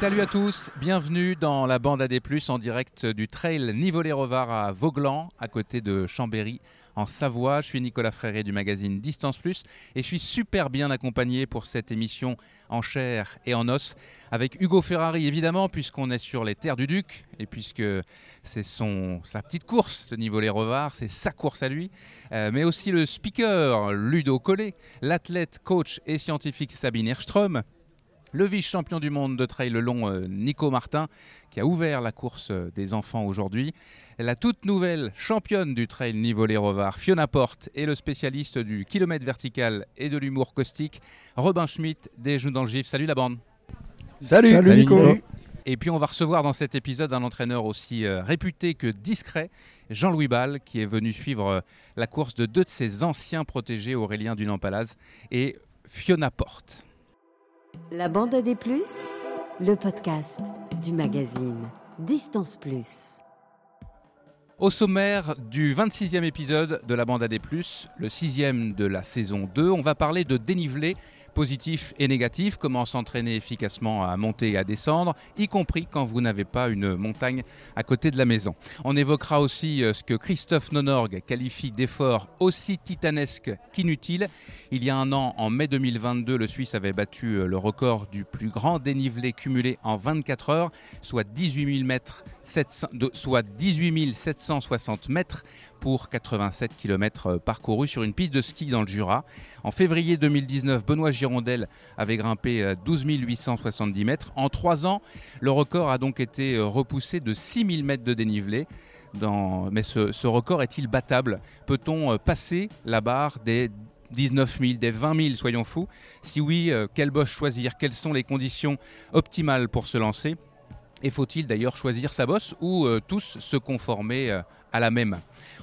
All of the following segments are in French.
Salut à tous, bienvenue dans la bande AD+, en direct du trail Nivolet-Revard à Vauglan, à côté de Chambéry, en Savoie. Je suis Nicolas Fréré du magazine Distance Plus et je suis super bien accompagné pour cette émission en chair et en os avec Hugo Ferrari évidemment puisqu'on est sur les terres du Duc et puisque c'est sa petite course de niveau les c'est sa course à lui, euh, mais aussi le speaker Ludo Collet, l'athlète, coach et scientifique Sabine Erström, le vice-champion du monde de trail long euh, Nico Martin, qui a ouvert la course euh, des enfants aujourd'hui, la toute nouvelle championne du trail niveau les revards Fiona Porte, et le spécialiste du kilomètre vertical et de l'humour caustique, Robin Schmitt des Joues dans le Gif. Salut la bande Salut, Salut, Nico. Et puis on va recevoir dans cet épisode un entraîneur aussi euh, réputé que discret, Jean-Louis Ball, qui est venu suivre la course de deux de ses anciens protégés, Aurélien Dunant-Palaz et Fiona Porte. La bande à des plus, le podcast du magazine Distance Plus. Au sommaire du 26e épisode de la bande AD+, le sixième de la saison 2, on va parler de dénivelé positif et négatif, comment s'entraîner efficacement à monter et à descendre, y compris quand vous n'avez pas une montagne à côté de la maison. On évoquera aussi euh, ce que Christophe Nonorgue qualifie d'effort aussi titanesque qu'inutile. Il y a un an, en mai 2022, le Suisse avait battu euh, le record du plus grand dénivelé cumulé en 24 heures, soit 18 000 mètres 700 de- soit 18 760 mètres pour 87 km parcourus sur une piste de ski dans le Jura. En février 2019, Benoît Girondel avait grimpé euh, 12 870 mètres. En trois ans, le record a donc été euh, repoussé de 6 000 mètres de dénivelé. Mais ce, record est-il battable? Peut-on euh, passer la barre des 19 000, des 20 000, soyons fous Si oui, euh, quel boss choisir? Quelles sont les conditions optimales pour se lancer? Et faut-il d'ailleurs choisir sa bosse ou euh, tous se conformer euh, à la même?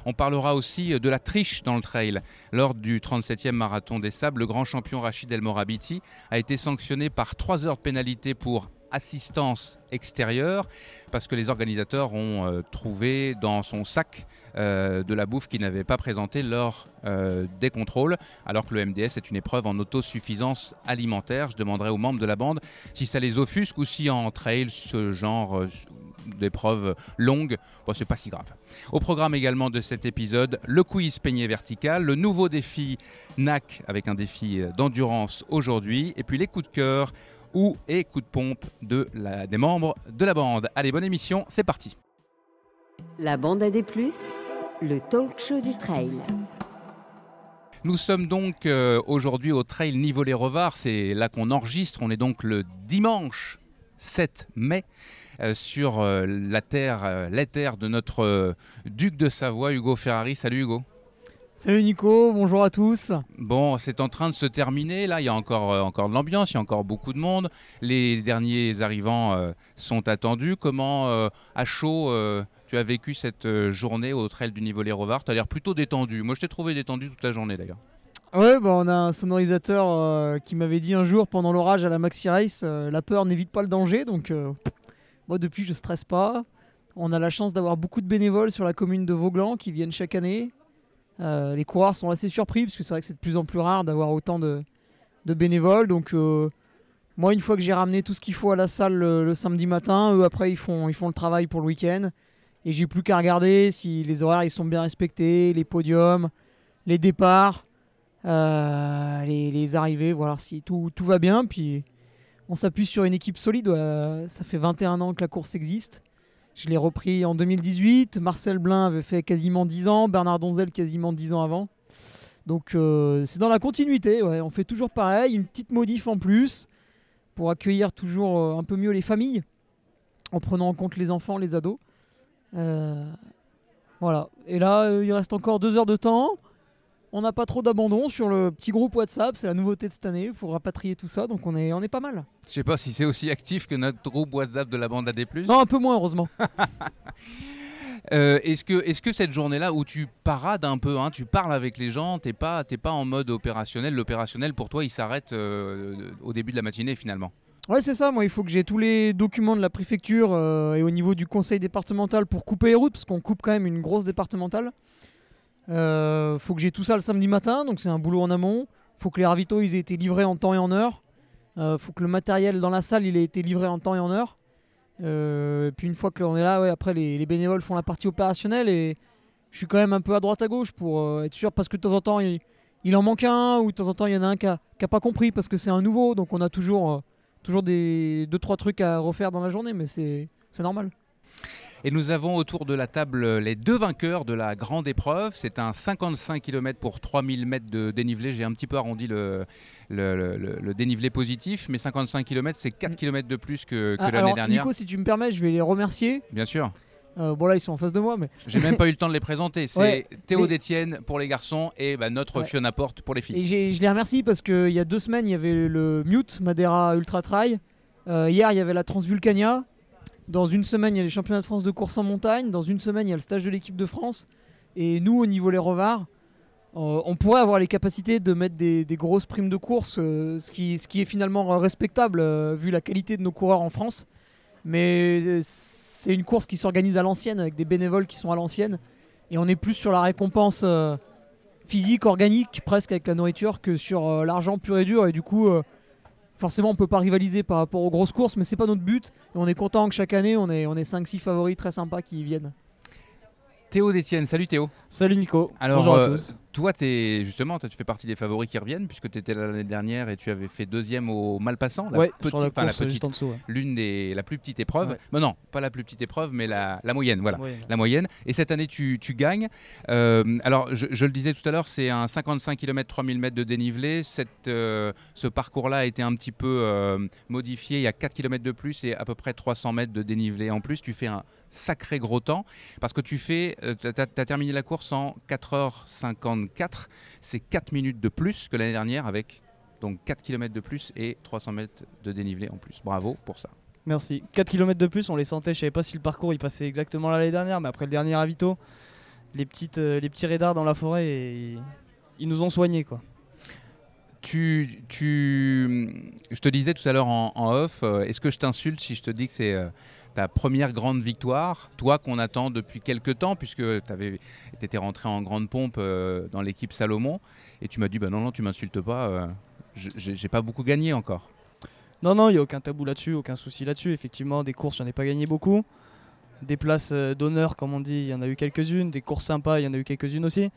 On parlera aussi euh, de la triche dans le trail. Lors du 37e marathon des sables, le grand champion Rachid El Morabiti a été sanctionné par 3 heures de pénalité pour assistance extérieure parce que les organisateurs ont euh, trouvé dans son sac euh, de la bouffe qu'il n'avait pas présentée lors euh, des contrôles alors que le MDS est une épreuve en autosuffisance alimentaire. Je demanderai aux membres de la bande si ça les offusque ou si en trail ce genre euh, d'épreuve longue, bon, c'est pas si grave. Au programme également de cet épisode, le quiz peigné vertical, le nouveau défi NAC avec un défi d'endurance aujourd'hui, et puis les coups de cœur ou et coups de pompe de la, des membres de la bande. Allez, bonne émission, c'est parti. La bande à des plus, le talk show du trail. Nous sommes donc euh, aujourd'hui au Trail Nivolet Revard, c'est là qu'on enregistre, on est donc le dimanche 7 mai euh, sur euh, la terre, euh, les terres de notre duc de Savoie, Hugo Ferrari. Salut Hugo. Salut Nico, bonjour à tous. Bon, c'est en train de se terminer. Là, il y a encore, euh, encore de l'ambiance, il y a encore beaucoup de monde. Les derniers arrivants euh, sont attendus. Comment, euh, à chaud, tu as vécu cette journée au trail du Nivolet Revard Tu as l'air plutôt détendu. Moi, je t'ai trouvé détendu toute la journée d'ailleurs. Ouais, bah, on a un sonorisateur qui m'avait dit un jour pendant l'orage à la Maxi Race, la peur n'évite pas le danger, donc moi depuis je stresse pas. On a la chance d'avoir beaucoup de bénévoles sur la commune de Vauglan qui viennent chaque année. Euh, les coureurs sont assez surpris parce que c'est vrai que c'est de plus en plus rare d'avoir autant de, bénévoles. Donc euh, moi une fois que j'ai ramené tout ce qu'il faut à la salle le, le samedi matin, eux après ils font, le travail pour le week-end. Et j'ai plus qu'à regarder si les horaires sont bien respectés, les podiums, les départs. Euh, les, arrivées, voilà, si tout, tout va bien. Puis on s'appuie sur une équipe solide. Ça fait 21 ans que la course existe. Je l'ai repris en 2018. Marcel Blin avait fait quasiment 10 ans. Bernard Donzel quasiment 10 ans avant. Donc euh, c'est dans la continuité. On fait toujours pareil. Une petite modif en plus pour accueillir toujours euh, un peu mieux les familles en prenant en compte les enfants, les ados. Euh, voilà. Et là, il reste encore deux heures de temps. On n'a pas trop d'abandon sur le petit groupe WhatsApp, c'est la nouveauté de cette année, il faut rapatrier tout ça, donc on est, on est pas mal. Je sais pas si c'est aussi actif que notre groupe WhatsApp de la bande AD+. Non, un peu moins heureusement. Euh, est-ce que, est-ce que cette journée-là où tu parades un peu, hein, tu parles avec les gens, t'es pas, t'es pas en mode opérationnel. L'opérationnel pour toi, il s'arrête euh, au début de la matinée finalement? Ouais, c'est ça, moi il faut que j'ai tous les documents de la préfecture euh, et au niveau du conseil départemental pour couper les routes, parce qu'on coupe quand même une grosse départementale. Euh, faut que j'ai tout ça le samedi matin, donc c'est un boulot en amont. Faut que les ravitaux ils aient été livrés en temps et en heure. Euh, faut que le matériel dans la salle il ait été livré en temps et en heure. Euh, puis une fois qu'on est là, ouais, après les, les bénévoles font la partie opérationnelle et je suis quand même un peu à droite à gauche pour être sûr parce que de temps en temps il, en manque un ou de temps en temps il y en a un qui a, pas compris parce que c'est un nouveau donc on a toujours, toujours des deux trois trucs à refaire dans la journée mais c'est normal. Et nous avons autour de la table les deux vainqueurs de la grande épreuve. C'est un 55 km pour 3000 mètres de dénivelé. J'ai un petit peu arrondi le, le, le- le- le dénivelé positif, mais 55 km, c'est 4 km de plus que, que Ah, l'année dernière. Nico si tu me permets je vais les remercier. Bien sûr. Euh, bon là ils sont en face de moi mais J'ai même pas eu le temps de les présenter. C'est Ouais, Théo mais- Détienne pour les garçons et bah, notre Ouais. Fiona Porte pour les filles. Et je les remercie parce qu'il y a deux semaines, il y avait le Mute Madeira Ultra Trail. Euh, hier, il y avait la Transvulcania. Dans une semaine, il y a les championnats de France de course en montagne. Dans une semaine, il y a le stage de l'équipe de France. Et nous, au niveau les revards, euh, on pourrait avoir les capacités de mettre des, grosses primes de course, euh, ce, qui, est finalement respectable euh, vu la qualité de nos coureurs en France. Mais euh, c'est une course qui s'organise à l'ancienne avec des bénévoles qui sont à l'ancienne. Et on est plus sur la récompense physique, organique, presque avec la nourriture, que sur l'argent pur et dur. Et du coup, forcément, on peut pas rivaliser par rapport aux grosses courses, mais c'est pas notre but. Et on est content que chaque année, on ait, on ait 5-6 favoris très sympas qui y viennent. Théo Détienne, salut Théo. Salut Nico. Alors, Bonjour à euh, tous. Toi, es, justement, toi, tu fais partie des favoris qui reviennent puisque tu étais là l'année dernière et tu avais fait deuxième au Malpassant, la Ouais, petite, la course juste petite, en dessous. ouais. l'une des, la plus petite épreuve. Ouais. Mais non, pas la plus petite épreuve, mais la, la moyenne, voilà. La moyenne. Et cette année, tu, tu gagnes. Euh, alors, je, je le disais tout à l'heure, c'est un 55 km 3000 mètres de dénivelé. Cette, euh, ce parcours-là a été un petit peu euh, modifié. Il y a 4 km de plus et à peu près 300 mètres de dénivelé en plus. Tu fais un sacré gros temps parce que tu fais, tu as, terminé la course en 4h54. C'est 4 minutes de plus que l'année dernière avec donc 4 km de plus et 300 mètres de dénivelé en plus. Bravo pour ça. Merci. 4 km de plus, on les sentait. Je savais pas si le parcours il passait exactement l'année dernière, mais après le dernier avito, les, petites, euh, les petits radars dans la forêt, et ils, ils nous ont soignés quoi. Tu, tu, je te disais tout à l'heure en, en off, euh, est-ce que je t'insulte si je te dis que c'est euh, ta première grande victoire, toi qu'on attend depuis quelques temps, puisque tu étais rentré en grande pompe euh, dans l'équipe Salomon, et tu m'as dit, bah non, non, tu m'insultes pas, euh, j'ai pas beaucoup gagné encore. Non, non, il n'y a aucun tabou là-dessus, aucun souci là-dessus. Effectivement, des courses, j'en ai pas gagné beaucoup. Des places euh, d'honneur, comme on dit, il y en a eu quelques-unes. Des courses sympas, il y en a eu quelques-unes aussi.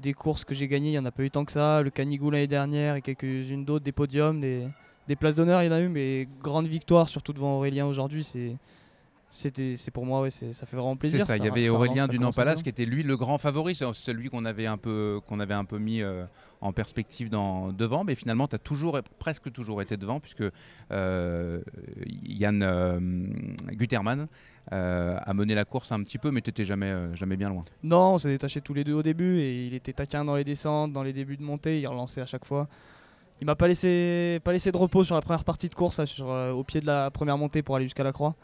Des courses que j'ai gagnées, il n'y en a pas eu tant que ça. Le Canigou l'année dernière et quelques-unes d'autres, des podiums, des, des places d'honneur, il y en a eu, mais grande victoire, surtout devant Aurélien aujourd'hui, c'est. C'était, c'est pour moi, ouais, c'est- ça fait vraiment C'est plaisir. ça, il y avait Aurélien se qui était lui le grand favori, c'est celui qu'on avait un peu, qu'on avait un peu mis euh, en perspective dans, devant, mais finalement tu as toujours, presque toujours été devant puisque euh, Yann euh, Guterman euh, a mené la course un petit peu, mais tu n'étais jamais, jamais bien loin. Non, on s'est détachés tous les deux au début et il était taquin dans les descentes, dans les débuts de montée, il relançait à chaque fois. Il m'a pas laissé, pas laissé de repos sur la première partie de course, là, sur, euh, au pied de la première montée pour aller jusqu'à la croix.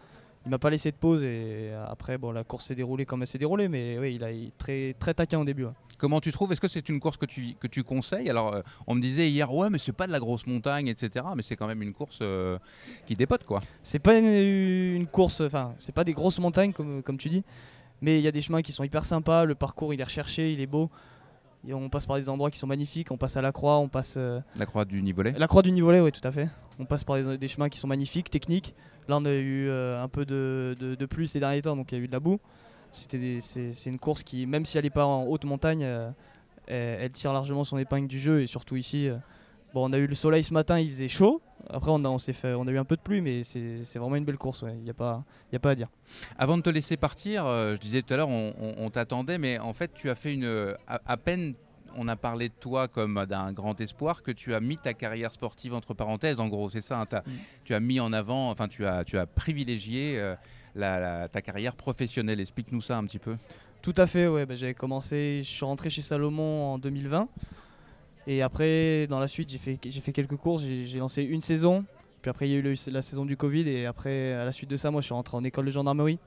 Il m'a pas laissé de pause et après bon, la course s'est déroulée comme elle s'est déroulée, mais oui, il a il est très, très taquin au début. ouais. Comment tu trouves Est-ce que c'est une course que tu, que tu conseilles? Alors, euh, on me disait hier, ouais, mais c'est pas de la grosse montagne, etc. Mais c'est quand même une course euh, qui dépote, quoi. C'est pas une, une course, enfin, c'est pas des grosses montagnes comme, comme tu dis, mais il y a des chemins qui sont hyper sympas, le parcours il est recherché, il est beau. Et on passe par des endroits qui sont magnifiques, on passe à la croix, on passe. euh, La croix du Nivolet. La croix du Nivolet, oui, tout à fait. On passe par des, des chemins qui sont magnifiques, techniques. Là, on a eu euh, un peu de, de, de pluie ces derniers temps, donc il y a eu de la boue. C'était des- c'est c'est une course qui, même si elle n'est pas en haute montagne, euh, elle, elle tire largement son épingle du jeu. Et surtout ici, euh, bon, on a eu le soleil ce matin, il faisait chaud. Après, on a, on fait, on a eu un peu de pluie, mais c'est vraiment une belle course. Il n'y a, pas- y a pas à dire. Avant de te laisser partir, euh, je disais tout à l'heure, on, on- on t'attendait, mais en fait, tu as fait une. À, à peine on a parlé de toi comme d'un grand espoir, que tu as mis ta carrière sportive entre parenthèses, en gros, c'est ça. hein, Mm. Tu as mis en avant, enfin, tu as, tu as privilégié euh, la- la- ta carrière professionnelle. Explique-nous ça un petit peu. Tout à fait, ouais. bah, J'avais commencé, je suis rentré chez Salomon en 2020. Et après, dans la suite, j'ai fait, fait quelques courses. J'ai lancé une saison. Puis après, il y a eu la saison du Covid. Et après, à la suite de ça, moi, je suis rentré en école de gendarmerie.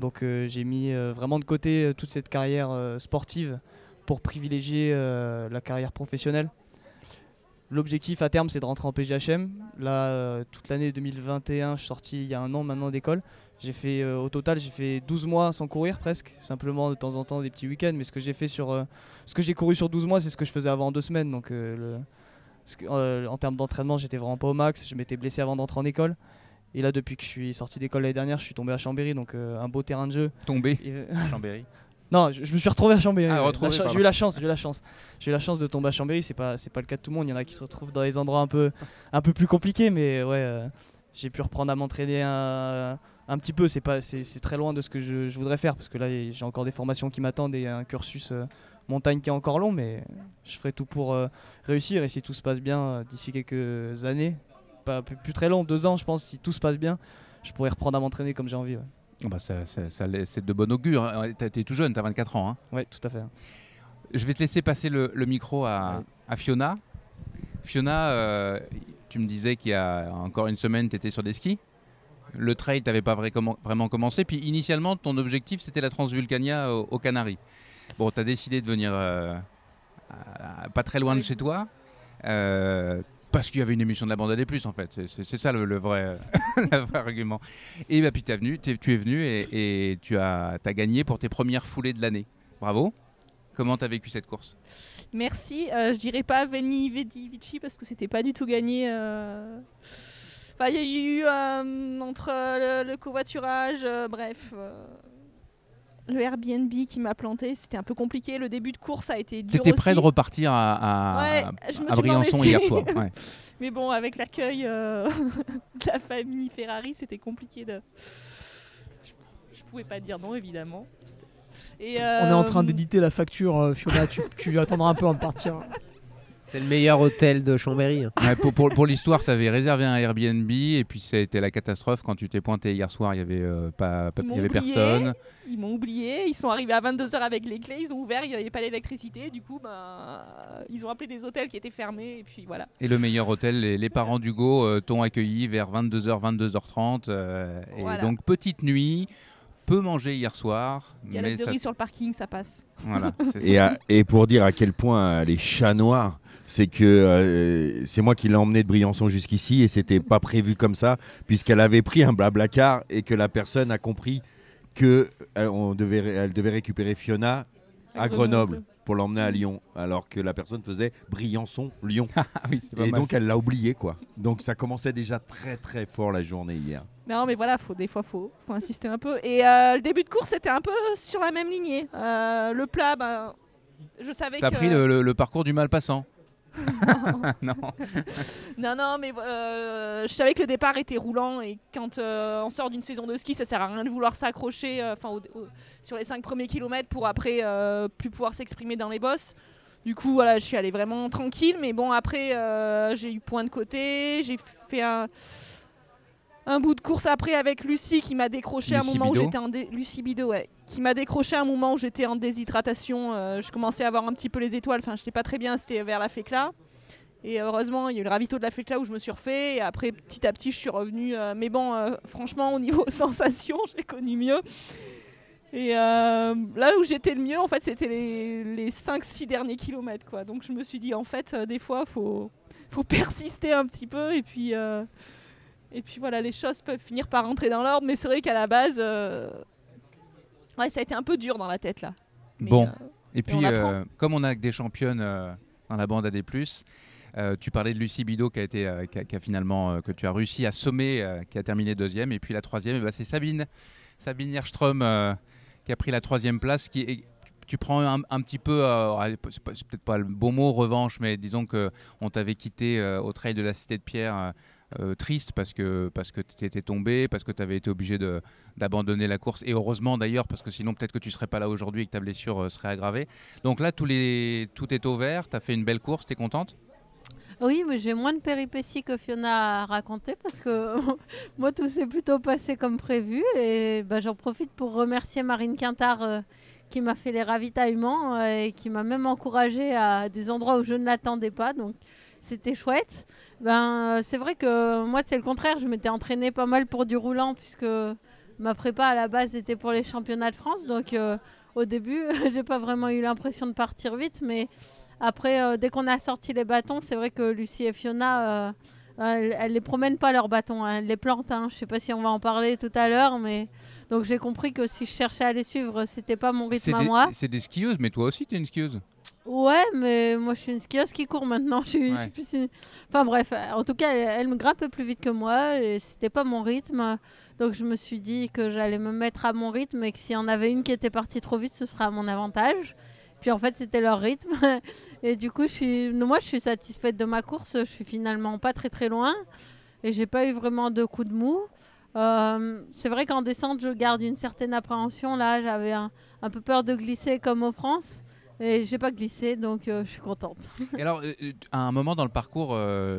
Donc, euh, j'ai mis euh, vraiment de côté euh, toute cette carrière sportive pour privilégier la carrière professionnelle. L'objectif à terme, c'est de rentrer en PGHM. Là, toute l'année 2021, je suis sorti il y a un an maintenant d'école. J'ai fait euh, au total, j'ai fait 12 mois sans courir presque, simplement de temps en temps des petits week-ends. Mais ce que j'ai fait sur, euh, ce que j'ai couru sur 12 mois, c'est ce que je faisais avant en deux semaines. Donc euh, le- Parce que, euh, en termes d'entraînement, j'étais vraiment pas au max. Je m'étais blessé avant d'entrer en école. Et là, depuis que je suis sorti d'école l'année dernière, je suis tombé à Chambéry, donc euh, un beau terrain de jeu. Tombé, Et, euh, Chambéry. non, je, je me suis retrouvé à Chambéry. Ah, j'ai eu la chance, j'ai eu la chance. J'ai eu la chance de tomber à Chambéry. C'est pas, c'est pas le cas de tout le monde. Il y en a qui se retrouvent dans des endroits un peu, un peu plus compliqués, mais ouais, euh, j'ai pu reprendre à m'entraîner un, un petit peu. C'est pas, c'est, c'est très loin de ce que je, je voudrais faire parce que là, j'ai encore des formations qui m'attendent et un cursus euh, montagne qui est encore long, mais je ferai tout pour euh, réussir. Et si tout se passe bien euh, d'ici quelques années, pas plus, plus très long, deux ans, je pense, si tout se passe bien, je pourrais reprendre à m'entraîner comme j'ai envie. Ouais, Ah bah, ça- ça- ça laisse- c'est de bon augure. hein. T'as- T'es tout jeune, t'as 24 ans. hein. ouais tout à fait. Je vais te laisser passer le, le micro à, Fiona. Fiona, euh, tu me disais qu'il y a encore une semaine, tu étais sur des skis? Le trail, tu n'avais pas vraiment commencé. Puis initialement, ton objectif, c'était la Transvulcania au- aux Canaries. Bon, tu as décidé de venir euh, à- à- pas très loin de chez toi. euh, parce qu'il y avait une émission de la bande à des plus en fait, C'est- ça le, le vrai, le vrai argument. Et bah, puis venu, tu es venu et, et tu as, as gagné pour tes premières foulées de l'année. Bravo. Comment tu as vécu cette course? Merci. Euh, je dirais pas Veni Vedi Vici parce que c'était pas du tout gagné. euh. Enfin, il y a eu euh, entre le, le covoiturage, euh, bref. euh, Le Airbnb qui m'a planté, c'était un peu compliqué. Le début de course a été dur T'étais prêt de repartir à, à- Ouais, à Briançon hier soir. ouais. Mais bon, avec l'accueil euh, de la famille Ferrari, c'était compliqué de. Je, je pouvais pas dire non, évidemment. Et, On est en train euh, d'éditer la facture, euh, Fiona. tu, tu attendras un peu avant de partir. C'est le meilleur hôtel de Chambéry. hein. Ouais, pour pour, pour l'histoire, tu avais réservé un Airbnb et puis ça a été la catastrophe quand tu t'es pointé hier soir. Il y avait euh, pas, pas- Ils il m'ont y avait oublié. personne. Ils m'ont oublié, ils sont arrivés à 22h avec les clés, ils ont ouvert, il n'y avait pas d'électricité, du coup, ben, ils ont appelé des hôtels qui étaient fermés, et puis voilà. Et le meilleur hôtel, les, les parents d'Hugo euh, t'ont accueilli vers 22h, 22h30. euh, et Voilà. donc petite nuit, peu manger hier soir. Il y a mais la de ça- riz sur le parking, ça passe. voilà, Et, ça. à- et pour dire à quel point elle est chat noir, c'est que euh, c'est moi qui l'ai emmené de Briançon jusqu'ici et c'était pas prévu comme ça, puisqu'elle avait pris un blablacar et que la personne a compris que elle, on devait, elle devait récupérer Fiona à Grenoble pour l'emmener à Lyon, alors que la personne faisait Briançon-Lyon. Ah oui, c'est pas et mal, donc elle l'a oublié quoi. Donc ça commençait déjà très très fort la journée hier. Non, mais voilà, faut, des fois, faut, faut insister un peu. Et euh, le début de course, c'était un peu sur la même lignée. Euh, le plat, ben, je savais T'as que... pris le, le- le parcours du mal passant. non. Non, mais euh, je savais que le départ était roulant et quand euh, on sort d'une saison de ski, ça sert à rien de vouloir s'accrocher euh, sur les 5 premiers kilomètres pour après plus pouvoir s'exprimer dans les bosses. Du coup, voilà, je suis allée vraiment tranquille, mais bon, après, j'ai eu point de côté, j'ai fait un, un bout de course après avec Lucie qui m'a décroché à un moment où j'étais en Lucie ouais, qui m'a décroché un moment où j'étais en déshydratation. euh, je commençais à avoir un petit peu les étoiles, enfin, j'étais pas très bien, c'était vers la fécla. Et heureusement, il y a eu le ravito de la fécla où je me suis refait. Et après, petit à petit, je suis revenue. euh, mais bon, euh, franchement, au niveau sensation, j'ai connu mieux. Et euh, là où j'étais le mieux, en fait, c'était les, les 5-6 derniers kilomètres. Quoi. Donc je me suis dit, en fait, des fois, il faut, faut persister un petit peu. Et puis, et puis voilà, les choses peuvent finir par rentrer dans l'ordre. Mais c'est vrai qu'à la base, euh, ouais, ça a été un peu dur dans la tête là. Mais, Bon. euh, Et puis, on euh, comme on a que des championnes dans la bande AD+, euh, tu parlais de Lucie Bidot qui a, été, euh, qui a- qui a finalement, euh, que tu as réussi à sommer, qui a terminé deuxième. Et puis la troisième, eh ben, c'est Sabine, Sabine qui a pris la troisième place. Qui est- tu- prends un, un petit peu, c'est peut-être pas le bon mot, revanche, mais disons que on t'avait quitté au trail de la Cité de Pierre. Euh, triste parce que, parce que tu étais tombé, parce que tu avais été obligé d'abandonner la course. Et heureusement d'ailleurs, parce que sinon peut-être que tu serais pas là aujourd'hui et que ta blessure euh, serait aggravée. Donc là, tout est au vert. Tu as fait une belle course, tu es contente? Oui, mais j'ai moins de péripéties que Fiona a raconté parce que moi, tout s'est plutôt passé comme prévu. Et bah, j'en profite pour remercier Marine Quintard euh, qui m'a fait les ravitaillements et qui m'a même encouragé à des endroits où je ne l'attendais pas. Donc, c'était chouette. Ben, euh, c'est vrai que moi, c'est le contraire. Je m'étais entraînée pas mal pour du roulant puisque ma prépa à la base était pour les championnats de France. Donc, euh, au début, j'ai pas vraiment eu l'impression de partir vite, mais après, euh, dès qu'on a sorti les bâtons, c'est vrai que Lucie et Fiona elles, elles les promènent pas leurs bâtons, hein, elles les plantent. Hein. Je sais pas si on va en parler tout à l'heure, mais donc j'ai compris que si je cherchais à les suivre, c'était pas mon rythme à des, moi. c'est des skieuses, mais toi aussi, tu es une skieuse. Ouais, mais moi je suis une skieuse qui court maintenant. Je suis, je Ouais. suis plus une- Enfin bref, en tout cas, elle, elle me grimpait plus vite que moi et c'était pas mon rythme. Donc je me suis dit que j'allais me mettre à mon rythme et que s'il y en avait une qui était partie trop vite, ce serait à mon avantage. Puis en fait, c'était leur rythme. Et du coup, moi je suis satisfaite de ma course. Je suis finalement pas très très loin et j'ai pas eu vraiment de coup de mou. Euh, c'est vrai qu'en descente, je garde une certaine appréhension. Là, j'avais un, peu peur de glisser comme au France. Et j'ai pas glissé, donc euh, je suis contente. Et alors, euh, euh, à un moment dans le parcours,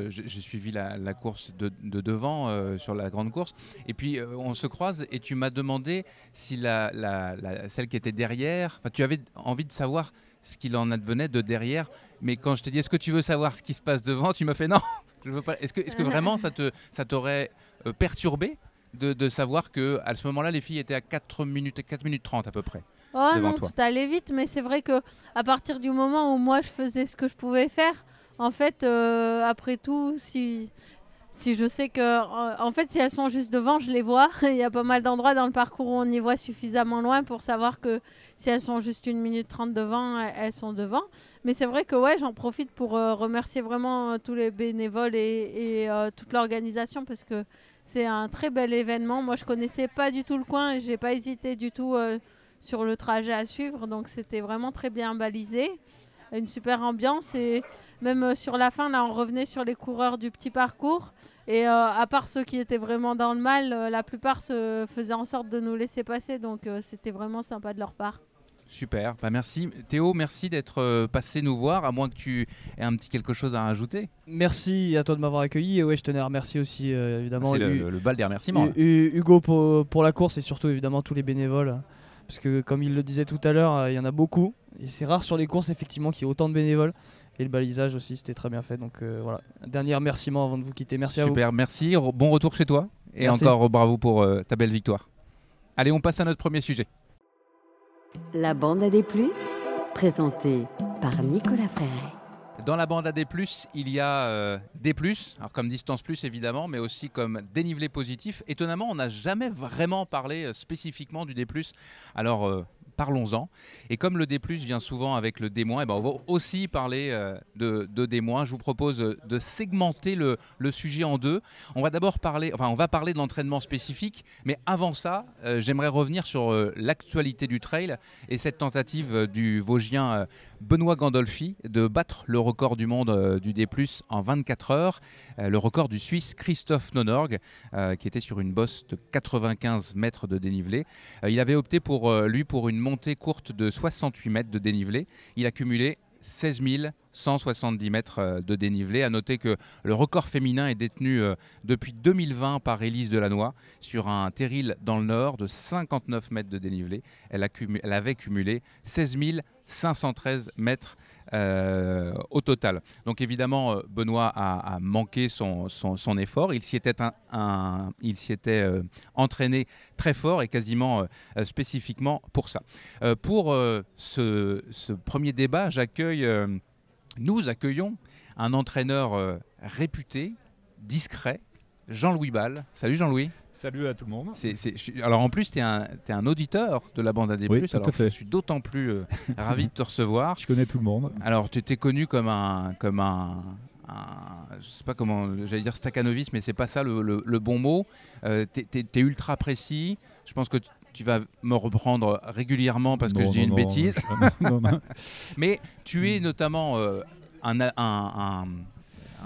j'ai suivi la, course de, de devant sur la grande course, et puis on se croise et tu m'as demandé si la, celle qui était derrière, enfin, tu avais envie de savoir ce qu'il en advenait de derrière, mais quand je t'ai dit est-ce que tu veux savoir ce qui se passe devant, tu m'as fait non, je veux pas. Est-ce que, vraiment ça te ça t'aurait perturbé de, de savoir que à ce moment-là les filles étaient à 4 minutes 4 minutes 30 à peu près? Oh non, toi. tout allait vite, mais c'est vrai que à partir du moment où moi je faisais ce que je pouvais faire, en fait, euh, après tout, si, si je sais que. euh, En fait, si elles sont juste devant, je les vois. Il y a pas mal d'endroits dans le parcours où on y voit suffisamment loin pour savoir que si elles sont juste une minute trente devant, elles elles sont devant. Mais c'est vrai que ouais, j'en profite pour euh, remercier vraiment euh, tous les bénévoles et, et, euh, toute l'organisation parce que c'est un très bel événement. Moi, je connaissais pas du tout le coin et j'ai pas hésité du tout euh, sur le trajet à suivre. Donc, c'était vraiment très bien balisé. Une super ambiance et même euh, sur la fin, là, on revenait sur les coureurs du petit parcours. Et euh, à part ceux qui étaient vraiment dans le mal, euh, la plupart se faisaient en sorte de nous laisser passer. Donc, euh, c'était vraiment sympa de leur part. Super, bah merci Théo, merci d'être passé nous voir, à moins que tu aies un petit quelque chose à rajouter. Merci à toi de m'avoir accueilli. Et ouais, je tenais à remercier aussi euh, évidemment C'est le, le bal des remerciements. Hugo pour, pour la course et surtout évidemment tous les bénévoles. Parce que comme il le disait tout à l'heure, euh, il y en a beaucoup. Et c'est rare sur les courses effectivement qu'il y ait autant de bénévoles. Et le balisage aussi, c'était très bien fait. Donc euh, voilà, un dernier remerciement avant de vous quitter. Merci à vous. Super, merci, Re- bon retour chez toi et Merci. encore bravo pour euh, ta belle victoire. Allez, on passe à notre premier sujet. La bande à des plus, présentée par Nicolas Frère. Dans la bande AD+, il y a euh, plus, alors comme distance plus évidemment, mais aussi comme dénivelé positif. Étonnamment, on n'a jamais vraiment parlé euh, spécifiquement du D+. Alors euh, parlons-en. Et comme le D+ vient souvent avec le D-, eh ben, on va aussi parler euh, de, D-. Je vous propose de segmenter le, sujet en deux. On va d'abord parler, enfin on va parler de l'entraînement spécifique, mais avant ça, euh, j'aimerais revenir sur euh, l'actualité du trail et cette tentative du Vosgien Benoît Gandolfi de battre le record du monde du D+, en 24 heures, le record du Suisse Christophe Nonorg, qui était sur une bosse de 95 mètres de dénivelé. Il avait opté pour lui pour une montée courte de 68 mètres de dénivelé. Il a cumulé 16 170 mètres euh, de dénivelé. À noter que le record féminin est détenu euh, depuis 2020 par Élise Delannoy sur un terril dans le nord de 59 mètres de dénivelé. Elle, elle avait cumulé 16 513 mètres euh, au total. Donc évidemment, euh, Benoît a, manqué son, effort. Il s'y était, il s'y était euh, entraîné très fort et quasiment spécifiquement pour ça. Pour ce, ce premier débat, j'accueille, nous accueillons un entraîneur réputé, discret, Jean-Louis Ball. Salut Jean-Louis. Salut à tout le monde. C'est- c'est- je suis- alors en plus, tu es, un auditeur de la bande AD+. Oui, tout à alors fait. je suis d'autant plus euh, ravi de te recevoir. Je connais tout le monde. Alors tu étais connu comme un... Comme un un- je sais pas comment, j'allais dire staccanovis, mais c'est pas ça le, le- le bon mot. Euh, t'es- t'es ultra précis. Je pense que tu- tu vas me reprendre régulièrement parce que je dis non, une non, bêtise. Mais tu es notamment euh, un, un, un-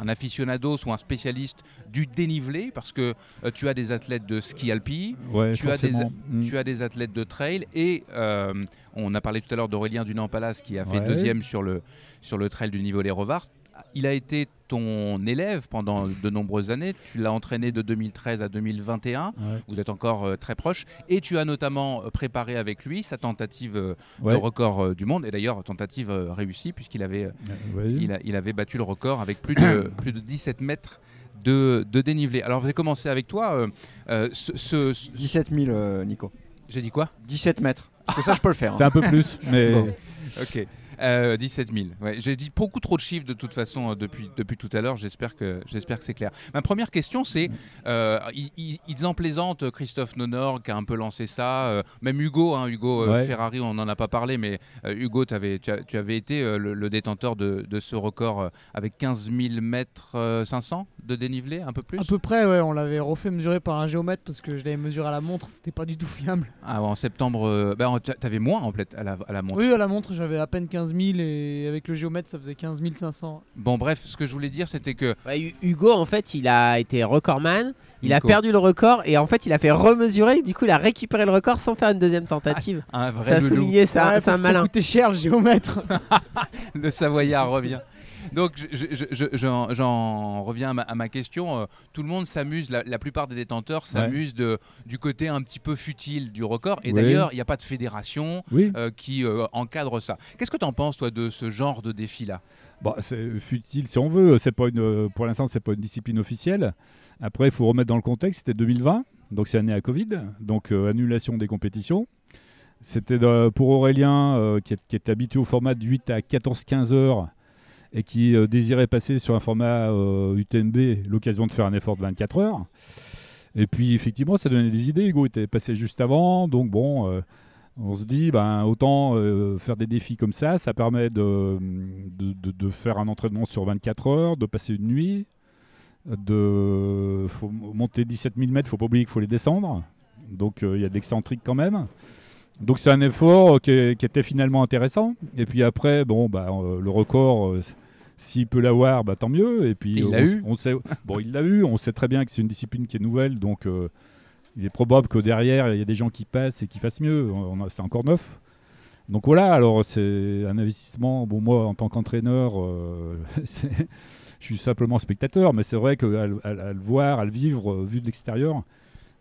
un aficionados ou un spécialiste du dénivelé parce que euh, tu as des athlètes de ski alpi, Ouais, tu, as des, forcément. Mm. tu as des athlètes de trail et euh, on a parlé tout à l'heure d'Aurélien Dunan-Palas qui a fait Ouais. deuxième sur le, sur le trail du niveau Les Revards. Il a été ton élève pendant de nombreuses années. Tu l'as entraîné de 2013 à 2021. Ouais. Vous êtes encore euh, très proches. Et tu as notamment euh, préparé avec lui sa tentative euh, Ouais. de record euh, du monde. Et d'ailleurs, tentative euh, réussie puisqu'il avait, ouais. il, a- il avait battu le record avec plus de, plus de 17 mètres de, de dénivelé. Alors, je vais commencer avec toi. euh, euh, ce- ce- ce- 17 000, euh, Nico. J'ai dit quoi? 17 mètres. Parce que ça, je peux le faire. C'est hein. un peu plus, mais Bon. Ok. Euh, 17 000. Ouais, J'ai dit beaucoup trop de chiffres de toute façon euh, depuis, depuis tout à l'heure. J'espère que, j'espère que c'est clair. Ma première question, c'est euh, ils, en plaisantent, Christophe Nonor qui a un peu lancé ça. euh, même Hugo, hein, Hugo Ouais. Ferrari, on n'en a pas parlé, mais Hugo, tu, as- tu avais été le, le détenteur de, de ce record avec 15 000 mètres euh, 500 de dénivelé, un peu plus? À peu près, ouais, on l'avait refait mesurer par un géomètre parce que je l'avais mesuré à la montre, c'était pas du tout fiable. Ah, ouais, en septembre, bah, tu avais moins en fait à la, à la montre. Oui, à la montre, j'avais à peine 15 000 et avec le géomètre, ça faisait 15 500. Bon, bref, ce que je voulais dire, c'était que Ouais, Hugo, en fait, il a été recordman. Il a perdu le record et en fait, il a fait remesurer. Du coup, il a récupéré le record sans faire une deuxième tentative. un vrai ça a loulou. souligné ça. Ouais, c'est un ça malin. coûtait cher le géomètre. le Savoyard revient. Donc je- je- je- j'en reviens à ma, à ma question. Euh, tout le monde s'amuse, la, la plupart des détenteurs s'amusent du côté un petit peu futile du record. Et Oui. d'ailleurs, il n'y a pas de fédération Oui. euh, qui euh, encadre ça. Qu'est-ce que tu en penses, toi, de ce genre de défi-là? Bon, c'est futile si on veut. C'est pas une, pour l'instant, c'est pas une discipline officielle. Après, il faut remettre dans le contexte. C'était 2020, donc c'est année à Covid, donc euh, annulation des compétitions. C'était pour Aurélien, euh, qui, est, qui est habitué au format de 8 à 14-15 heures et qui euh, désirait passer sur un format euh, UTMB, l'occasion de faire un effort de 24 heures. Et puis, effectivement, ça donnait des idées. Hugo était passé juste avant, donc bon. euh, on se dit, ben, autant euh, faire des défis comme ça, ça permet de, de, faire un entraînement sur 24 heures, de passer une nuit, de faut monter 17 000 mètres, faut pas oublier qu'il faut les descendre, donc euh, il y a de l'excentrique quand même. Donc c'est un effort euh, qui, était finalement intéressant. Et puis après, bon, bah, euh, le record, euh, s'il peut l'avoir, bah, tant mieux. Et puis Il l'a eu. on sait, bon, il l'a eu. On sait très bien que c'est une discipline qui est nouvelle, donc euh, il est probable que derrière, il y a des gens qui passent et qui fassent mieux. C'est encore neuf. Donc voilà, alors c'est un investissement. Bon, moi, en tant qu'entraîneur, euh, je suis simplement spectateur, mais c'est vrai qu'à le- à, à le voir, à le vivre, vu de l'extérieur,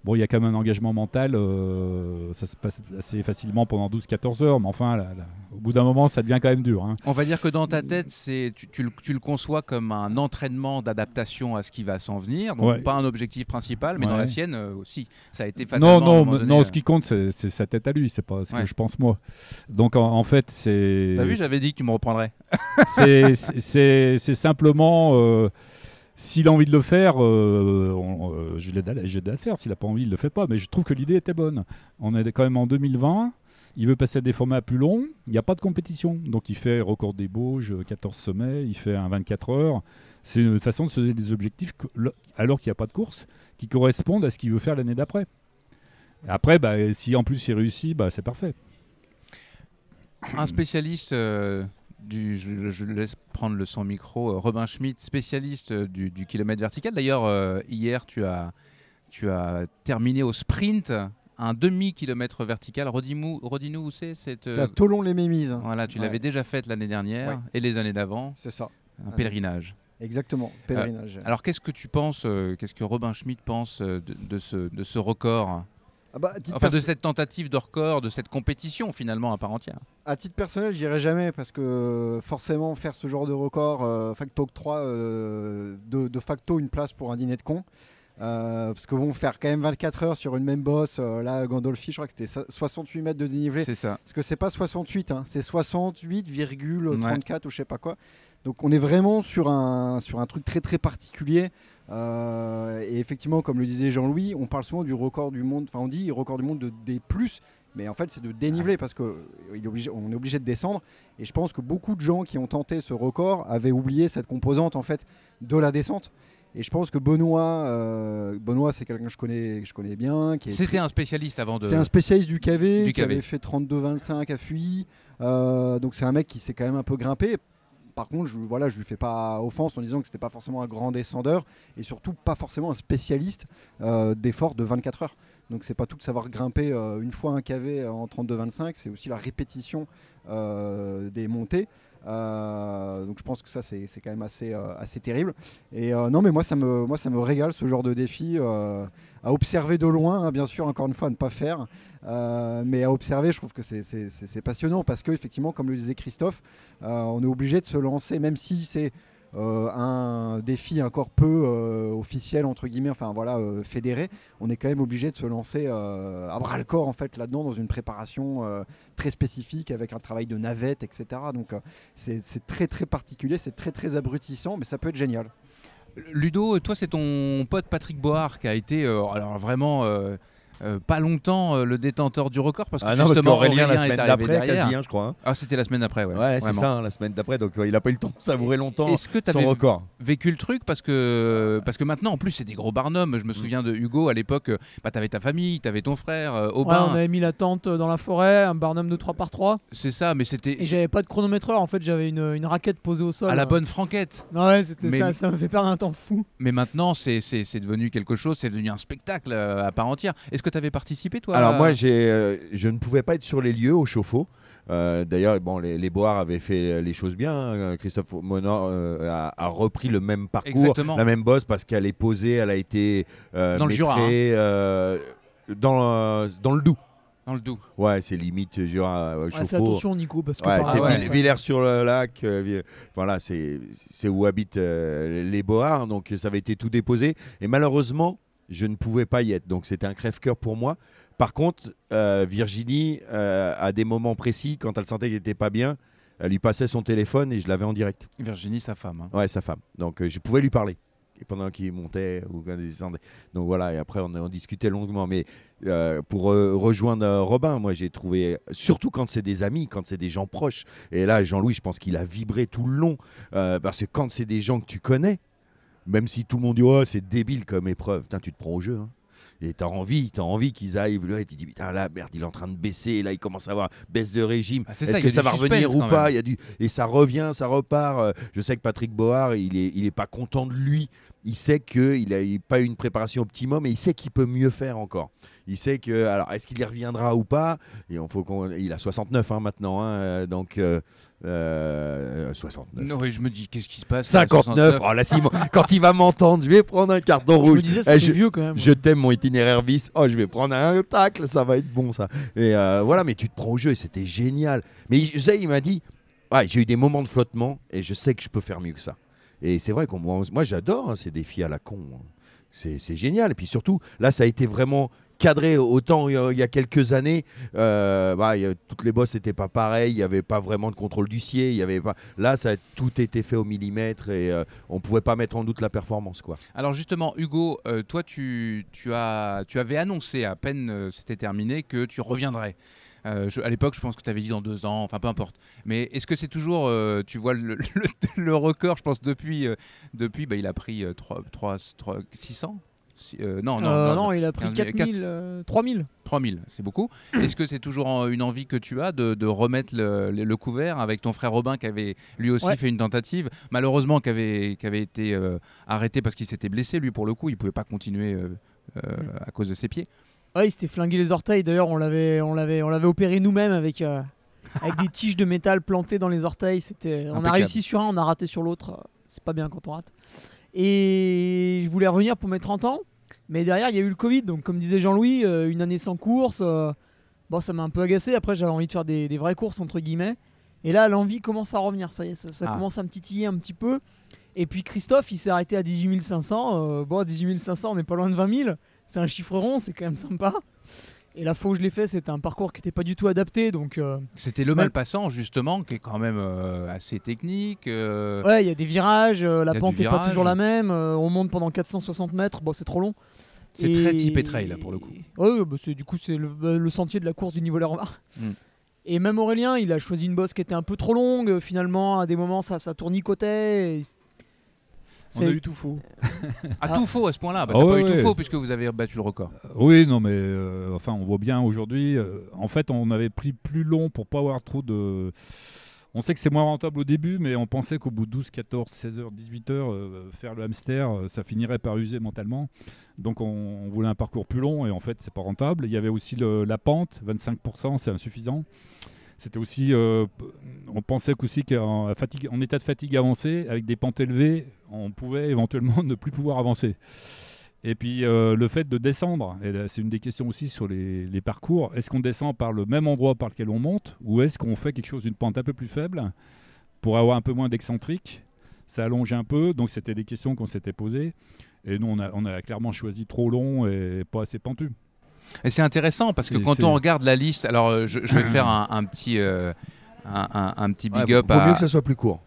bon, il y a quand même un engagement mental. euh, ça se passe assez facilement pendant 12-14 heures, mais enfin, là, là, au bout d'un moment, ça devient quand même dur. hein. On va dire que dans ta tête, c'est tu, tu le, tu le conçois comme un entraînement d'adaptation à ce qui va s'en venir. Donc Ouais. pas un objectif principal, mais dans la sienne euh, aussi. Ça a été Non, fatalement. non, donné, non, euh, ce qui compte, c'est sa tête à lui, c'est pas ce Ouais. que je pense moi. Donc en, en fait, c'est. T'as vu, j'avais dit que tu me reprendrais. c'est- simplement s'il a envie de le faire, euh, on- euh, je l'aide à, le faire. S'il n'a pas envie, il le fait pas. Mais je trouve que l'idée était bonne. On est quand même en 2020. Il veut passer à des formats plus longs. Il n'y a pas de compétition. Donc il fait record des Bauges, 14 sommets. Il fait un 24 heures. C'est une façon de se donner des objectifs alors qu'il n'y a pas de course qui correspondent à ce qu'il veut faire l'année d'après. Après, bah, si en plus il réussit, bah, c'est parfait. Un spécialiste euh, du, je, laisse prendre le son micro, euh, Robin Schmidt, spécialiste euh, du, du kilomètre vertical. D'ailleurs, euh, hier, tu as, tu as terminé au sprint un demi-kilomètre vertical. Redis-nous où c'est cette, à Tolon-les-Mémises. Voilà, tu Ouais. l'avais déjà faite l'année dernière Ouais. et les années d'avant. C'est ça. Un Ouais. pèlerinage. Exactement, pèlerinage. Alors, qu'est-ce que tu penses, euh, qu'est-ce que Robin Schmidt pense de, de ce, de ce record? Ah bah, Enfin, de cette tentative de record, de cette compétition finalement à part entière. À titre personnel, j'irai jamais parce que forcément faire ce genre de record, euh, facto octroie euh, de, de facto une place pour un dîner de con. Euh, parce que bon, faire quand même 24 heures sur une même bosse, là, Gandolfi, je crois que c'était so- 68 mètres de dénivelé. C'est ça. Parce que c'est pas 68, hein, c'est 68,34 ou je sais pas quoi. Donc on est vraiment sur un, sur un truc très très particulier. Euh, et effectivement, comme le disait Jean-Louis, on parle souvent du record du monde, enfin on dit record du monde de D+, mais en fait c'est de dénivelé parce qu'on est obligé, on est obligé de descendre. Et je pense que beaucoup de gens qui ont tenté ce record avaient oublié cette composante en fait de la descente. Et je pense que Benoît, euh, Benoît c'est quelqu'un que je connais, que je connais bien. C'était un spécialiste avant de. c'est un spécialiste du KV Du qui KV. avait fait 32-25 à Fuy. Euh, donc c'est un mec qui s'est quand même un peu grimpé. Par contre, je, voilà, je lui fais pas offense en disant que c'était pas forcément un grand descendeur et surtout pas forcément un spécialiste euh, d'efforts de 24 heures. Donc c'est pas tout de savoir grimper euh, une fois un KV en 32-25, c'est aussi la répétition euh, des montées. Euh, donc je pense que ça c'est quand même assez, euh, assez terrible. Et euh, non mais moi ça, me, moi ça me régale ce genre de défi à observer de loin, hein, bien sûr encore une fois à ne pas faire. Mais à observer, je trouve que c'est- passionnant parce que effectivement, comme le disait Christophe, on est obligé de se lancer, même si c'est euh, un défi encore peu euh, officiel entre guillemets, enfin voilà, euh, fédéré, on est quand même obligé de se lancer à bras le corps en fait là-dedans dans une préparation très spécifique avec un travail de navette, etc. Donc c'est très très particulier, c'est très très abrutissant, mais ça peut être génial. Ludo, toi, c'est ton pote Patrick Board qui a été alors vraiment euh, pas longtemps euh, le détenteur du record parce que Ah non, parce justement, qu'Aurélien, la semaine d'après, quasi, hein, je crois. hein. Ah, c'était la semaine d'après, ouais. Ouais, c'est ça, hein, la semaine d'après. Donc euh, il a pas eu le temps de savourer longtemps Est-ce que tu son avais record. vécu le truc parce que parce que maintenant en plus c'est des gros barnums. Je me souviens de Hugo à l'époque. Bah t'avais ta famille, t'avais ton frère, euh, Ouais, on avait mis la tente dans la forêt, un barnum de 3 par 3 C'est ça, mais c'était Et j'avais pas de chronométreur, en fait, j'avais une, une raquette posée au sol. à la bonne franquette. Ouais, c'était Mais- ça, ça me fait perdre un temps fou. Mais maintenant c'est c'est c'est devenu quelque chose, c'est devenu un spectacle à part entière. Est-ce que tu avais participé toi Alors à- moi, j'ai, euh, je ne pouvais pas être sur les lieux au chauffe-eau. Euh, D'ailleurs, bon, les, les Boires avaient fait les choses bien. hein. Christophe Monod euh, a, a repris le même parcours, Exactement. la même bosse, parce qu'elle est posée, elle a été euh, Dans le Jura, euh, dans, euh, dans le Doubs. dans le Doubs. Ouais, c'est limite Jura, Ouais, fais chauffe-eau. attention, Nico, parce que Ouais, par- c'est ouais, Vill- ouais. Villers-sur-le-Lac. euh, Vi- voilà, c'est c'est où habitent euh, les Boards. Donc ça avait été tout déposé. Et malheureusement, je ne pouvais pas y être. Donc c'était un crève-cœur pour moi. Par contre, euh, Virginie, euh, à des moments précis, quand elle sentait qu'elle n'était pas bien, elle lui passait son téléphone et je l'avais en direct. Virginie, sa femme. hein. Ouais, sa femme. Donc euh, je pouvais lui parler. Pendant qu'il montait ou quand il descendait. Donc voilà, et après on, on discutait longuement. Mais pour rejoindre Robin, moi j'ai trouvé, surtout quand c'est des amis, quand c'est des gens proches. Et là, Jean-Louis, je pense qu'il a vibré tout le long. parce que quand c'est des gens que tu connais, même si tout le monde dit oh, c'est débile comme épreuve, putain, tu te prends au jeu. hein. Et t'as envie, t'as envie qu'ils aillent. Là, et tu dis putain là merde, il est en train de baisser. Là, il commence à avoir baisse de régime. Ah, Est-ce que ça va revenir ou pas? Il y a du et ça revient, ça repart. Euh, Je sais que Patrick Board, il est, il est pas content de lui. Il sait que il a il a pas eu une préparation optimum, mais il sait qu'il peut mieux faire encore. Il sait que alors est-ce qu'il y reviendra ou pas? Et on faut qu'on, il a 69 hein, maintenant, hein, euh, donc euh, euh, 69. Non, oui, je me dis qu'est-ce qui se passe là, 59. Oh, là, quand il va m'entendre, je vais prendre un carton Je rouge. me disais, Eh, je, vieux quand même. je t'aime mon itinéraire vis. Oh, je vais prendre un tacle, ça va être bon ça. Et euh, voilà, mais tu te prends au jeu et c'était génial. Mais je sais, il m'a dit, ouais, j'ai eu des moments de flottement et je sais que je peux faire mieux que ça. Et c'est vrai qu'on moi, j'adore hein, ces défis à la con. hein. C'est c'est génial. Et puis surtout, là, ça a été vraiment cadré. Autant il y a, quelques années, euh, bah, toutes les bosses n'étaient pas pareilles. Il n'y avait pas vraiment de contrôle du ciel. Il y avait pas. Là, ça a tout été fait au millimètre et euh, on pouvait pas mettre en doute la performance, quoi. Alors justement, Hugo, euh, toi, tu, avais annoncé à peine c'était terminé que tu reviendrais. À l'époque, je pense que tu avais dit dans deux ans, enfin peu importe. Mais est-ce que c'est toujours, tu vois, le, record, je pense, depuis, depuis bah, il a pris euh, 3, 3, 3, 600 Si- euh, non, non, Euh, non, non, il a pris Quinze- 4000, quatre- euh, 3000. 3000, c'est beaucoup. Est-ce que c'est toujours une envie que tu as de, de remettre le, le- le couvert avec ton frère Robin qui avait lui aussi Ouais. fait une tentative, malheureusement qui avait, qui avait été euh, arrêté parce qu'il s'était blessé lui pour le coup, il pouvait pas continuer euh, euh, à cause de ses pieds? Ouais, il s'était flingué les orteils. D'ailleurs, on l'avait, on l'avait, on l'avait opéré nous-mêmes avec, euh, avec des tiges de métal plantées dans les orteils. C'était, on a réussi sur un, on a raté sur l'autre. C'est pas bien quand on rate. Et je voulais revenir pour mes 30 ans, mais derrière il y a eu le Covid. Donc, comme disait Jean-Louis, euh, une année sans course. euh, bon, ça m'a un peu agacé. Après, j'avais envie de faire des, des vraies courses entre guillemets. Et là, l'envie commence à revenir. Ça y est, ça, ça Ah. commence à me titiller un petit peu. Et puis Christophe, il s'est arrêté à 18 500. Euh, bon, 18 500, on n'est pas loin de 20 000. C'est un chiffre rond, c'est quand même sympa. Et la fois où je l'ai fait, c'était un parcours qui n'était pas du tout adapté. Donc, euh, C'était le Mal- Malpassant justement qui est quand même euh, assez technique. euh, ouais, il y a des virages, la pente n'est pas toujours la même. on monte pendant 460 mètres, bon, c'est trop long. C'est très typé trail, là, pour le coup. Ouais, bah, du coup, c'est le, bah, le sentier de la course du niveau les remarques. Mm. Et même Aurélien, il a choisi une bosse qui était un peu trop longue. Finalement, à des moments, ça, ça tournicotait. et On c'est- a eu tout faux. à Ah. tout faux à ce point-là. Bah, Ah t'as pas ouais, eu tout ouais. faux puisque vous avez battu le record. Oui, non, mais euh, enfin, on voit bien aujourd'hui. euh, en fait, on avait pris plus long pour pas avoir trop de. On sait que c'est moins rentable au début, mais on pensait qu'au bout de 12, 14, 16 heures, 18 heures, euh, faire le hamster, euh, ça finirait par user mentalement. Donc on, on voulait un parcours plus long et en fait, c'est pas rentable. Il y avait aussi le- la pente, 25%, c'est insuffisant. C'était aussi, euh, on pensait qu'aussi qu'en à fatigue- en état de fatigue avancée, avec des pentes élevées, on pouvait éventuellement ne plus pouvoir avancer. Et puis euh, le fait de descendre, c'est une des questions aussi sur les, parcours, est-ce qu'on descend par le même endroit par lequel on monte, ou est-ce qu'on fait quelque chose d'une pente un peu plus faible pour avoir un peu moins d'excentrique? Ça allongeait un peu. Donc c'était des questions qu'on s'était posées. Et nous, on a, on a clairement choisi trop long et pas assez pentu. Et c'est intéressant parce que quand on regarde la liste, alors euh, je, je vais faire un, un petit, euh, un, un- un petit big Ouais, up vaut à. mieux que ça soit plus court.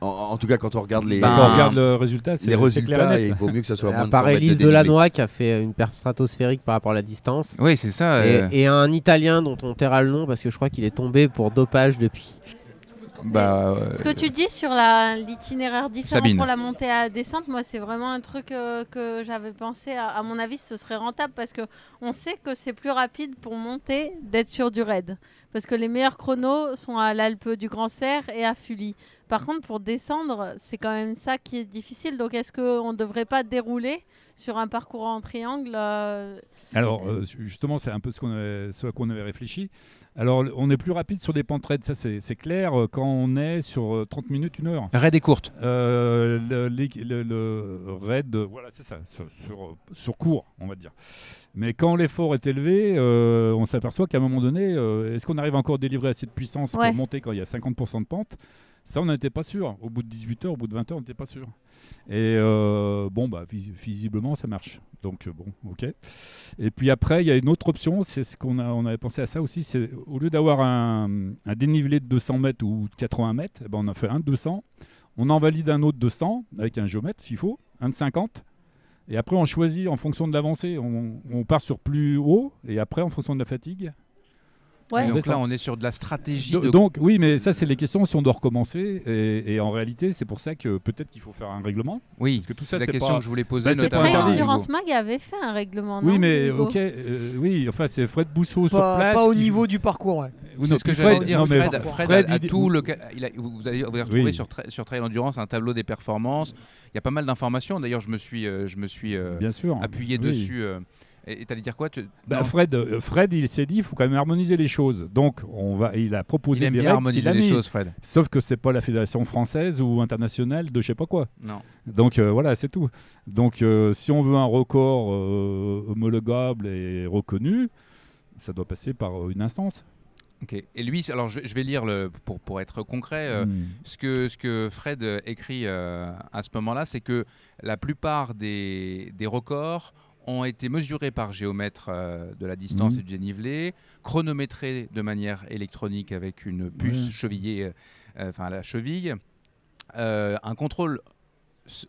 En, en tout cas, quand on regarde les, Ben, Quand on regarde le résultat, c'est les c'est clair et résultats, il vaut mieux que ça soit moins de 100 part mètres de Elise dénivelé. Delannoy qui a fait une perte stratosphérique par rapport à la distance. Oui, c'est ça. Et, euh, et un Italien dont on taira le nom parce que je crois qu'il est tombé pour dopage depuis. Bah, euh, Ce que tu dis sur l'itinéraire différent Sabine. pour la montée à la descente, moi c'est vraiment un truc euh, que j'avais pensé. À, à mon avis, ce serait rentable parce que on sait que c'est plus rapide pour monter d'être sur du raid. Parce que les meilleurs chronos sont à l'Alpe du Grand Serre et à Fully. Par contre, pour descendre, c'est quand même ça qui est difficile. Donc est-ce qu'on ne devrait pas dérouler sur un parcours en triangle euh, Alors, euh, justement, c'est un peu ce, qu'on avait, ce à quoi on avait réfléchi. Alors, on est plus rapide sur des pentes raides, ça c'est c'est clair, euh, quand on est sur euh, 30 minutes, une heure. raid est courte. Euh, le, les- le- le raid, euh, voilà, c'est ça, sur, sur, sur court, on va dire. Mais quand l'effort est élevé, euh, on s'aperçoit qu'à un moment donné, euh, est-ce qu'on arrive encore à délivrer assez de puissance Ouais. pour monter quand il y a 50% de pente? Ça, on n'était pas sûr. Au bout de 18 heures, au bout de 20 heures, on n'était pas sûr. Et euh, bon, bah, vis- visiblement, ça marche. Donc, euh, bon, ok. Et puis après, il y a une autre option, c'est ce qu'on a, on avait pensé à ça aussi, c'est au lieu d'avoir un, dénivelé de 200 mètres ou de 80 mètres, eh ben, on en fait un de 200. On en valide un autre de 100 avec un géomètre s'il faut, un de 50. Et après, on choisit en fonction de l'avancée. On part sur plus haut et après, en fonction de la fatigue. Ouais. Donc là, on est sur de la stratégie. De- Donc, oui, mais ça, c'est les questions si on doit recommencer. Et, et en réalité, c'est pour ça que peut-être qu'il faut faire un règlement. oui, parce que tout c'est ça, la c'est question pas- que je voulais poser, Bah, notamment. Hugo. Endurance Mag avait fait un règlement. oui, non, mais Hugo ok, euh, oui, enfin, c'est Fred Bousseau sur place. pas au qui- niveau du parcours, ouais. Oui, C'est ce que j'allais dire. non, mais Fred, Fred, Fred a- tout le. ca- il a- vous allez, vous allez retrouver Oui. sur, tra- sur Trail Endurance un tableau des performances. Il y a pas mal d'informations. D'ailleurs, je me suis, euh, je me suis euh, Bien sûr. appuyé Oui. dessus. Et tu allais dire quoi tu- Bah, Fred, euh, Fred, il s'est dit, il faut quand même harmoniser les choses. Donc, on va, il a proposé Il aime des bien règles harmoniser a les mis. choses, Fred. Sauf que c'est pas la fédération française ou internationale de je sais pas quoi. Non. Donc euh, voilà, c'est tout. Donc euh, si on veut un record euh, homologable et reconnu, ça doit passer par une instance. Ok. Et lui, alors je, je vais lire le, pour, pour être concret. euh, Hmm. Ce que, ce que Fred écrit euh, à ce moment-là, c'est que la plupart des, des records ont été mesurés par géomètre euh, de la distance Mhm. et du dénivelé, chronométrés de manière électronique avec une puce Ouais. chevillée, euh, euh, enfin à la cheville. Euh, un contrôle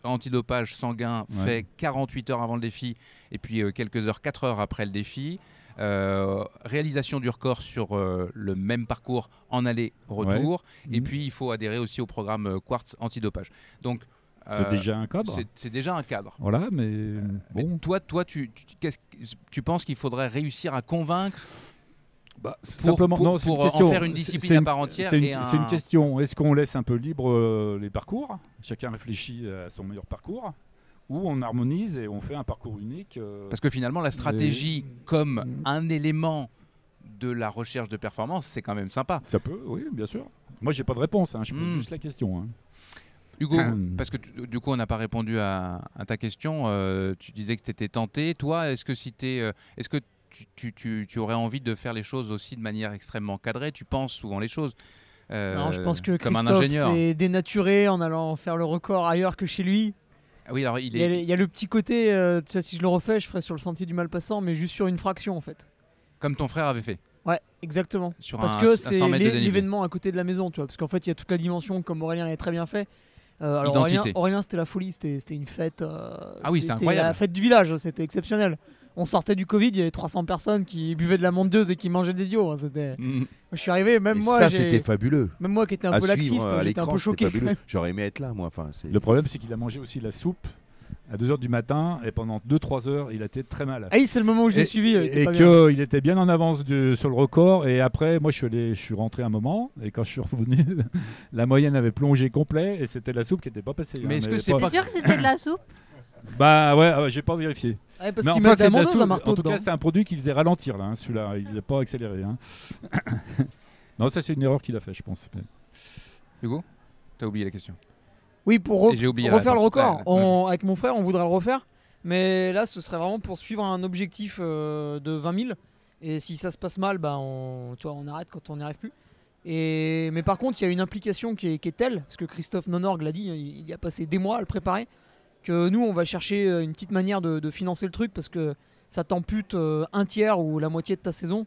antidopage sanguin Ouais. fait 48 heures avant le défi et puis quelques heures, 4 heures après le défi. Euh, réalisation du record sur euh, le même parcours en aller-retour. Et Mhm. puis, il faut adhérer aussi au programme euh, Quartz antidopage. Donc, C'est euh, déjà un cadre. c'est- déjà un cadre. Voilà, mais Mais bon. toi, toi, tu, tu, penses qu'il faudrait réussir à convaincre Bah, pour- simplement, pour- non, une pour en faire une discipline c'est à une- part entière C'est une, une question. Est-ce qu'on laisse un peu libre euh, les parcours? Chacun réfléchit à son meilleur parcours ou on harmonise et on fait un parcours unique euh, Parce que finalement, la stratégie comme un élément de la recherche de performance, c'est quand même sympa. Ça peut, oui, bien sûr. Moi, j'ai pas de réponse. hein, je pose Mm. juste la question. hein. Hugo, Hum. parce que tu- du coup, on n'a pas répondu à, à ta question. euh, tu disais que tu étais tenté. Toi, est-ce que, si t'es, euh, est-ce que tu, tu- tu- tu aurais envie de faire les choses aussi de manière extrêmement cadrée? Tu penses souvent les choses. euh, Non, je pense que comme un Christophe ingénieur. s'est dénaturé en allant faire le record ailleurs que chez lui. Ah Oui, alors il Il y, a, est. il y a le petit côté, euh, tu sais, si je le refais, je ferais sur le sentier du Malpassant, mais juste sur une fraction en fait. Comme ton frère avait fait. Ouais, exactement. Sur Parce un- que c'est 100 mètres de l'é- dénivelé. l'événement à côté de la maison, tu vois. Parce qu'en fait, il y a toute la dimension, comme Aurélien l'avait très bien fait. Euh, alors Aurélien, Identité. Aurélien, c'était la folie, c'était c'était une fête. euh, Ah oui, c'était- c'est c'était incroyable. la fête du village, c'était exceptionnel. On sortait du Covid, il y avait 300 personnes qui buvaient de la monteuse et qui mangeaient des dios. hein, C'était... Mhm. Je suis arrivé, même Et moi, ça, j'ai- c'était fabuleux. même moi qui étais un à peu suivre laxiste, j'étais un peu choqué. J'aurais aimé être là, moi. Enfin, c'est- Le problème, c'est qu'il a mangé aussi la soupe à 2h du matin et pendant 2-3 heures, il a été très mal. Ah oui, c'est le moment où je l'ai suivi. il était et qu'il était bien en avance de- sur le record. Et après, moi, je suis, allé- je suis rentré un moment. Et quand je suis revenu, la moyenne avait plongé complet. Et c'était la soupe qui n'était pas passée. Mais hein, est-ce que c'est pas- sûr que c'était de la soupe Bah ouais, euh, j'ai pas vérifié. Ouais, parce Mais qu'ils enfin, de soupe. marteau En tout dedans. cas, c'est un produit qui faisait ralentir, là, hein, celui-là. Il faisait pas accélérer. hein. non, ça, c'est une erreur qu'il a fait, je pense. Mais- Hugo, t'as oublié la question. Oui, pour, re- oublié refaire le record. Ouais, On- avec mon frère, on voudrait le refaire. Mais là, ce serait vraiment pour suivre un objectif euh, de 20 000. Et si ça se passe mal, bah, on, tu vois, on arrête quand on n'y arrive plus. Et, mais par contre, il y a une implication qui est, qui est telle, parce que Christophe Nonorg l'a dit, il, il y a passé des mois à le préparer, que nous, on va chercher euh, une petite manière de, de financer le truc parce que ça t'ampute euh, un tiers ou la moitié de ta saison.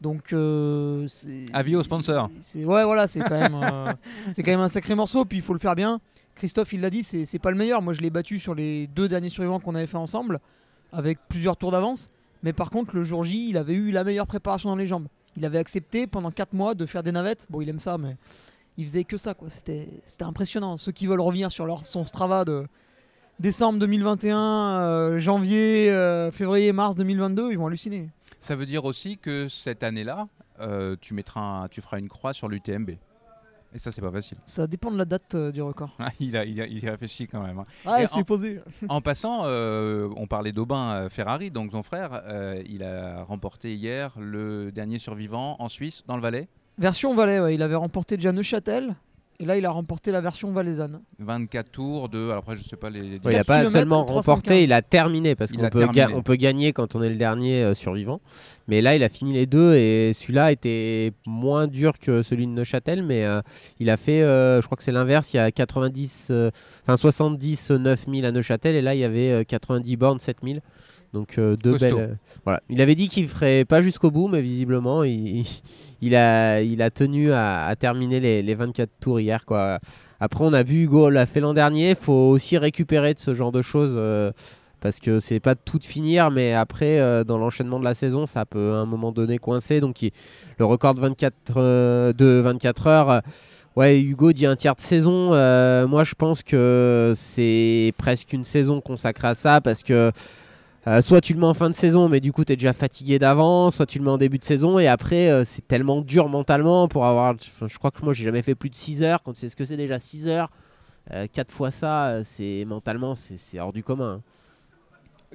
Donc, euh. Avis aux sponsors. Ouais, voilà, c'est quand, même, quand même un sacré morceau, puis il faut le faire bien. Christophe, il l'a dit, c'est pas le meilleur. Moi, je l'ai battu sur les deux derniers survivants qu'on avait fait ensemble, avec plusieurs tours d'avance. Mais par contre, le jour J, il avait eu la meilleure préparation dans les jambes. Il avait accepté pendant 4 mois de faire des navettes. Bon, il aime ça, mais il faisait que ça. C'était impressionnant. Ceux qui veulent revenir sur leur, son Strava de décembre 2021, euh, janvier, euh, février, mars 2022, ils vont halluciner. Ça veut dire aussi que cette année-là, euh, tu, tu feras une croix sur l'UTMB. Et ça, c'est pas facile. Ça dépend de la date euh, du record. Ah, il, a, il, a- il y réfléchit quand même. hein. Ah, Et c'est en- posé. En passant, euh, on parlait d'Aubin euh, Ferrari, donc son frère, euh, il a remporté hier le dernier survivant en Suisse, dans le Valais. Version Valais, ouais, il avait remporté déjà Neuchâtel. Et là, il a remporté la version valaisanne. 24 tours de. Alors après, je sais pas les. les Ouais, il n'a 4 pas seulement 315. remporté, il a terminé parce qu'on peut, ga- gagner quand on est le dernier euh, survivant. Mais là, il a fini les deux et celui-là était moins dur que celui de Neuchâtel, mais euh, il a fait, euh, je crois que c'est l'inverse, il y a 90, euh, enfin 70 9000 à Neuchâtel et là il y avait euh, 90 bornes 7000. Donc euh, deux belles. euh, voilà. Il avait dit qu'il ferait pas jusqu'au bout, mais visiblement il, il a, il a tenu à, à terminer les, les 24 tours hier quoi. Après, on a vu Hugo l'a fait l'an dernier. faut aussi récupérer de ce genre de choses euh, parce que c'est pas tout de finir, mais après, euh, dans l'enchaînement de la saison, ça peut à un moment donné coincer. Donc, il- le record de 24, euh, de 24 heures. Ouais, Hugo dit un tiers de saison. moi, je pense que c'est presque une saison consacrée à ça parce que euh, soit tu le mets en fin de saison, mais du coup, tu es déjà fatigué d'avant, soit tu le mets en début de saison, et après, euh, c'est tellement dur mentalement pour avoir. enfin, je crois que moi, j'ai jamais fait plus de 6 heures. Quand tu sais ce que c'est déjà 6 heures, 4 fois ça, euh, c'est mentalement, c'est hors du commun. hein.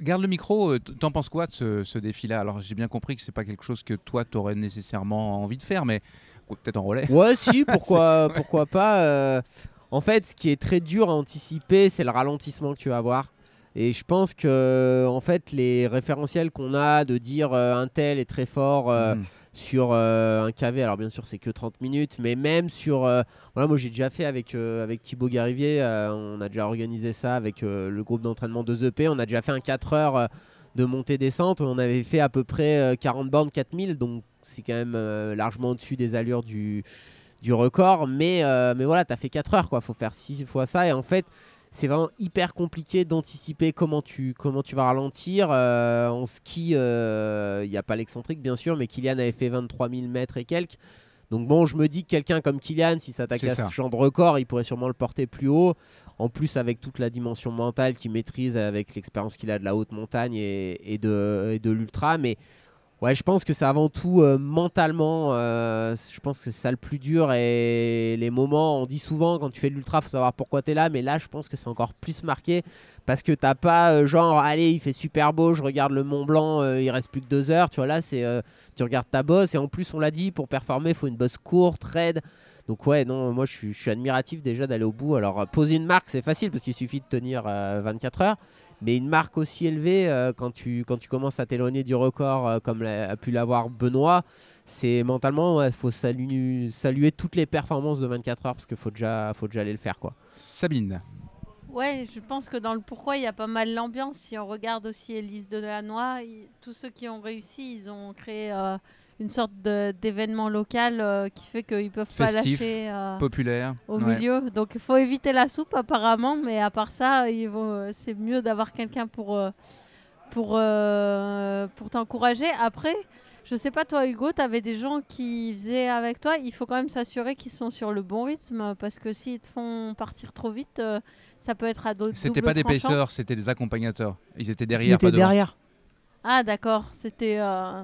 Garde le micro, euh, t'en penses quoi de ce, ce défi-là? Alors j'ai bien compris que c'est pas quelque chose que toi t'aurais nécessairement envie de faire, mais peut-être en relais. Ouais, si, pourquoi, pourquoi pas. euh, En fait, ce qui est très dur à anticiper, c'est le ralentissement que tu vas avoir. Et je pense que, en fait, les référentiels qu'on a de dire euh, un tel est très fort euh, Mhm. sur euh, un KV, alors bien sûr, c'est que 30 minutes, mais même sur. euh, voilà, moi, j'ai déjà fait avec, euh, avec Thibaut Garivier, euh, on a déjà organisé ça avec euh, le groupe d'entraînement de EP, on a déjà fait un 4 heures. euh, de montée-descente, on avait fait à peu près euh, 40 bornes 4000, donc c'est quand même euh, largement au-dessus des allures du, du record. Mais, euh, mais voilà, tu as fait 4 heures, quoi. faut faire 6 fois ça. Et en fait, c'est vraiment hyper compliqué d'anticiper comment tu, comment tu vas ralentir. Euh, en ski, il n'y a pas l'excentrique, bien sûr, mais Kylian avait fait 23 000 mètres et quelques. Donc bon, je me dis que quelqu'un comme Kylian, si s'attaque C'est à ce genre de record, il pourrait sûrement le porter plus haut. En plus, avec toute la dimension mentale qu'il maîtrise, avec l'expérience qu'il a de la haute montagne et, et de, et de l'ultra. Mais ouais, je pense que c'est avant tout euh, mentalement. euh, je pense que c'est ça le plus dur. Et les moments, on dit souvent quand tu fais de l'ultra, faut savoir pourquoi tu es là. Mais là, je pense que c'est encore plus marqué parce que t'as pas euh, genre, allez, il fait super beau, je regarde le Mont Blanc, il reste plus que deux heures. Tu vois, là, c'est tu regardes ta bosse. Et en plus, on l'a dit, pour performer, il faut une bosse courte, raide. Donc ouais, non, moi je suis, admiratif déjà d'aller au bout. Alors poser une marque, c'est facile parce qu'il suffit de tenir euh, 24 heures. Mais une marque aussi élevée, euh, quand, tu, quand tu commences à t'éloigner du record euh, comme l'a- a pu l'avoir Benoît, c'est mentalement, il faut saluer, saluer toutes les performances de 24 heures parce qu'il faut déjà, faut déjà aller le faire. quoi. Sabine. Ouais, je pense que dans le pourquoi, il y a pas mal l'ambiance. Si on regarde aussi Elise Delannoy, tous ceux qui ont réussi, ils ont créé euh, une sorte de- d'événement local euh, qui fait qu'ils peuvent pas lâcher euh, populaire. au ouais. milieu. Donc il faut éviter la soupe apparemment, mais à part ça, il vaut- euh, c'est mieux d'avoir quelqu'un pour, euh, pour, euh, pour t'encourager. Après, je sais pas, toi Hugo, tu avais des gens qui faisaient avec toi. Il faut quand même s'assurer qu'ils sont sur le bon rythme parce que s'ils te font partir trop vite, euh, ça peut être à d'autres. C'était pas des pacers, c'était des accompagnateurs. Ils étaient Ils derrière, pas devant. derrière. Ah d'accord, c'était euh,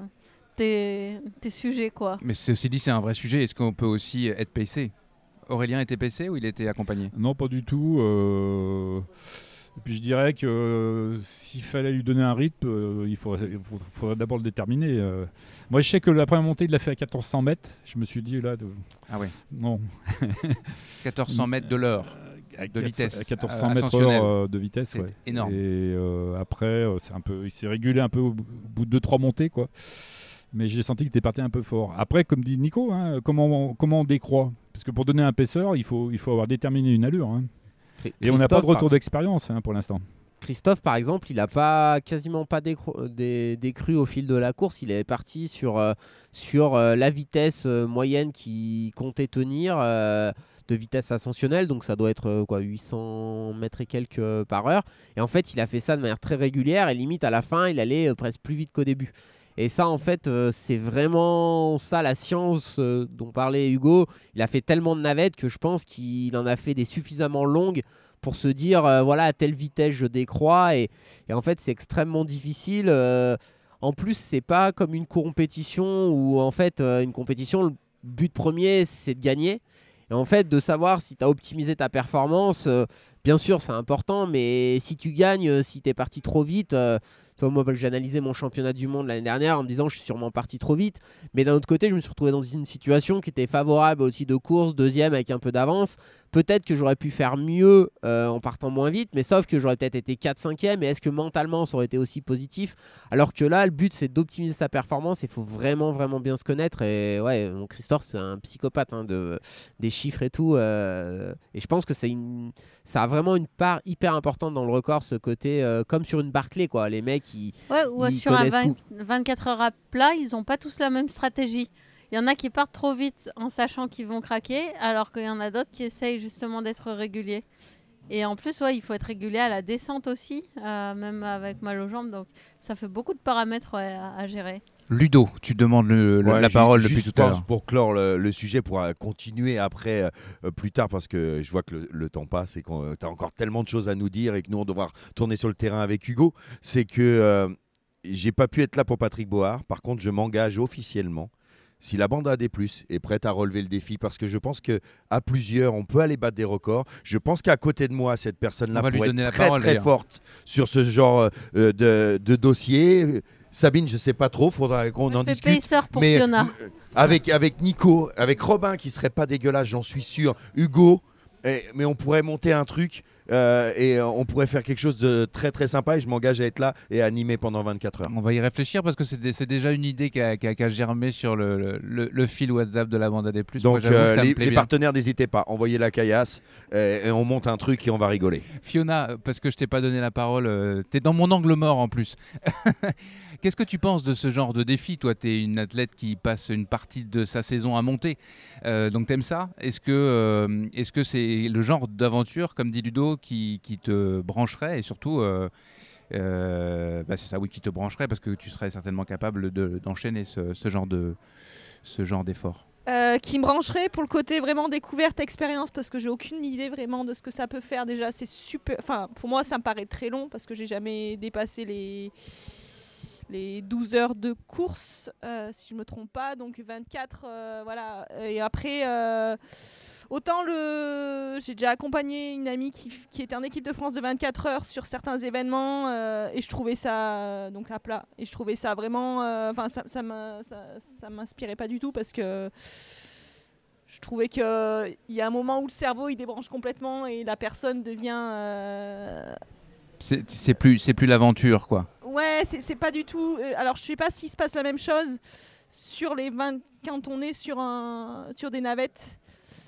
tes, tes sujets quoi. Mais ceci dit, c'est un vrai sujet. Est-ce qu'on peut aussi être pacé Aurélien était pacé ou il était accompagné? Non, pas du tout. euh, Et puis je dirais que euh, s'il fallait lui donner un rythme, euh, il faudrait, d'abord le déterminer. euh. Moi, je sais que la première montée, il l'a fait à 1400 mètres. Je me suis dit là, de- Ah ouais. non. 1400 mètres de l'heure. À de 400 vitesse. à 1400 euh, mètres heure euh, de vitesse, ouais. énorme. Et euh, après, euh, c'est un peu, il s'est régulé un peu au bout- au bout de 2-3 montées, quoi. Mais j'ai senti que tu parti un peu fort. Après, comme dit Nico, hein, comment, on, comment on décroît? Parce que pour donner un paisseur, il faut, il faut avoir déterminé une allure. hein. Et on n'a pas de retour d'expérience hein, pour l'instant. Christophe, par exemple, il n'a pas quasiment pas dé- décru au fil de la course. Il est parti sur, euh, sur euh, la vitesse euh, moyenne qui comptait tenir de vitesse ascensionnelle. Donc ça doit être quoi, 800 mètres et quelques par heure. Et en fait, il a fait ça de manière très régulière. Et limite, à la fin, il allait presque plus vite qu'au début. Et ça, en fait, euh, c'est vraiment ça la science euh, dont parlait Hugo. Il a fait tellement de navettes que je pense qu'il en a fait des suffisamment longues pour se dire euh, voilà à telle vitesse je décrois. Et, en fait c'est extrêmement difficile. En plus c'est pas comme une compétition où en fait une compétition le but premier c'est de gagner. Et en fait de savoir si tu as optimisé ta performance bien sûr c'est important mais si tu gagnes si tu es parti trop vite vois, moi j'ai analysé mon championnat du monde l'année dernière en me disant je suis sûrement parti trop vite. Mais d'un autre côté je me suis retrouvé dans une situation qui était favorable aussi de course deuxième avec un peu d'avance Peut-être que j'aurais pu faire mieux euh, en partant moins vite, mais sauf que j'aurais peut-être été 4-5e. Et est-ce que mentalement ça aurait été aussi positif? Alors que là, le but c'est d'optimiser sa performance. Il faut vraiment, vraiment bien se connaître. Et ouais, mon Christophe, c'est un psychopathe hein, de, des chiffres et tout. euh, et je pense que c'est une, ça a vraiment une part hyper importante dans le record, ce côté euh, comme sur une Barclay, quoi. Les mecs, ils, Ouais, ou ils sur un connaissent 20 tout. 24 heures à plat, ils n'ont pas tous la même stratégie. Il y en a qui partent trop vite en sachant qu'ils vont craquer, alors qu'il y en a d'autres qui essayent justement d'être réguliers. Et en plus, ouais, il faut être régulier à la descente aussi, euh, même avec mal aux jambes. Donc, ça fait beaucoup de paramètres ouais, à, à gérer. Ludo, tu demandes le- le- Ouais, la parole depuis tout à l'heure. Pour clore le, le sujet, pour euh, continuer après, euh, euh, plus tard, parce que je vois que le, le temps passe et que tu as encore tellement de choses à nous dire et que nous, on devra tourner sur le terrain avec Hugo. C'est que euh, j'ai pas pu être là pour Patrick Board. Par contre, je m'engage officiellement. Si la bande AD+, est prête à relever le défi, parce que je pense que à plusieurs, on peut aller battre des records. Je pense qu'à côté de moi, cette personne-là pourrait être très parole, très d'ailleurs. forte sur ce genre euh, de, de dossier. Sabine, je sais pas trop, faudra qu'on en discute. pour mais Fiona. euh, avec, avec Nico, avec Robin qui serait pas dégueulasse, j'en suis sûr. Hugo, eh, mais on pourrait monter un truc euh, et euh, on pourrait faire quelque chose de très très sympa et je m'engage à être là et à animer pendant 24 heures. On va y réfléchir parce que c'est dé- c'est déjà une idée qui a, qui a- qui a germé sur le, le- le- le fil WhatsApp de la bande AD+. Moi, Donc j'avoue que euh, me les, plaît les bien. partenaires, n'hésitez pas, envoyez la caillasse et on monte un truc et on va rigoler. Fiona, parce que je t'ai pas donné la parole, euh, t'es dans mon angle mort en plus. Qu'est-ce que tu penses de ce genre de défi Toi, tu es une athlète qui passe une partie de sa saison à monter. Euh, donc, t'aimes ça Est-ce que euh, que c'est le genre d'aventure, comme dit Ludo, qui, te brancherait et surtout. euh, euh, bah, c'est ça, oui, qui te brancherait parce que tu serais certainement capable de- d'enchaîner ce, ce genre de ce d'effort. Qui me brancherait pour le côté vraiment découverte, expérience, parce que j'ai aucune idée vraiment de ce que ça peut faire. Déjà, c'est super. Enfin, pour moi, ça me paraît très long parce que j'ai jamais dépassé les les 12 heures de course, euh, si je me trompe pas, donc 24, euh, voilà. Et après, euh, autant le, j'ai déjà accompagné une amie qui, était en équipe de France de 24 heures sur certains événements, et je trouvais ça donc à plat, et je trouvais ça vraiment, enfin ça, ça, m'inspirait pas du tout parce que je trouvais que euh, il y a un moment où le cerveau il débranche complètement et la personne devient c'est plus l'aventure quoi. Ouais, c'est pas du tout. euh, Alors, je sais pas s'il se passe la même chose sur les 20 quand on est sur un sur des navettes.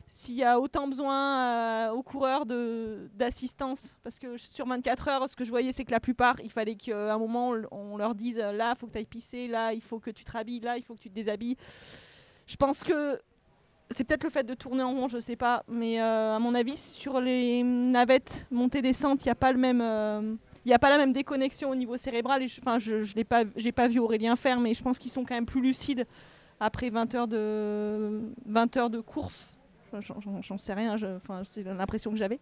S'il y a autant besoin euh, aux coureurs d'assistance, parce que sur 24 heures, ce que je voyais, c'est que la plupart, il fallait qu'à un moment, on, leur dise là, il faut que tu ailles pisser, là, il faut que tu te rhabilles, là, il faut que tu te déshabilles. Je pense que c'est peut-être le fait de tourner en rond, je sais pas, mais euh, à mon avis, sur les navettes montée-descente, il n'y a pas le même. Il n'y a pas la même déconnexion au niveau cérébral. et je- Enfin, je n'ai pas, pas vu Aurélien faire, mais je pense qu'ils sont quand même plus lucides après 20 heures de, 20 heures de course. J'en- sais rien, je- enfin, c'est l'impression que j'avais.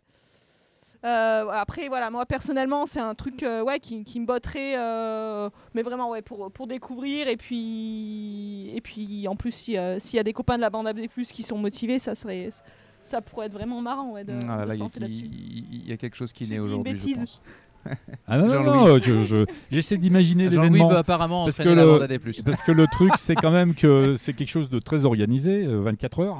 Euh, après, voilà, moi personnellement, c'est un truc euh, ouais, qui, qui me botterait, euh, mais vraiment ouais, pour, pour découvrir. Et puis, et puis en plus, s'il y, a- s'il y a des copains de la bande AB, qui sont motivés, ça, serait, ça pourrait être vraiment marrant ouais, de, Ah là de là, se il y a- lancer là-dessus. il y a quelque chose qui naît aujourd'hui, je pense. Ah non, non, non, je- je- j'essaie d'imaginer Jean-Louis l'événement. veut apparemment parce que, entraîner la le, AD+. parce que le truc, c'est quand même que c'est quelque chose de très organisé, euh, 24 heures.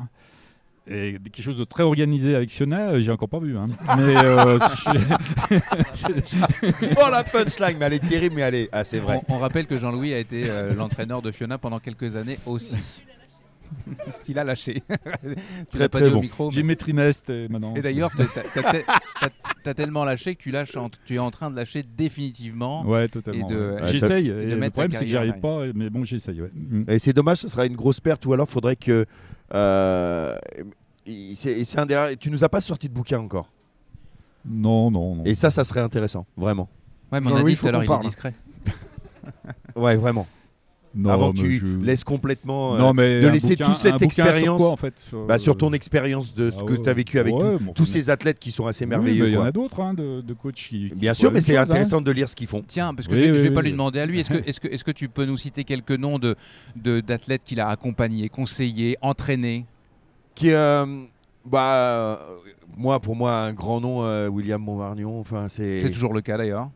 Et quelque chose de très organisé avec Fiona, euh, j'ai encore pas vu. hein. Mais euh, je- oh la punchline, mais elle est terrible, mais elle est. Ah, c'est vrai. On, on rappelle que Jean-Louis a été euh, l'entraîneur de Fiona pendant quelques années aussi. Il a lâché. Très au bon. micro, J'ai mais- mes trimestres et maintenant. Et d'ailleurs, t'as- t'as- t'as- t'as- t'as tellement lâché que tu, lâches en- tu es en train de lâcher définitivement. Ouais, totalement. Et de- ouais. Ouais, J'essaye. de et mettre Le problème, c'est que j'y arrive pas. Mais bon, j'essaye. ouais. Mm. Et c'est dommage, ce sera une grosse perte, ou alors faudrait que. euh, c'est- c'est un des- Tu nous as pas sorti de bouquin encore? Non, non, non. Et ça, ça serait intéressant, vraiment. Ouais, mais on a dit tout à l'heure, il est discret. Ouais, vraiment. Non, Avant que tu je- laisses complètement. euh, Non, mais de laisser toute cette sur expérience quoi, en fait, sur- bah, sur ton expérience de ce Ah que ouais. tu as vécu avec Ouais, tout- bon, tous ces athlètes qui sont assez Oui, merveilleux. Il y en a d'autres hein, de, de coachs qui. qui Bien sûr, mais c'est hein. intéressant de lire ce qu'ils font. Tiens, parce que Oui, je oui, vais pas oui, lui demander à lui, est-ce que, est que, est que tu peux nous citer quelques noms de de- d'athlètes qu'il a accompagnés, conseillés, entraînés? Qui, euh, bah, euh, moi, pour moi, un grand nom, euh, William Montmarnion. Enfin, c'est. C'est toujours le cas d'ailleurs.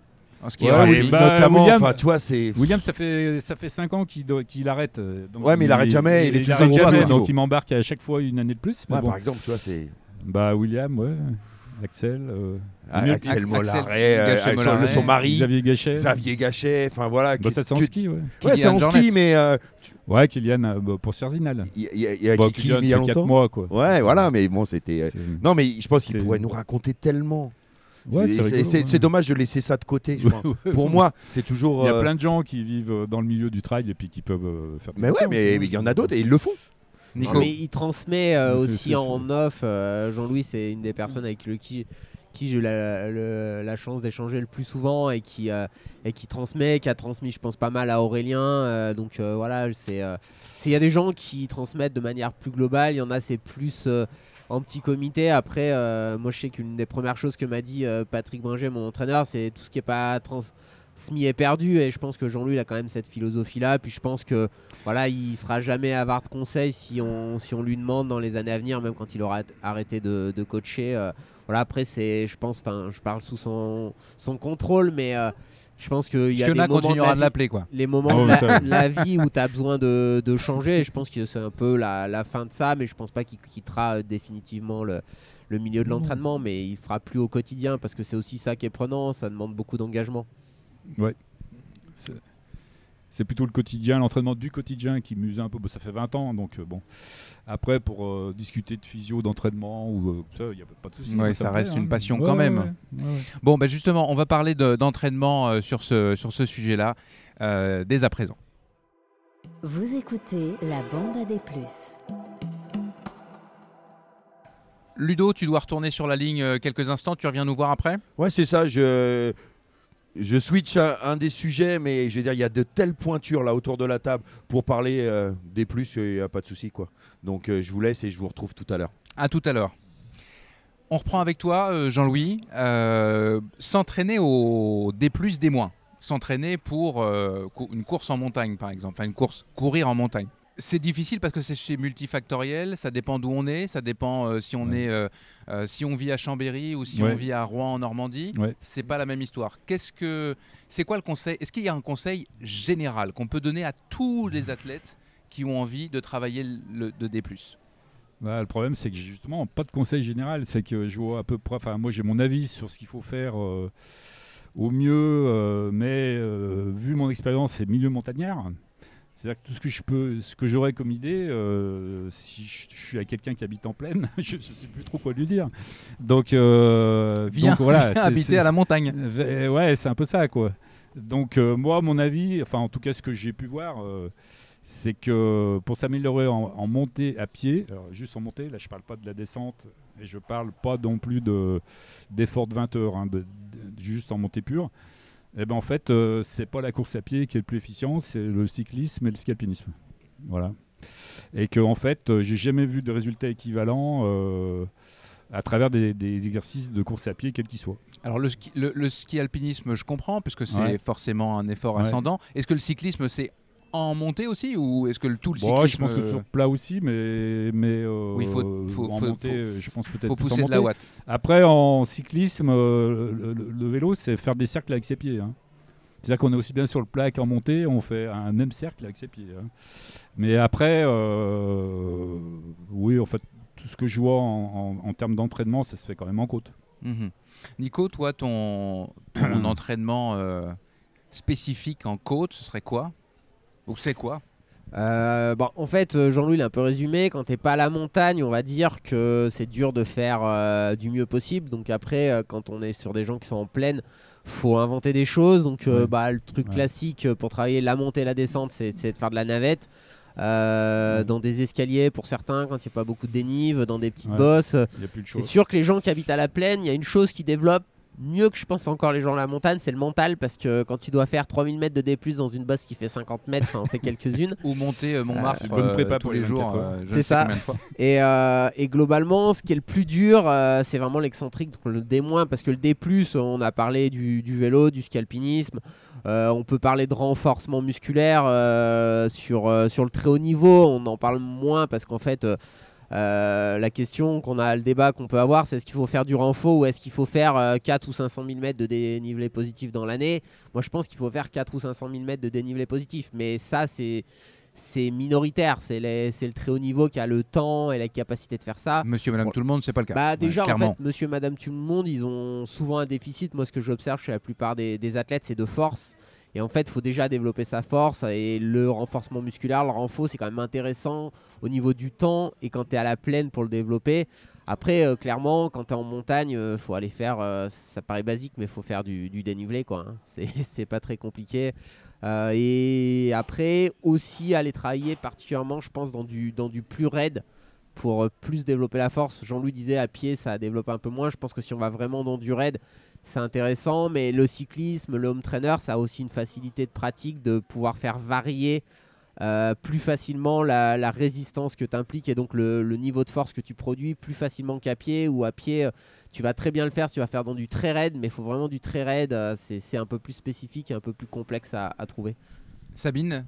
Ce qui Ouais, est- bah, notamment, William- enfin, tu vois, c'est. William, ça fait ça fait 5 ans qu'il arrête. euh, donc Ouais, mais il arrête jamais, il est toujours au jamais, donc il m'embarque à chaque fois une année de plus. mais Ouais, bon. par exemple, tu vois, c'est. Bah William, ouais. Axel. euh, Ah, Axel euh, Mollaret, son mari, Xavier Gachet. Xavier Gachet, enfin voilà. Bah, qui- ça c'est en ski, ouais. Ouais, c'est en ski, mais euh, Ouais, Kylian euh, bah, pour Cerzinal. il y, a- y a- Bah, qui- qui, Kylian, il y a c'est 4 longtemps mois, quoi. Ouais, voilà, mais bon, c'était. euh, Non, mais je pense qu'il pourrait nous raconter tellement. Ouais, C'est- ouais. dommage de laisser ça de côté. je. Pour moi, c'est toujours. Il y a euh, plein de gens qui vivent dans le milieu du trail et puis qui peuvent euh, faire. Mais ouais, mais il y en a d'autres et ils le font. Non, mais il transmet euh, aussi en off. euh, Jean-Louis, c'est une des personnes avec le qui, qui j'ai eu la, la chance d'échanger le plus souvent et qui, euh, et qui transmet, qui a transmis, je pense, pas mal à Aurélien. euh, donc euh, voilà, c'est. euh, c'est- Il y a des gens qui transmettent de manière plus globale. Il y en a, c'est plus. En petit comité, après, euh, moi je sais qu'une des premières choses que m'a dit euh, Patrick Bringer, mon entraîneur, c'est tout ce qui est pas transmis est perdu. Et je pense que Jean-Louis a quand même cette philosophie-là. Puis je pense que voilà, il sera jamais avare de conseils si on, lui demande dans les années à venir, même quand il aura arrêté de, coacher. euh, voilà, après, c'est, je pense, je parle sous son, son contrôle, mais je pense qu'il y a Fiona des moments continuera de l'appeler quoi. les moments Oh, de la, vie où tu as besoin de, de changer. Je pense que c'est un peu la, la fin de ça, mais je pense pas qu'il quittera euh, définitivement le, le milieu de l'entraînement, mais il fera plus au quotidien parce que c'est aussi ça qui est prenant, ça demande beaucoup d'engagement. C'est- C'est plutôt le quotidien, l'entraînement du quotidien qui m'use un peu. Bon, ça fait 20 ans, donc euh, bon. Après, pour euh, discuter de physio, d'entraînement, ou euh, ça, il n'y a pas de souci. Ouais, ça reste plaît, une hein. passion Ouais, quand même. ouais, ouais, ouais. Bon, bah justement, on va parler de- d'entraînement euh, sur ce, sur ce sujet-là euh, dès à présent. Vous écoutez la bande à des plus. Ludo, tu dois retourner sur la ligne quelques instants, tu reviens nous voir après? Ouais, c'est ça. Je, je switch un, un des sujets, mais je veux dire, il y a de telles pointures là autour de la table pour parler euh, des plus, il n'y a pas de souci. quoi. Donc euh, je vous laisse et je vous retrouve tout à l'heure. À tout à l'heure. On reprend avec toi, euh, Jean-Louis. S'entraîner au des plus, des moins. S'entraîner pour une course en montagne, par exemple. Enfin, une course, courir en montagne. C'est difficile parce que c'est multifactoriel. Ça dépend d'où on est. Ça dépend euh, si on Ouais. est, euh, euh, si on vit à Chambéry ou si Ouais. on vit à Rouen en Normandie. Ouais. C'est pas la même histoire. Qu'est-ce que, c'est quoi le conseil? Est-ce qu'il y a un conseil général qu'on peut donner à tous les athlètes qui ont envie de travailler le, de D+. Bah, le problème, c'est que justement pas de conseil général. C'est que je vois à peu près. Enfin, moi, j'ai mon avis sur ce qu'il faut faire au mieux, mais vu mon expérience, c'est milieu montagnard. C'est-à-dire que tout ce que je peux, ce que j'aurais comme idée, euh, si je, je suis à quelqu'un qui habite en plaine, je ne sais plus trop quoi lui dire. Donc, euh, Viens, donc voilà, viens habiter à la montagne. Ouais, c'est un peu ça, quoi. Donc, euh, moi, mon avis, enfin, en tout cas, ce que j'ai pu voir, euh, c'est que pour s'améliorer en, en montée à pied, alors juste en montée, là, je parle pas de la descente et je parle pas non plus de d'effort de 20 heures, hein, de- de- juste en montée pure. Et ben en fait, euh, c'est pas la course à pied qui est le plus efficient, c'est le cyclisme et le ski alpinisme. Voilà. Et que en fait, euh, j'ai jamais vu de résultats équivalents euh, à travers des, des exercices de course à pied, quels qu'ils soient. Alors le ski, le, le ski alpinisme, je comprends, puisque c'est Ouais. forcément un effort Ouais. ascendant. Est-ce que le cyclisme, c'est en montée aussi ou est-ce que le, tout le Bon, cyclisme je pense que sur plat aussi, mais, mais euh, Oui, faut- faut- en faut- montée, faut- je pense peut-être plus en pousser de la watt Après, en cyclisme, euh, le, le- le vélo, c'est faire des cercles avec ses pieds. hein. C'est-à-dire qu'on est aussi bien sur le plat qu'en montée, on fait un même cercle avec ses pieds. hein. Mais après, euh, oui, en fait, tout ce que je vois en, en- en termes d'entraînement, ça se fait quand même en côte. Mhm. Nico, toi, ton, ton entraînement spécifique en côte, ce serait quoi? Ou c'est quoi Euh, bon, en fait, euh, Jean-Louis l'a un peu résumé. Quand t'es pas à la montagne, on va dire que c'est dur de faire euh, du mieux possible. Donc après, euh, quand on est sur des gens qui sont en plaine, faut inventer des choses. Donc euh, Ouais. bah, le truc Ouais. classique pour travailler la montée et la descente, c'est de faire de la navette. Euh, Dans des escaliers pour certains, quand il n'y a pas beaucoup de dénive, dans des petites Ouais. bosses. Il n'y a plus de C'est sûr que les gens qui habitent à la plaine, il y a une chose qui développe mieux que je pense encore les gens à la montagne, c'est le mental. Parce que quand tu dois faire 3000 mètres de D, dans une bosse qui fait 50 mètres, ça en fait quelques-unes. Ou monter euh, Montmartre c'est une bonne prépa euh, tous pour les jours 24 heures. euh, C'est ça. de. Et, euh, et globalement, ce qui est le plus dur, euh, c'est vraiment l'excentrique, donc le D-, parce que le D, on a parlé du, du vélo, du ski alpinisme. Euh, on peut parler de renforcement musculaire euh, sur, euh, sur le très haut niveau. On en parle moins parce qu'en fait, euh, la question qu'on a, le débat qu'on peut avoir, c'est est-ce qu'il faut faire du renfort ou est-ce qu'il faut faire euh, 4 ou 500 000 mètres de dénivelé positif dans l'année? Moi, je pense qu'il faut faire 4 ou 500 000 mètres de dénivelé positif. Mais ça, c'est. C'est minoritaire, c'est le très haut niveau qui a le temps et la capacité de faire ça. Monsieur, madame, Bon. tout le monde, c'est pas le cas. Bah Ouais, déjà en fait monsieur madame tout le monde ils ont souvent un déficit moi ce que j'observe chez la plupart des, des athlètes c'est de force et en fait il faut déjà développer sa force et le renforcement musculaire le renfort c'est quand même intéressant au niveau du temps et quand tu es à la plaine pour le développer après euh, clairement quand tu es en montagne il faut aller faire euh, ça paraît basique mais il faut faire du, dénivelé quoi hein. c'est pas très compliqué Euh, et après aussi aller travailler particulièrement je pense dans du, dans du plus raide pour euh, plus développer la force. Jean-Louis disait à pied, ça développe un peu moins. Je pense que si on va vraiment dans du raid, c'est intéressant. Mais le cyclisme, le home trainer, ça a aussi une facilité de pratique de pouvoir faire varier euh, plus facilement la, la résistance que tu impliques et donc le, le niveau de force que tu produis plus facilement qu'à pied ou à pied. euh, tu vas très bien le faire, tu vas faire dans du très raid, mais il faut vraiment du très raid. euh, c'est c'est un peu plus spécifique et un peu plus complexe à, à trouver. Sabine?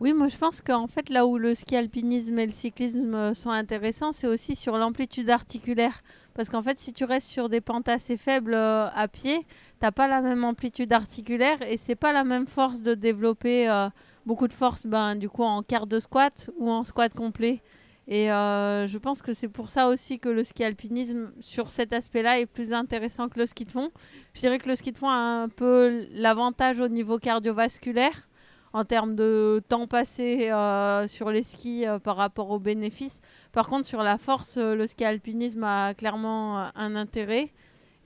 Oui, moi je pense qu'en fait là où le ski alpinisme et le cyclisme sont intéressants, c'est aussi sur l'amplitude articulaire. Parce qu'en fait, si tu restes sur des pentes assez faibles euh, à pied, t'as pas la même amplitude articulaire et c'est pas la même force de développer euh, beaucoup de force ben, du coup en quart de squat ou en squat complet. Et euh, je pense que c'est pour ça aussi que le ski alpinisme, sur cet aspect-là, est plus intéressant que le ski de fond. Je dirais que le ski de fond a un peu l'avantage au niveau cardiovasculaire en termes de temps passé euh, sur les skis euh, par rapport aux bénéfices. Par contre, sur la force, euh, le ski alpinisme a clairement euh, un intérêt.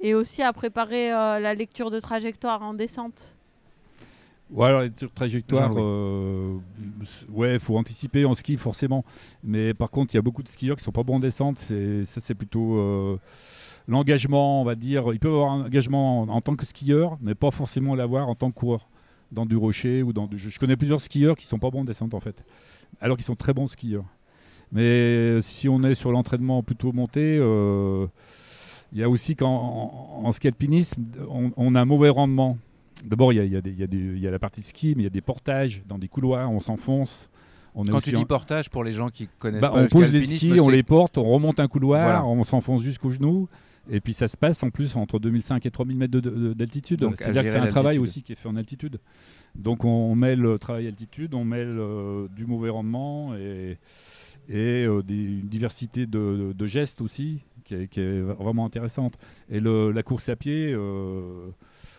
Et aussi à préparer euh, la lecture de trajectoire en descente. Ouais, alors, sur trajectoire, Jean-Louis. euh, ouais, faut anticiper en ski forcément. Mais par contre, il y a beaucoup de skieurs qui sont pas bons en descente. C'est, ça, c'est plutôt euh, l'engagement, on va dire. Ils peuvent avoir un engagement en, en tant que skieur, mais pas forcément l'avoir en tant que coureur. Dans du rocher ou dans du. Je, connais plusieurs skieurs qui sont pas bons en descente en fait, alors qu'ils sont très bons skieurs. Mais euh, si on est sur l'entraînement plutôt monté, euh, il y a aussi qu'en en, en ski alpinisme, on, on a un mauvais rendement. D'abord, il y a, il y a des- il y y a la partie ski, mais il y a des portages dans des couloirs, on s'enfonce. On est Quand tu en- dis portage, pour les gens qui connaissent bah, pas on le pose les skis, on les porte, on remonte un couloir, Voilà. on s'enfonce jusqu'aux genoux. Et puis ça se passe en plus entre 2005 et 3000 mètres de- de- d'altitude. Donc, C'est-à-dire que c'est un travail aussi qui est fait en altitude. Donc on, mêle le travail altitude, on mêle euh, du mauvais rendement et, et euh, des- une diversité de, de gestes aussi qui est, qui est vraiment intéressante. Et le- la course à pied, euh,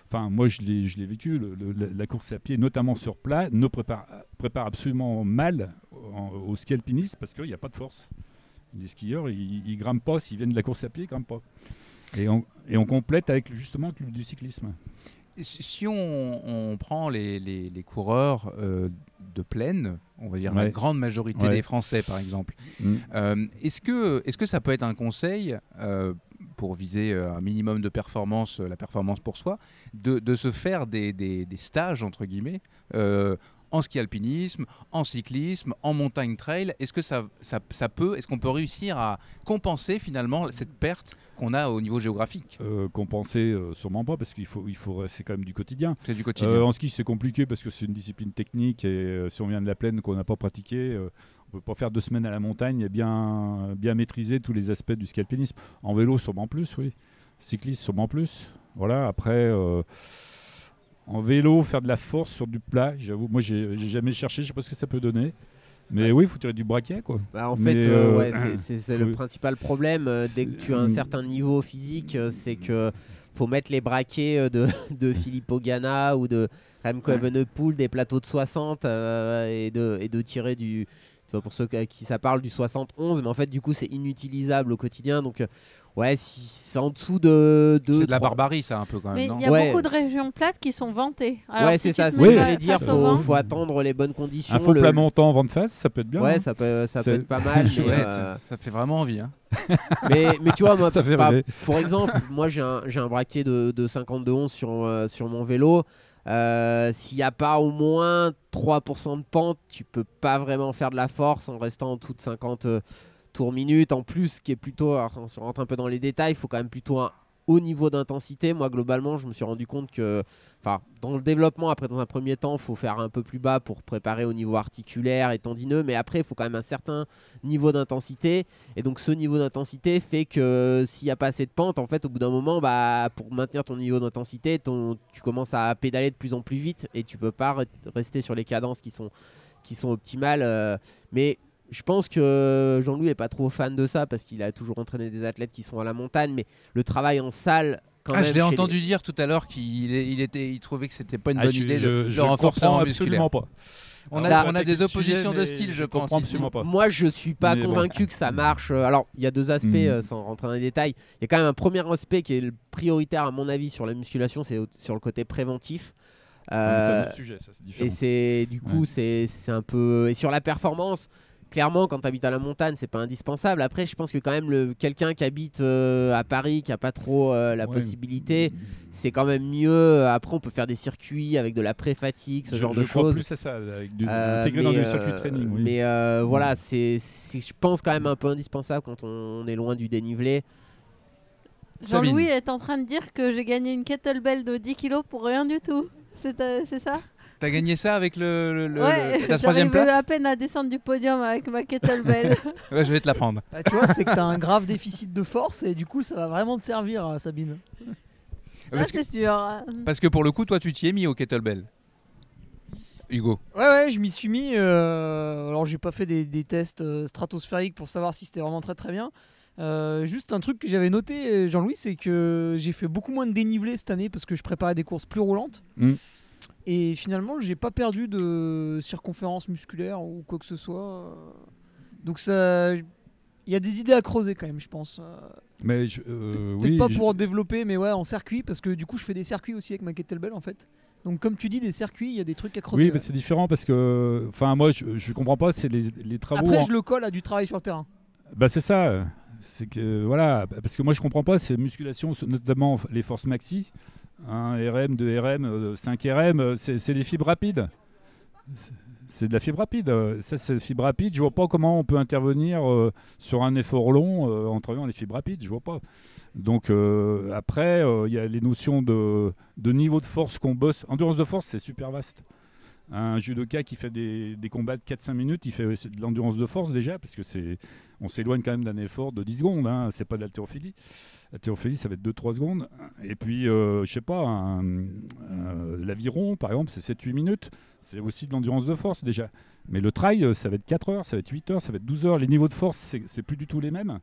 enfin moi je l'ai vécu, le- le- la- course à pied, notamment sur plat, ne prépare, prépare absolument mal en- au ski alpiniste parce qu'il n'y a pas de force. Les skieurs, ils, ils grimpent pas, s'ils viennent de la course à pied, ils grimpent pas. Et on, et on complète avec justement avec du cyclisme. Si on, on prend les, les- les coureurs euh, de plaine, on va dire la grande majorité Ouais. des Français par exemple, Mm. euh, est-ce que, est que ça peut être un conseil euh, pour viser un minimum de performance, la performance pour soi, de, de se faire des, des- des stages entre guillemets euh, en ski alpinisme, en cyclisme, en montagne trail Est-ce que ça, ça, ça peut, est-ce qu'on peut réussir à compenser finalement cette perte qu'on a au niveau géographique? Euh, compenser, euh, sûrement pas, parce qu'il faut, il faut, c'est quand même du quotidien. C'est du quotidien. Euh, en ski, c'est compliqué parce que c'est une discipline technique et si on vient de la plaine qu'on n'a pas pratiqué, on peut pas faire deux semaines à la montagne et bien, bien maîtriser tous les aspects du ski alpinisme. En vélo, sûrement plus, oui. Cycliste, sûrement plus. Voilà, après, euh, en vélo, faire de la force sur du plat, j'avoue, moi, j'ai jamais cherché, je sais pas ce que ça peut donner. Mais oui, il faut tirer du braquet, quoi. Bah, en fait, euh, euh, ouais, c'est- le principal problème euh, dès que tu as un certain niveau physique, c'est que faut mettre les braquets de, de Philippe Ogana ou de Remco Evenepoel des plateaux de 60 euh, et, de, et de tirer du. Tu vois, pour ceux à qui ça parle du 71, mais en fait, du coup, c'est inutilisable au quotidien. Donc, ouais, si c'est en dessous de. de C'est de la barbarie, ça, un peu quand Mais même, non il y a Ouais. beaucoup de régions plates qui sont vantées. Alors, ouais, si c'est ça, c'est ce que j'allais dire. Faut, faut attendre les bonnes conditions. Un faux le- plat montant en vent de face, ça peut être bien. Ouais, hein. ça peut, ça peut être pas mal. mais, euh, ça fait vraiment envie. Hein. mais, mais tu vois, moi, Ça fait par, rêver. pour exemple, moi j'ai un, j'ai un braquet de, de 52 11 sur, euh, sur mon vélo. Euh, S'il n'y a pas au moins 3% de pente, tu peux pas vraiment faire de la force en restant en dessous de 50 euh, tours minutes. En plus, qui est plutôt, alors, si on rentre un peu dans les détails, il faut quand même plutôt un haut niveau d'intensité. Moi, globalement, je me suis rendu compte que, enfin, dans le développement, après, dans un premier temps, il faut faire un peu plus bas pour préparer au niveau articulaire et tendineux, mais après, il faut quand même un certain niveau d'intensité. Et donc, ce niveau d'intensité fait que s'il n'y a pas assez de pente, en fait, au bout d'un moment, bah, pour maintenir ton niveau d'intensité, tu commences à pédaler de plus en plus vite et tu peux pas re- rester sur les cadences qui sont, qui sont optimales. euh, mais je pense que Jean-Louis est pas trop fan de ça parce qu'il a toujours entraîné des athlètes qui sont à la montagne, mais le travail en salle. Quand Ah, même je l'ai entendu les- dire tout à l'heure qu'il est- il était, il trouvait que c'était pas une Ah, bonne je- idée je- de, je en musculaire. absolument pas. On a, on a des le oppositions sujet, de style, je je pense. comprends ici. absolument pas. Moi, je suis pas Mais bon. convaincu que ça marche. Euh, Alors, il y a deux aspects, Mm. euh, sans rentrer dans les détails. Il y a quand même un premier aspect qui est le prioritaire, à mon avis, sur la musculation, c'est sur le côté préventif. Mais c'est un Euh, autre sujet, ça, c'est différent. et c'est du coup, Ouais. c'est un peu. Et sur la performance, clairement, quand tu habites à la montagne, c'est pas indispensable. Après, je pense que quand même, le... quelqu'un qui habite euh, à Paris, qui a pas trop euh, la Ouais. possibilité, c'est quand même mieux. Après, on peut faire des circuits avec de la pré-fatigue, ce je, genre je de crois choses. plus à ça, avec du, Euh, intégré dans du circuit euh, training. Oui. Mais euh, voilà, c'est, c'est, je pense, quand même un peu indispensable quand on est loin du dénivelé. Jean-Louis est en train de dire que j'ai gagné une kettlebell de 10 kilos pour rien du tout. C'est euh, c'est ça? T'as gagné ça avec le, Ouais, le- ta troisième place à peine à descendre du podium avec ma kettlebell. Ouais, Je vais te la prendre. Bah, tu vois, c'est que t'as un grave déficit de force et du coup, ça va vraiment te servir, euh, Sabine. ça, Parce que, c'est sûr. parce que pour le coup, toi, tu t'y es mis au kettlebell. Hugo. Ouais, ouais, je m'y suis mis. euh, alors, j'ai pas fait des, des tests euh, stratosphériques pour savoir si c'était vraiment très très bien. Euh, juste un truc que j'avais noté, Jean-Louis, c'est que j'ai fait beaucoup moins de dénivelé cette année parce que je préparais des courses plus roulantes. Mm. Et finalement, j'ai pas perdu de circonférence musculaire ou quoi que ce soit. euh. Donc, ça. Il y a des idées à creuser quand même, je pense. Euh, Mais je- euh, Peut-être oui, pas je- pour développer, mais ouais, en circuit, parce que du coup, je fais des circuits aussi avec ma kettlebell en fait. Donc, comme tu dis, des circuits, il y a des trucs à creuser. Oui, ouais. mais c'est différent parce que, enfin, moi, je, je comprends pas. C'est les, les travaux. Après, en- je le colle à du travail sur le terrain. Bah c'est ça. C'est que voilà, parce que moi je comprends pas ces musculations, notamment les forces maxi, hein, RM, 2 RM, euh, 5 RM, c'est des fibres rapides. C'est- de la fibre rapide. euh, Ça, c'est fibre rapide. Je vois pas comment on peut intervenir euh, sur un effort long euh, en travaillant les fibres rapides. Je vois pas. Donc après, il y a les notions de, de niveau de force qu'on bosse. Endurance de force, c'est super vaste. Un judoka qui fait des, combats de 4-5 minutes, il fait de l'endurance de force déjà, parce que on s'éloigne quand même d'un effort de 10 secondes, hein, c'est pas de l'haltérophilie. L'haltérophilie, ça va être 2-3 secondes. Et puis, euh, je sais pas, euh, l'aviron, par exemple, c'est 7-8 minutes. C'est aussi de l'endurance de force déjà. Mais le trail, euh, ça va être 4 heures, ça va être 8 heures, ça va être 12 heures. Les niveaux de force, c'est plus du tout les mêmes.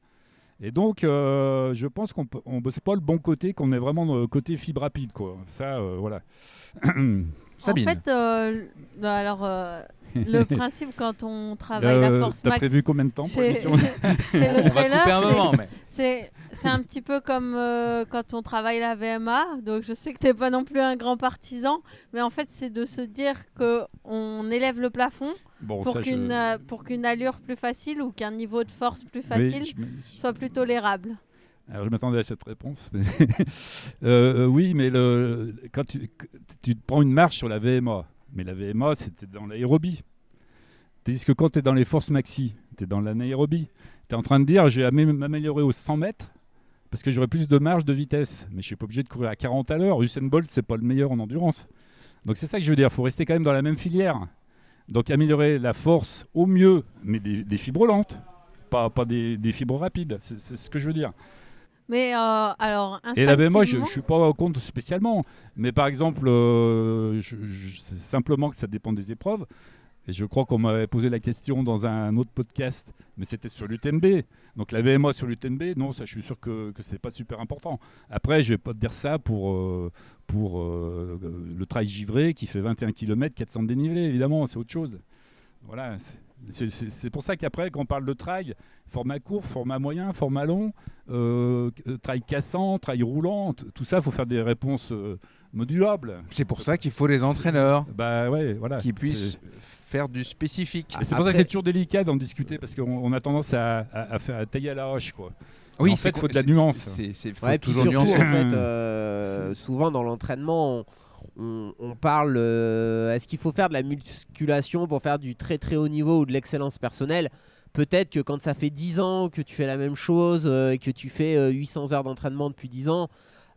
Et donc, euh, je pense qu'on on bosse pas le bon côté, qu'on est vraiment le côté fibre rapide. Ça, euh, voilà. Sabine. En fait, euh, le- alors, euh, le principe quand on travaille la Euh, force T'as max. prévu combien de temps pour l'émission le On va trailer, couper un c'est- moment, mais. C'est c'est un petit peu comme euh, quand on travaille la VMA. Donc je sais que t'es pas non plus un grand partisan, mais en fait c'est de se dire que on élève le plafond Bon, pour ça, je- qu'une euh, pour qu'une allure plus facile ou qu'un niveau de force plus Oui, facile je soit plus tolérable. Alors, je m'attendais à cette réponse. Euh, euh, oui, mais quand tu, tu prends une marche sur la VMA, mais la VMA, c'était dans l'aérobie. Tandis que quand tu es dans les forces maxi, tu es dans l'anaérobie. Tu es en train de dire, je vais amé- m'améliorer aux 100 mètres parce que j'aurai plus de marge de vitesse. Mais je suis pas obligé de courir à 40 à l'heure. Usain Bolt, c'est pas le meilleur en endurance. Donc c'est ça que je veux dire. Il faut rester quand même dans la même filière. Donc améliorer la force au mieux, mais des, fibres lentes, pas, pas des, fibres rapides. C'est ce que je veux dire. Mais euh, alors Et la VMA, je instinctivement- ne suis pas contre spécialement. Mais par exemple, euh, je- je- c'est simplement que ça dépend des épreuves. Et je crois qu'on m'avait posé la question dans un autre podcast, mais c'était sur l'UTMB. Donc la VMA sur l'UTMB, non, ça je suis sûr que, que c'est pas super important. Après, je vais pas te dire ça pour, euh, pour euh, le trail givré qui fait 21 km, 400 dénivelés, évidemment, c'est autre chose. Voilà, c'est- c'est pour ça qu'après, quand on parle de trail, format court, format moyen, format long, euh, trail cassant, trail roulant, tout ça, il faut faire des réponses euh, modulables. C'est pour ça qu'il faut des entraîneurs Bah ouais, voilà. qui puissent faire du spécifique. c'est pour ça que c'est toujours délicat d'en discuter parce qu'on on a tendance à, à- à faire à tailler à la hache quoi. Oui, en fait, faut de la nuance. c'est- Ouais, toujours surtout, nuancer. en fait, euh, souvent dans l'entraînement, on, on- on parle euh, est-ce qu'il faut faire de la musculation pour faire du très très haut niveau ou de l'excellence personnelle? Peut-être que quand ça fait 10 ans que tu fais la même chose euh, et que tu fais euh, 800 heures d'entraînement depuis 10 ans,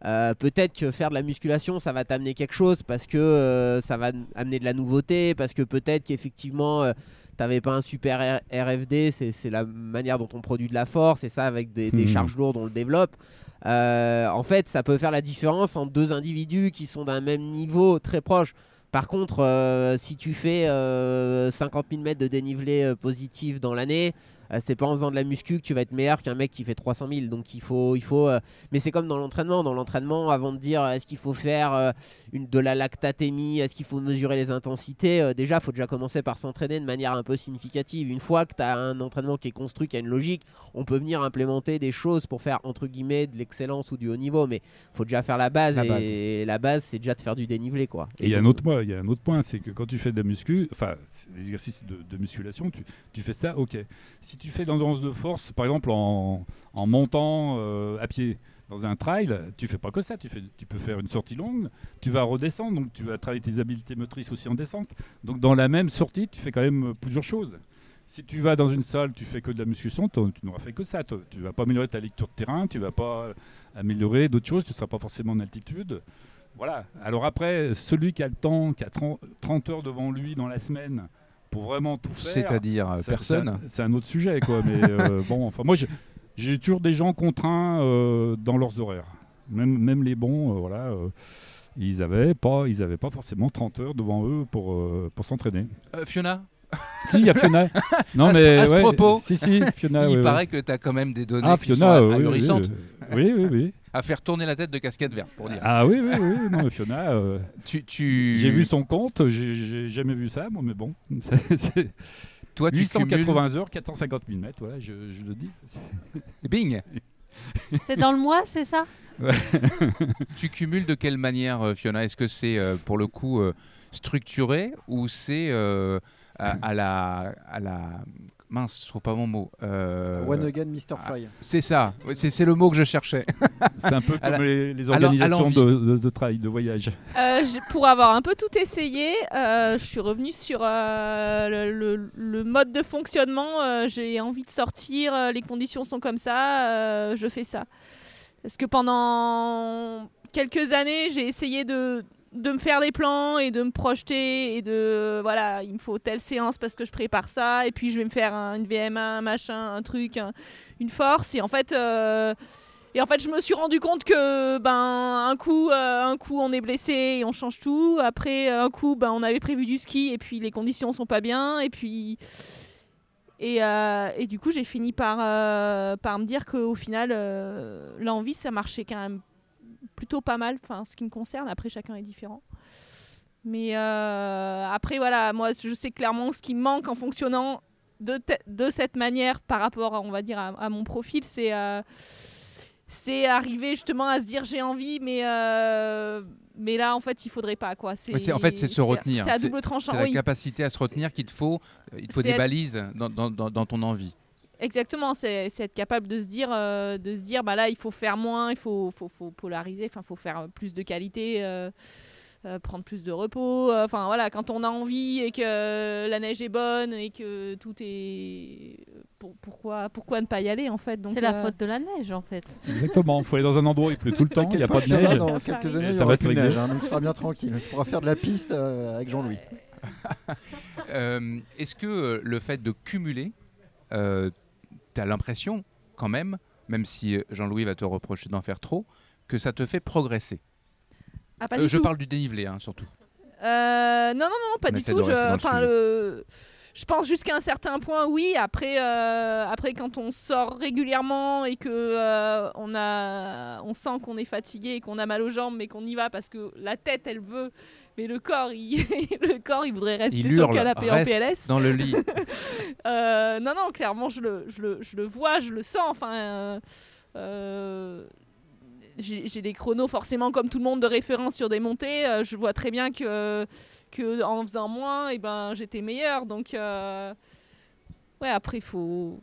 euh, peut-être que faire de la musculation ça va t'amener quelque chose parce que euh, ça va amener de la nouveauté, parce que peut-être qu'effectivement euh, t'avais pas un super RFD, c'est la manière dont on produit de la force et ça avec des, des Mhm. charges lourdes on le développe. Euh, en fait, ça peut faire la différence entre deux individus qui sont d'un même niveau très proche. Par contre, euh, si tu fais euh, 50 000 mètres de dénivelé euh, positif dans l'année, euh, c'est pas en faisant de la muscu que tu vas être meilleur qu'un mec qui fait 300 000. Donc il faut, il faut. euh, Mais c'est comme dans l'entraînement. Dans l'entraînement, avant de dire euh, est-ce qu'il faut faire euh, une, de la lactatémie, est-ce qu'il faut mesurer les intensités, euh, déjà, il faut déjà commencer par s'entraîner de manière un peu significative. Une fois que tu as un entraînement qui est construit, qui a une logique, on peut venir implémenter des choses pour faire entre guillemets de l'excellence ou du haut niveau. Mais faut déjà faire la base. La et la base, c'est déjà de faire du dénivelé, quoi. Et il y a un autre point, il y a un autre point, c'est que quand tu fais de la muscu, enfin des exercices de, de musculation, tu, tu fais ça, ok. Si tu fais de de force, par exemple en, montant euh, à pied dans un trail, tu fais pas que ça, tu, peux faire une sortie longue, tu vas redescendre, donc tu vas travailler tes habiletés motrices aussi en descente. Donc dans la même sortie, tu fais quand même euh, plusieurs choses. Si tu vas dans une salle, tu fais que de la musculation, tu n'auras fait que ça. toi. Tu vas pas améliorer ta lecture de terrain, tu vas pas améliorer d'autres choses, tu ne seras pas forcément en altitude. Voilà. Alors après, celui qui a le temps, qui a 30, 30 heures devant lui dans la semaine pour vraiment tout faire. C'est-à-dire euh, personne. C'est un autre sujet, quoi. Mais euh, bon, enfin, moi, je- j'ai toujours des gens contraints euh, dans leurs horaires. Même, même les bons, euh, voilà. euh, ils avaient pas, ils avaient pas forcément 30 heures devant eux pour, euh, pour s'entraîner. Euh, Fiona? Si, il y a Fiona. Non, à ce, mais à ce ouais, propos, si, si, Fiona. il ouais, paraît ouais. que tu as quand même des données Ah, qui Fiona, sont oui, oui, ahurissantes. oui, oui, oui. À faire tourner la tête de casquette verte, pour dire. Ah oui, oui, oui. Non, Fiona. euh, Tu, tu- J'ai vu son compte, j'ai- jamais vu ça, moi, mais bon. Toi, tu 880 heures, 450 000 mètres, voilà, je, je le dis. Bing C'est dans le mois, c'est ça? Tu cumules de quelle manière, euh, Fiona? Est-ce que c'est euh, pour le coup euh, structuré ou c'est euh, à, à la, à la. Mince, je trouve pas mon mot. Euh, One again, Mr. ah, Fly. C'est ça, c'est c'est le mot que je cherchais. C'est un peu la- comme les, organisations de, de, de travail, de voyage. Euh, pour avoir un peu tout essayé, euh, je suis revenue sur euh, le, le- le mode de fonctionnement. euh, J'ai envie de sortir, euh, les conditions sont comme ça, euh, je fais ça. Parce que pendant quelques années, j'ai essayé de, de me faire des plans et de me projeter et de voilà, il me faut telle séance parce que je prépare ça et puis je vais me faire un- une VMA, un machin, un truc, un- une force et en fait. euh, et en fait, je me suis rendu compte que ben un coup, euh, un coup on est blessé et on change tout. Après, un coup, ben on avait prévu du ski et puis les conditions sont pas bien. Et puis et, euh, et du coup, j'ai fini par par me dire qu'au final, l'envie, ça marchait quand même plutôt pas mal. Enfin, en ce qui me concerne. Après, chacun est différent. Mais euh, après, voilà, moi, je sais clairement ce qui me manque en fonctionnant de, de cette manière par rapport, on va dire, à, à mon profil, c'est euh, c'est arriver justement à se dire j'ai envie, mais euh, mais là, en fait, il faudrait pas quoi. C'est- en fait, c'est se retenir. C'est à double tranchant. C'est la oui. capacité à se retenir qu'il te faut. Il te faut des balises dans- dans- dans ton envie. Exactement, c'est être capable de se dire, euh, de se dire, bah là, il faut faire moins, il faut, faut, faut polariser, enfin, faut faire plus de qualité, euh, euh, prendre plus de repos. euh, Enfin voilà, quand on a envie et que la neige est bonne et que tout est, pour- pourquoi, pourquoi ne pas y aller en fait C'est la faute de la neige, en fait. Exactement, il faut aller dans un endroit où il pleut tout le temps, il n'y a pas de neige. Dans quelques années, il y ça aura va plus se de régler. neige, hein, donc seras bien tranquille. Tu pourras faire de la piste euh, avec Jean-Louis. Euh, Est-ce que le fait de cumuler, euh, tu as l'impression quand même, même si euh, Jean-Louis va te reprocher d'en faire trop, que ça te fait progresser ah, pas Euh, Je parle du dénivelé hein, surtout. Euh, non, non, non, pas On du tout. Je, pense jusqu'à un certain point, oui. Après, euh, après quand on sort régulièrement et que euh, on, a, on sent qu'on est fatigué et qu'on a mal aux jambes, mais qu'on y va parce que la tête, elle veut, mais le corps, il, le corps, il voudrait rester Il sur le canapé en PLS. dans le lit. Euh, non, non, clairement, je le, je le, je le vois, je le sens. Enfin, euh, euh, j'ai des chronos forcément comme tout le monde de référence sur des montées. Euh, je vois très bien que, que en faisant moins, et ben, j'étais meilleur. Donc, ouais, après, faut.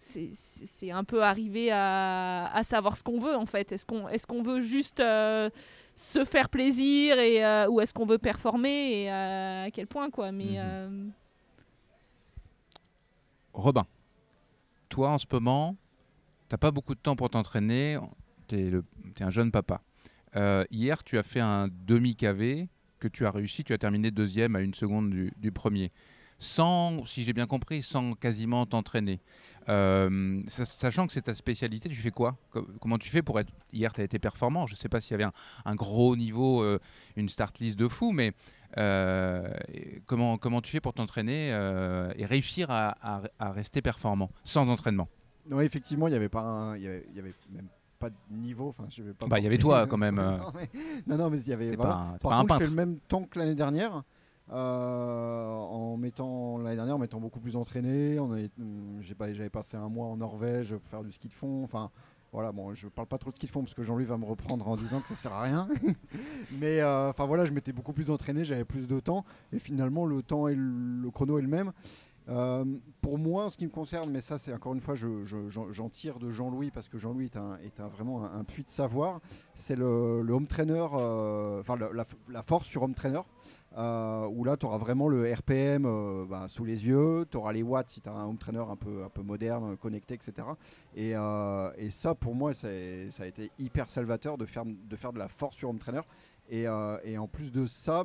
C'est un peu arriver à, à savoir ce qu'on veut en fait. Est-ce qu'on est qu'on veut juste euh, se faire plaisir et, euh, ou est-ce qu'on veut performer et euh, à quel point quoi. Mais Mhm. euh, Robin, toi en ce moment, t'as pas beaucoup de temps pour t'entraîner. T'es le- t'es un jeune papa. Hier, tu as fait un demi-KV que tu as réussi. Tu as terminé deuxième à une seconde du, du premier. Sans, si j'ai bien compris, sans quasiment t'entraîner. Euh, sa- sachant que c'est ta spécialité, tu fais quoi? Co- Comment tu fais pour être. Hier, tu as été performant? Je ne sais pas s'il y avait un, un gros niveau, euh, une start list de fou, mais euh, comment, comment tu fais pour t'entraîner et réussir à, à- à rester performant sans entraînement? Non, effectivement, il n'y avait pas un- il y avait, il y avait même pas de niveau. Enfin, je vais pas Bah, il y avait toi, quand même, non, mais, non, non, mais il y avait. Voilà. pas un- Par pas un contre, je fais peintre. le même temps que l'année dernière. Euh, en mettant l'année dernière en m'étant beaucoup plus entraîné hum, j'avais passé un mois en Norvège pour faire du ski de fond enfin voilà bon je parle pas trop de ski de fond parce que Jean-Louis va me reprendre en disant que ça sert à rien mais euh, enfin voilà je m'étais beaucoup plus entraîné j'avais plus de temps et finalement le temps et le, chrono est le même euh, pour moi, en ce qui me concerne, mais ça, c'est encore une fois, je- je- j'en j'en tire de Jean-Louis parce que Jean-Louis est, un, vraiment un, puits de savoir. C'est le, home trainer, enfin la, la force sur home trainer, euh, où là, tu auras vraiment le RPM euh, bah, sous les yeux, tu auras les watts si tu as un home trainer un peu, un peu moderne, connecté, etc. Et, euh, et ça, pour moi, ça a été hyper salvateur de faire, de faire de la force sur home trainer. Et, euh, et en plus de ça,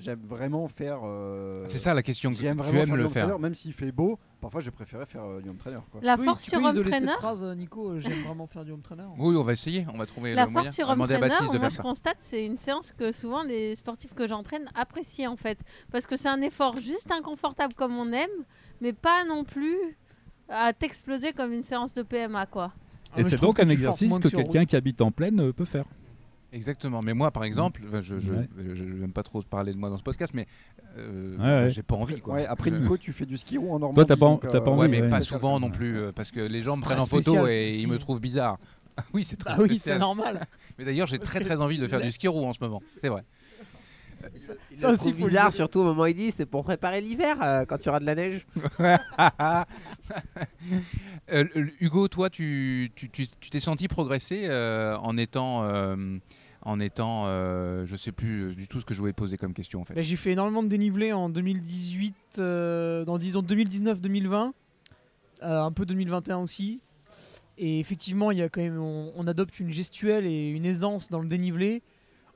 j'aime vraiment faire. C'est ça la question, que J'aime tu vraiment aimes le home faire. trainer, même s'il fait beau. Parfois, j'ai préféré faire euh, du home trainer. Quoi. La Oui, force sur home trainer. cette phrase, euh, Nico, euh, j'aime vraiment faire du home trainer. Oui, on va essayer, on va trouver La le moyen. force sur home trainer, Baptiste de moi faire je ça. constate, c'est une séance que souvent les sportifs que j'entraîne apprécient en fait. Parce que c'est un effort juste inconfortable comme on aime, mais pas non plus à t'exploser comme une séance de PMA quoi. Ah, Et c'est donc un exercice que quelqu'un qui habite en plaine euh, peut faire. Exactement. Mais moi, par exemple, enfin, je je, Ouais. je- j'aime pas trop parler de moi dans ce podcast, mais euh, Ouais, ouais. j'ai pas envie. Quoi. Ouais, après, Je- Nico, tu fais du ski roue en Normandie. t'as pas- donc, pas euh, Ouais, envie, mais ouais. pas souvent non plus, euh, parce que les gens me prennent en photo et ils me trouvent bizarre. oui, c'est très Ah oui, c'est normal. Mais d'ailleurs, j'ai très très envie de faire du ski roue en ce moment. C'est vrai. Ça le aussi, bizarre, dire. surtout au moment où il dit c'est pour préparer l'hiver euh, quand il y aura de la neige. Euh, Hugo, toi, tu tu- tu- tu t'es senti progresser euh, en étant, euh, en étant, euh, je sais plus euh, du tout ce que je voulais poser comme question en fait. Bah, j'ai fait énormément de dénivelé en 2018, euh, dans disons 2019-2020, euh, un peu 2021 aussi. Et effectivement, il y a quand même, on, on adopte une gestuelle et une aisance dans le dénivelé.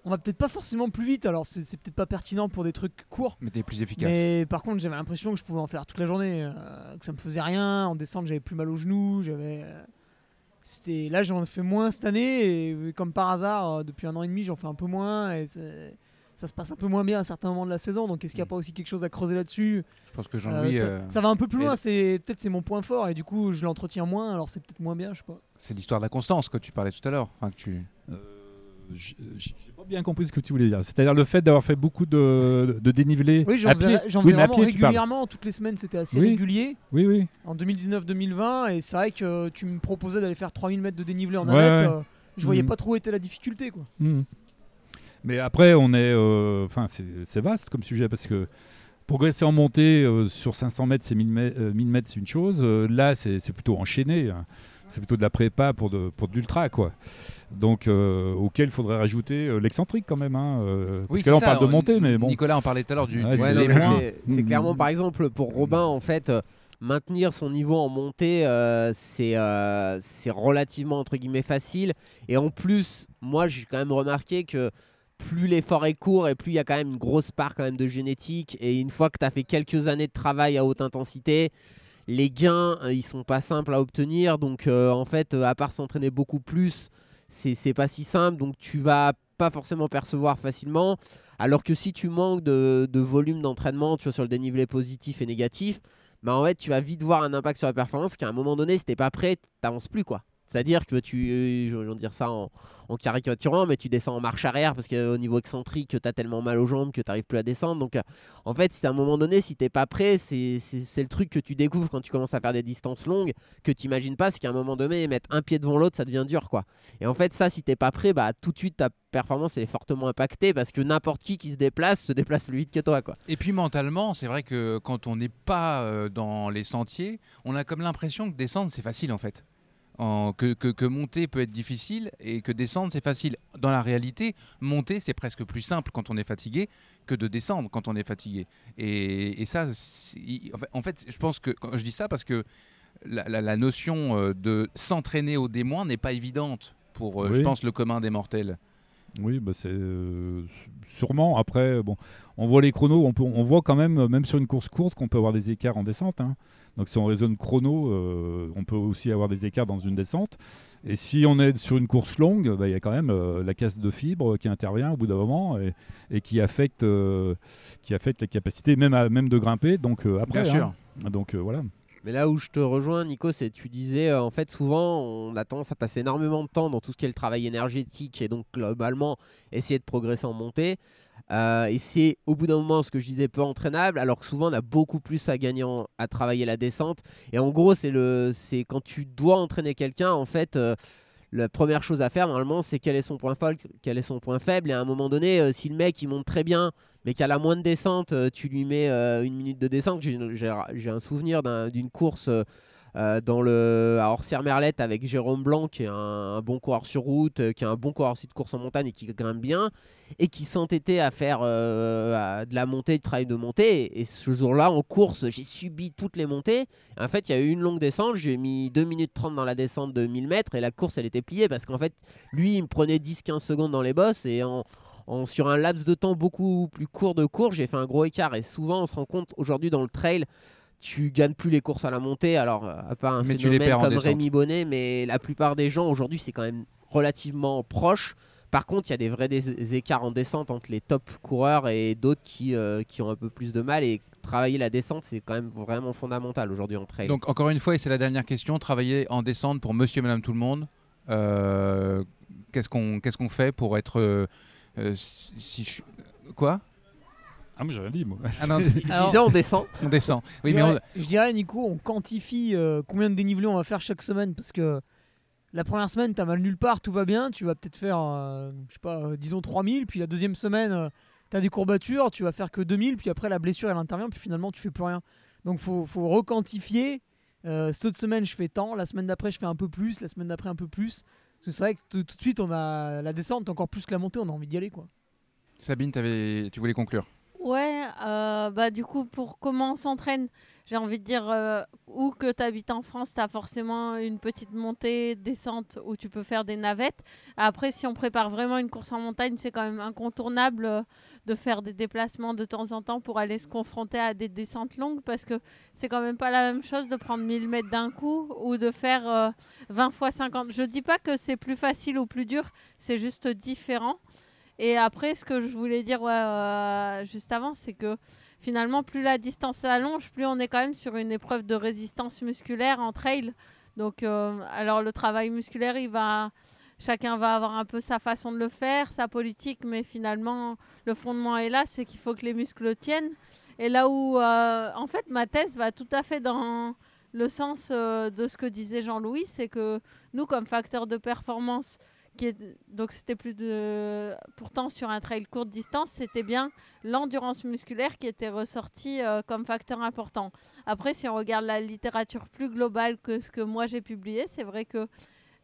On va peut-être pas forcément plus vite, alors c'est c'est peut-être pas pertinent pour des trucs courts. Mais t'es plus efficace. Mais par contre, j'avais l'impression que je pouvais en faire toute la journée, que ça me faisait rien. En descente, j'avais plus mal aux genoux. J'avais, c'était là, j'en fais moins cette année et euh, comme par hasard, euh, depuis un an et demi, j'en fais un peu moins et ça se passe un peu moins bien à certains moments de la saison. Donc, est-ce qu'il n'y a Mm. pas aussi quelque chose à creuser là-dessus? Je pense que Euh, Jean-Louis, ça, euh, ça va un peu plus loin. C'est peut-être c'est mon point fort et du coup, je l'entretiens moins. Alors, c'est peut-être moins bien, je sais pas. c'est l'histoire de la constance que tu parlais tout à l'heure. Enfin, que tu. Euh, J'ai pas bien compris ce que tu voulais dire. C'est-à-dire le fait d'avoir fait beaucoup de, de dénivelé Oui, j'en faisais, oui, vraiment pied, régulièrement. Toutes les semaines, c'était assez Oui. régulier. Oui, oui. en 2019-2020 et c'est vrai que tu me proposais d'aller faire 3000 mètres de dénivelé en Ouais, ouais. euh, je voyais Mhm. pas trop où était la difficulté quoi. Mhm. Mais après, on est, euh, enfin, c'est c'est vaste comme sujet parce que progresser en montée euh, sur 500 mètres, c'est 1000 mètres, euh, 1000 mètres, c'est une chose. Euh, là, c'est c'est plutôt enchaîné. hein. C'est plutôt de la prépa pour de, pour de l'ultra, quoi. Donc, euh, auquel il faudrait rajouter euh, l'excentrique quand même. Hein, euh, parce que là, on ça, parle de on- montée, mais bon. Nicolas en parlait tout à l'heure du. C'est clairement, par exemple, pour Robin, en fait, maintenir son niveau en montée, c'est c'est relativement, entre guillemets, facile. Et en plus, moi, j'ai quand même remarqué que plus l'effort est court et plus il y a quand même une grosse part quand même de génétique. Et une fois que tu as fait quelques années de travail à haute intensité, les gains, euh, ils sont pas simples à obtenir. Donc, euh, en fait, euh, à part s'entraîner beaucoup plus, c'est pas si simple. Donc, tu vas pas forcément percevoir facilement. Alors que si tu manques de, de volume d'entraînement, tu vois, sur le dénivelé positif et négatif, bah en fait, tu vas vite voir un impact sur la performance qu'à un moment donné, si t'es pas prêt, t'avances plus quoi. C'est-à-dire que tu, euh, je vais dire ça en, en caricaturant, mais tu descends en marche arrière parce qu'au niveau excentrique, tu as tellement mal aux jambes que tu n'arrives plus à descendre. Donc, euh, en fait, c'est à un moment donné, si t'es pas prêt, c'est le truc que tu découvres quand tu commences à faire des distances longues que tu n'imagines pas, c'est qu'à un moment donné, mettre un pied devant l'autre, ça devient dur, quoi. Et en fait, ça, si t'es pas prêt, bah tout de suite ta performance est fortement impactée parce que n'importe qui qui se déplace se déplace plus vite que toi, quoi. Et puis mentalement, c'est vrai que quand on n'est pas euh, dans les sentiers, on a comme l'impression que descendre c'est facile en fait. En- que, que- que monter peut être difficile et que descendre c'est facile. Dans la réalité, monter c'est presque plus simple quand on est fatigué que de descendre quand on est fatigué. Et, et ça, en fait- je pense que quand je dis ça parce que la, la- la notion euh, de s'entraîner au démoin n'est pas évidente pour, euh, je pense, le commun des mortels. Oui, bah c'est euh, sûrement. Après, bon, on voit les chronos, on, peut, on voit quand même, euh, même sur une course courte, qu'on peut avoir des écarts en descente. hein. Donc si on raisonne chrono, euh, on peut aussi avoir des écarts dans une descente. Et si on est sur une course longue, bah, il y a quand même euh, la casse de fibre qui intervient au bout d'un moment et, et qui, affecte, qui affecte les capacités même, à- même de grimper. Donc après, Bien sûr. hein. donc euh, voilà. Mais là où je te rejoins, Nico, c'est tu disais, euh, en fait, souvent, on a tendance à passer énormément de temps dans tout ce qui est le travail énergétique et donc globalement essayer de progresser en montée. Euh, et c'est au bout d'un moment ce que je disais peu entraînable, alors que souvent on a beaucoup plus à gagner à travailler la descente. Et en gros, c'est quand tu dois entraîner quelqu'un, en fait. euh, la première chose à faire normalement c'est quel est son point faible quel est son point faible et à un moment donné euh, si le mec il monte très bien mais qu'à la moindre descente euh, tu lui mets euh, une minute de descente. J'ai un souvenir d'un- d'une course euh, dans le à Orsières-Merlette avec Jérôme Blanc qui est un, bon coureur sur route qui est un bon coureur aussi de course en montagne et qui grimpe bien et qui s'entêtait à faire de la montée du travail de montée. Et ce jour-là en course j'ai subi toutes les montées. En fait, il y a eu une longue descente. J'ai mis 2 minutes 30 dans la descente de 1000 mètres et la course, elle était pliée parce qu'en fait, lui, il me prenait 10-15 secondes dans les bosses et en, en- sur un laps de temps beaucoup plus court de course, j'ai fait un gros écart. Et souvent, on se rend compte aujourd'hui dans le trail, tu gagnes plus les courses à la montée. Alors, euh, à part un Mais phénomène comme. Rémi Bonnet, mais la plupart des gens aujourd'hui, c'est quand même relativement proche. Par contre, il y a des vrais écarts en descente entre les top coureurs et d'autres qui, euh, qui ont un peu plus de mal. Et travailler la descente, c'est quand même vraiment fondamental aujourd'hui en trail. Donc encore une fois, et c'est la dernière question, travailler en descente pour monsieur et madame tout le monde. euh, qu'est-ce qu'on qu'est-ce qu'on fait pour être... euh, si, si je- Quoi? Ah, mais j'ai rien dit, moi. Ah non, disais, on descend. On descend. Oui, je, mais on- dirais, je dirais, Nico, on quantifie euh, combien de dénivelé on va faire chaque semaine parce que la première semaine, t'as mal nulle part, tout va bien, tu vas peut-être faire, euh, je sais pas, euh, disons 3000, puis la deuxième semaine, euh, t'as des courbatures, tu vas faire que 2000, puis après la blessure elle intervient, puis finalement tu fais plus rien. Donc faut, faut requantifier. Euh, cette semaine, je fais tant, la semaine d'après, je fais un peu plus, la semaine d'après, un peu plus. C'est vrai que tout, tout de suite, on a la descente encore plus que la montée, on a envie d'y aller quoi. Sabine, t'avais- tu voulais conclure? Ouais, euh, bah du coup, pour comment on s'entraîne, j'ai envie de dire, euh, où que tu habites en France, tu as forcément une petite montée, descente où tu peux faire des navettes. Après, si on prépare vraiment une course en montagne, c'est quand même incontournable euh, de faire des déplacements de temps en temps pour aller se confronter à des descentes longues parce que c'est quand même pas la même chose de prendre 1000 mètres d'un coup ou de faire euh, 20 fois 50. Je dis pas que c'est plus facile ou plus dur, c'est juste différent. Et après, ce que je voulais dire euh, juste avant, c'est que finalement, plus la distance s'allonge, plus on est quand même sur une épreuve de résistance musculaire en trail. Donc, euh, alors le travail musculaire, chacun va avoir un peu sa façon de le faire, sa politique, mais finalement, le fondement est là, c'est qu'il faut que les muscles tiennent. Et là où, euh, en fait, ma thèse va tout à fait dans le sens euh, de ce que disait Jean-Louis, c'est que nous, comme facteur de performance, donc c'était plus de pourtant sur un trail courte distance c'était bien l'endurance musculaire qui était ressortie euh, comme facteur important. Après si on regarde la littérature plus globale que ce que moi j'ai publié c'est vrai que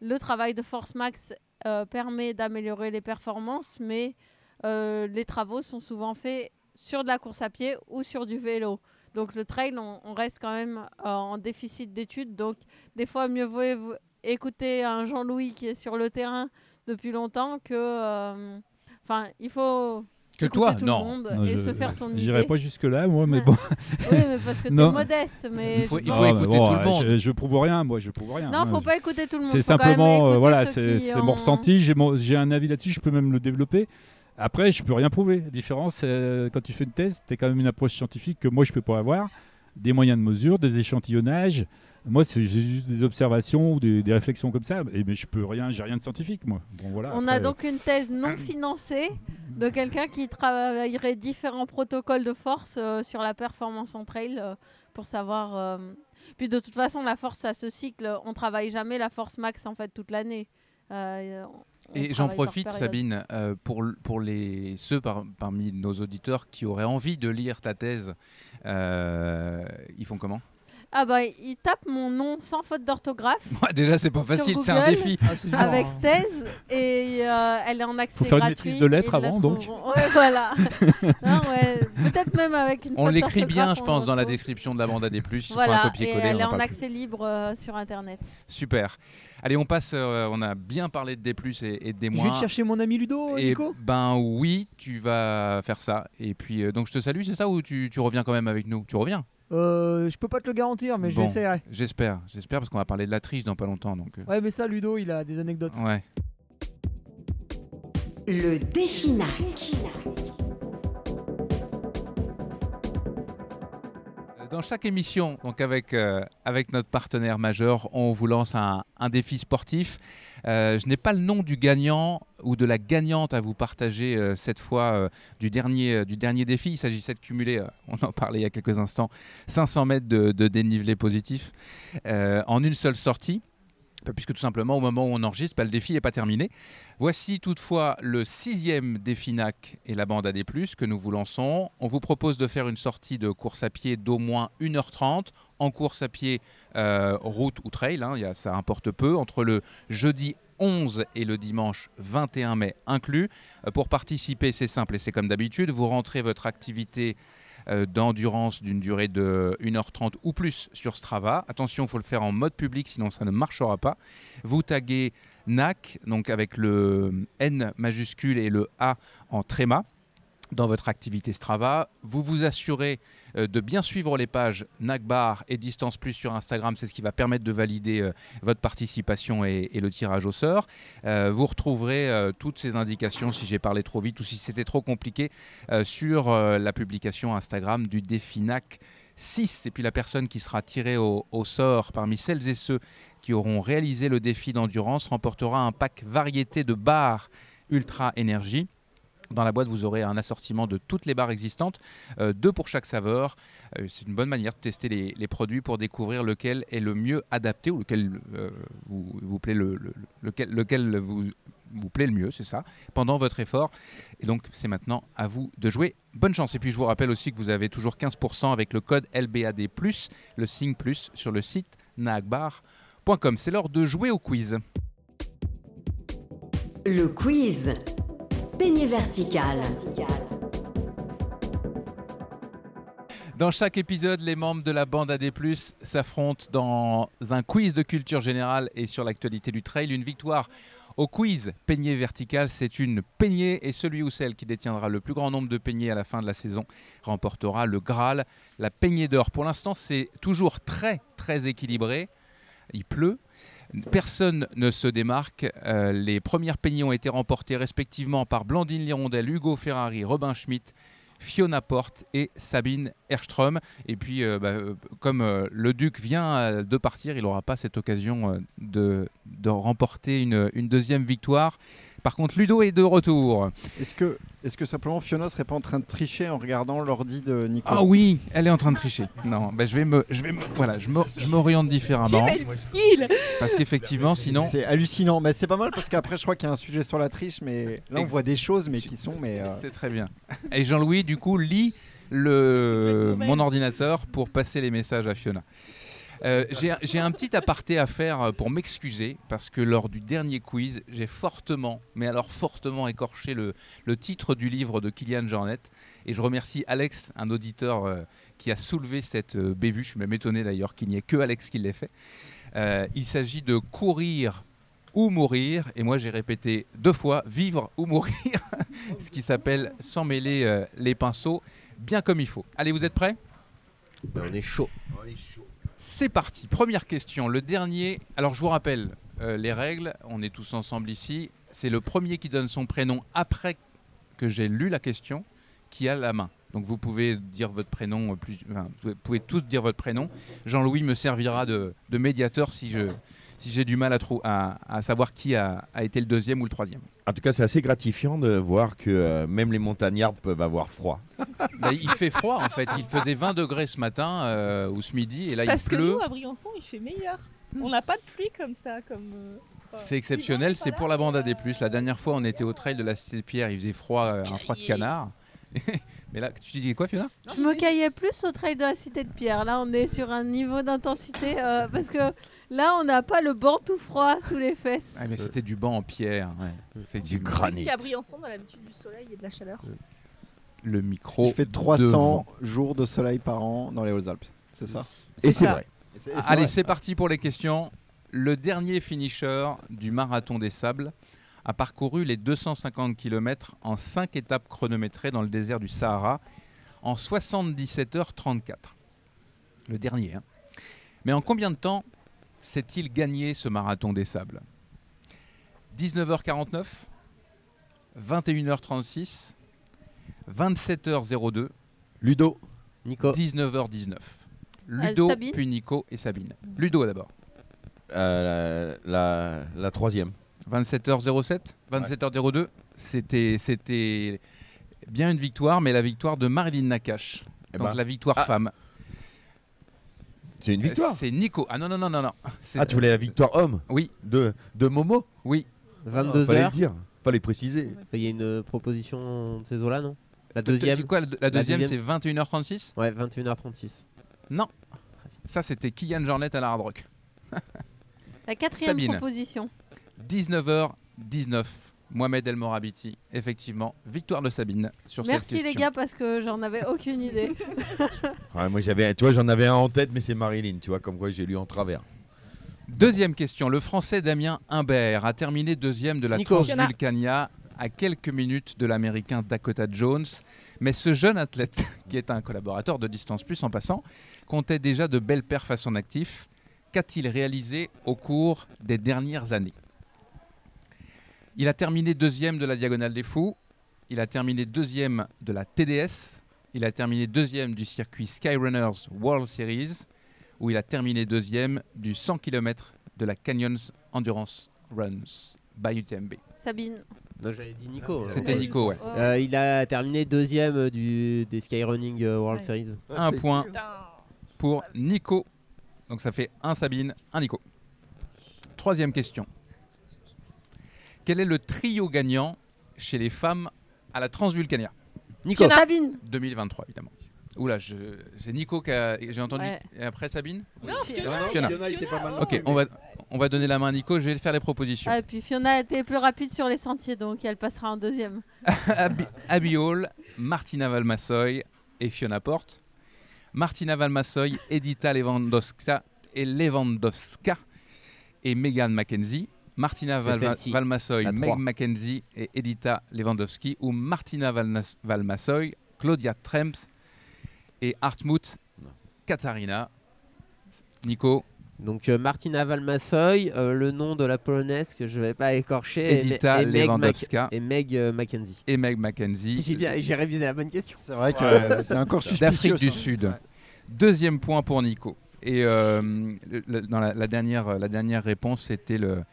le travail de force max euh, permet d'améliorer les performances mais euh, les travaux sont souvent faits sur de la course à pied ou sur du vélo. Donc le trail on, reste quand même en déficit d'études. Donc des fois mieux vaut écouter un Jean-Louis qui est sur le terrain depuis longtemps que. euh, Enfin, il faut. Que écouter toi, tout non. le monde Non, et je- se faire son idée. J'irai pas jusque-là, moi, mais bon. oui, mais parce que t'es Non. modeste. Mais Il faut- il écouter tout le euh, monde. Je, je prouve rien, moi, je prouve rien. Non, hein. faut Je- pas écouter tout le monde. C'est faut quand même simplement, euh, voilà, c'est ont- mon ressenti. J'ai mon- un avis là-dessus, je peux même le développer. Après, je peux rien prouver. La différence, c'est, quand tu fais une thèse, tu as quand même une approche scientifique que moi, je peux pas avoir. Des moyens de mesure, des échantillonnages. Moi, c'est j'ai juste des observations ou des, des réflexions comme ça. Et, mais je peux rien, j'ai rien de scientifique, moi. Bon, voilà, On après, a donc une thèse non financée de quelqu'un qui travaillerait différents protocoles de force euh, sur la performance en trail euh, pour savoir. euh, Puis de toute façon, la force, ça se cycle. On travaille jamais la force max en fait toute l'année. Euh, Et j'en profite. Sabine, euh, pour, pour les, ceux par- parmi nos auditeurs qui auraient envie de lire ta thèse, euh, ils font comment? Ah bah, il tape mon nom sans faute d'orthographe. Déjà, c'est pas facile, c'est un défi. Ah, Avec hein. thèse et euh, elle est en accès Faut faire une maîtrise de lettres avant, donc. Ouais, voilà. Non, ouais, Peut-être même avec une On l'écrit bien, je pense, dans la description de la bande. Il faut un Voilà, et copier-coller. elle est en accès libre euh, sur Internet. plus. Super. Allez, on passe. euh, on a bien parlé de D+, et, et de D-. Je vais te chercher mon ami Ludo, Et Nico. ben oui, tu vas faire ça. Et puis, euh, donc je te salue, c'est ça ou tu, tu reviens quand même avec nous? Tu reviens? Euh, je peux pas te le garantir, mais Bon, j'essaierai. J'espère, j'espère, parce qu'on va parler de la triche dans pas longtemps. Donc, euh, Ouais, mais ça, Ludo, il a des anecdotes. ouais. Le défi NAC. Dans chaque émission, donc avec, euh, avec notre partenaire majeur, on vous lance un, un défi sportif. Euh, je n'ai pas le nom du gagnant ou de la gagnante à vous partager euh, cette fois euh, du, dernier, défi. Il s'agissait de cumuler, on en parlait il y a quelques instants, 500 mètres de, dénivelé positif en une seule sortie. Euh, Puisque tout simplement, au moment où on enregistre, bah, le défi n'est pas terminé. Voici toutefois le sixième défi NAC et la bande AD+, que nous vous lançons. On vous propose de faire une sortie de course à pied d'au moins 1h30 en course à pied, euh, route ou trail, hein, ça importe peu, entre le jeudi 11 et le dimanche 21 mai inclus. Euh, pour participer, c'est simple et c'est comme d'habitude, vous rentrez votre activité d'endurance d'une durée de 1h30 ou plus sur Strava. Attention, il faut le faire en mode public, sinon ça ne marchera pas. Vous taguez NAC, donc avec le N majuscule et le A en tréma dans votre activité Strava. Vous vous assurez euh, de bien suivre les pages NACBAR et Distance Plus sur Instagram. C'est ce qui va permettre de valider euh, votre participation et, le tirage au sort. Euh, vous retrouverez toutes ces indications si j'ai parlé trop vite ou si c'était trop compliqué sur la publication Instagram du défi NAC 6. Et puis la personne qui sera tirée au, au sort parmi celles et ceux qui auront réalisé le défi d'endurance remportera un pack variété de barres Ultra Énergie. Dans la boîte, vous aurez un assortiment de toutes les barres existantes, euh, deux pour chaque saveur. Euh, c'est une bonne manière de tester les, produits pour découvrir lequel est le mieux adapté ou lequel euh, vous, plaît le, le- lequel, vous, plaît le mieux, c'est ça, pendant votre effort. Et donc, c'est maintenant à vous de jouer. Bonne chance. Et puis, je vous rappelle aussi que vous avez toujours 15% avec le code LBAD+, le signe sur le site nagbar.com. C'est l'heure de jouer au quiz. Le quiz. Peigné vertical. Dans chaque épisode, les membres de la bande AD+, s'affrontent dans un quiz de culture générale et sur l'actualité du trail. Une victoire au quiz peignée vertical, c'est une peignée et celui ou celle qui détiendra le plus grand nombre de peignés à la fin de la saison remportera le Graal, la peignée d'or. Pour l'instant, c'est toujours très très équilibré. Il pleut. Personne ne se démarque. Euh, les premières peignées ont été remportées respectivement par Blandine Lirondelle, Hugo Ferrari, Robin Schmidt, Fiona Porte et Sabine Erström. Et puis, euh, bah, euh, comme le Duc vient de partir, il n'aura pas cette occasion de, remporter une deuxième victoire. Par contre, Ludo est de retour. Est-ce que, est que simplement Fiona serait pas en train de tricher en regardant l'ordi de Nico Ah oui, elle est en train de tricher. Non, bah, je vais me, je vais me- voilà, je me- je m'oriente différemment parce qu'effectivement, sinon, C'est hallucinant, mais c'est pas mal parce qu'après je crois qu'il y a un sujet sur la triche, mais là on Ex- voit des choses mais qui sont mais euh, c'est très bien. Et Jean-Louis, du coup, lit le mon ordinateur pour passer les messages à Fiona. Euh, j'ai un petit aparté à faire euh, pour m'excuser parce que lors du dernier quiz, j'ai fortement, mais alors fortement écorché le, le titre du livre de Kylian Jornet. Et je remercie Alex, un auditeur euh, qui a soulevé cette euh, bévue. Je suis même étonné d'ailleurs qu'il n'y ait que Alex qui l'ait fait. Euh, il s'agit de courir ou mourir. Et moi, j'ai répété deux fois vivre ou mourir, ce qui s'appelle sans mêler euh, les pinceaux, bien comme il faut. Allez, vous êtes prêts? Ben, on est chaud. C'est parti. Première question. Le dernier. Alors, je vous rappelle euh, les règles. On est tous ensemble ici. C'est le premier qui donne son prénom après que j'ai lu la question qui a la main. Donc vous pouvez dire votre prénom, euh, vous pouvez tous dire votre prénom. Jean-Louis me servira de médiateur si je si j'ai du mal à, à, à savoir qui a, a été le deuxième ou le troisième. En tout cas, c'est assez gratifiant de voir que euh, même les montagnards peuvent avoir froid. Bah, il fait froid en fait. Il faisait 20 degrés ce matin euh, ou ce midi et là Parce il que pleut. nous, à Briançon, il fait meilleur. On n'a pas de pluie comme ça. comme. euh, C'est exceptionnel, c'est pour la bande à des plus. La dernière fois, on était au trail de la Cité de Pierre, il faisait froid, euh, un froid de canard. Mais là, tu disais quoi, Fiona? Je me caillais plus au trail de la Cité de Pierre. Là, on est sur un niveau d'intensité euh, parce que là, on n'a pas le banc tout froid sous les fesses. ah, mais C'était du banc en pierre, ouais. effectivement. Parce qu'à Briançon, on a l'habitude du soleil et de la chaleur. Le micro. Il fait 300 jours de soleil par an dans les Hautes-Alpes. C'est ça? Et c'est vrai. Et et Allez, c'est parti pour les questions. Le dernier finisher du marathon des sables a parcouru les 250 km en 5 étapes chronométrées dans le désert du Sahara en 77h34. Le dernier. hein. Mais en combien de temps s'est-il gagné ce marathon des sables? 19h49 21h36 27h02 Ludo Nico 19h19 Ludo, Sabine puis Nico et Sabine. Ludo d'abord. Euh, la, la- la troisième. 27h07, 27h02. C'était, c'était bien une victoire, mais la victoire de Marilyn Nakache. Eh Donc ben. la victoire Ah. femme. C'est une victoire. Euh, C'est Nico. Ah non, non, non, non. non. C'est- Ah, tu voulais la victoire homme Oui. De, de Momo Oui. 22 Fallait heures. le dire. Fallait préciser. Il y a une euh, proposition de ces eaux-là, non? La Tu- tu- deuxième quoi, la, la deuxième, c'est 21h36 Ouais, 21h36. Non. Ça, c'était Kylian Jornet à la Hard Rock. La quatrième Sabine. proposition. 19h19. Mohamed El Morabiti, effectivement, victoire de Sabine sur cette Merci les gars parce que j'en avais aucune idée. Ouais, moi, j'avais, tu vois, j'en avais un en tête, mais c'est Marilyn, tu vois, comme quoi j'ai lu en travers. Deuxième question. Le Français Damien Imbert a terminé deuxième de la. Transvulcania à quelques minutes de l'Américain Dakota Jones. Mais ce jeune athlète, qui est un collaborateur de Distance Plus en passant, comptait déjà de belles perfs à son actif. Qu'a-t-il réalisé au cours des dernières années? Il a terminé deuxième de la Diagonale des Fous. Il a terminé deuxième de la TDS. Il a terminé deuxième du circuit Skyrunners World Series où il a terminé deuxième du 100 km de la Canyons Endurance Runs by UTMB. Sabine. Non, j'avais dit Nico. C'était Nico, ouais. Euh, il a terminé deuxième du, des Skyrunning euh, World Series. Un point pour Nico. Donc ça fait un Sabine, un Nico. Troisième question. Quel est le trio gagnant chez les femmes à la Transvulcania Nico. Sabine. 2023, évidemment. Oula, je... c'est Nico qui a... J'ai entendu. Ouais. Et après Sabine Non, Fiona. Fiona. Fiona était pas mal. Ok, on va, on va donner la main à Nico. Je vais faire les propositions. Ah, et puis Fiona a été plus rapide sur les sentiers donc elle passera en deuxième. Abby, Abby Hall, Martina Valmassoy et Fiona Porte. Martina Valmassoy, Edita Lewandowska et Lewandowska et Megan Mackenzie. Martina C'est Valma- celle-ci, Valmassoy, la Meg trois. Mackenzie et Edita Lewandowski ou Martina Valnas- Valmassoy, Claudia Tremps et Hartmut Katarina. Nico, Donc euh, Martina Valmassoy, euh, le nom de la polonaise que je vais pas écorcher, Edita et, Meg, Mac- Lewandowska et Meg euh, Mackenzie. et Meg Mackenzie. J'ai bien, j'ai révisé la bonne question. C'est vrai que c'est encore suspicieux. d'Afrique du. Sud. Ouais. Deuxième point pour Nico. Et euh, le- le- dans la, la dernière, la dernière réponse, c'était le,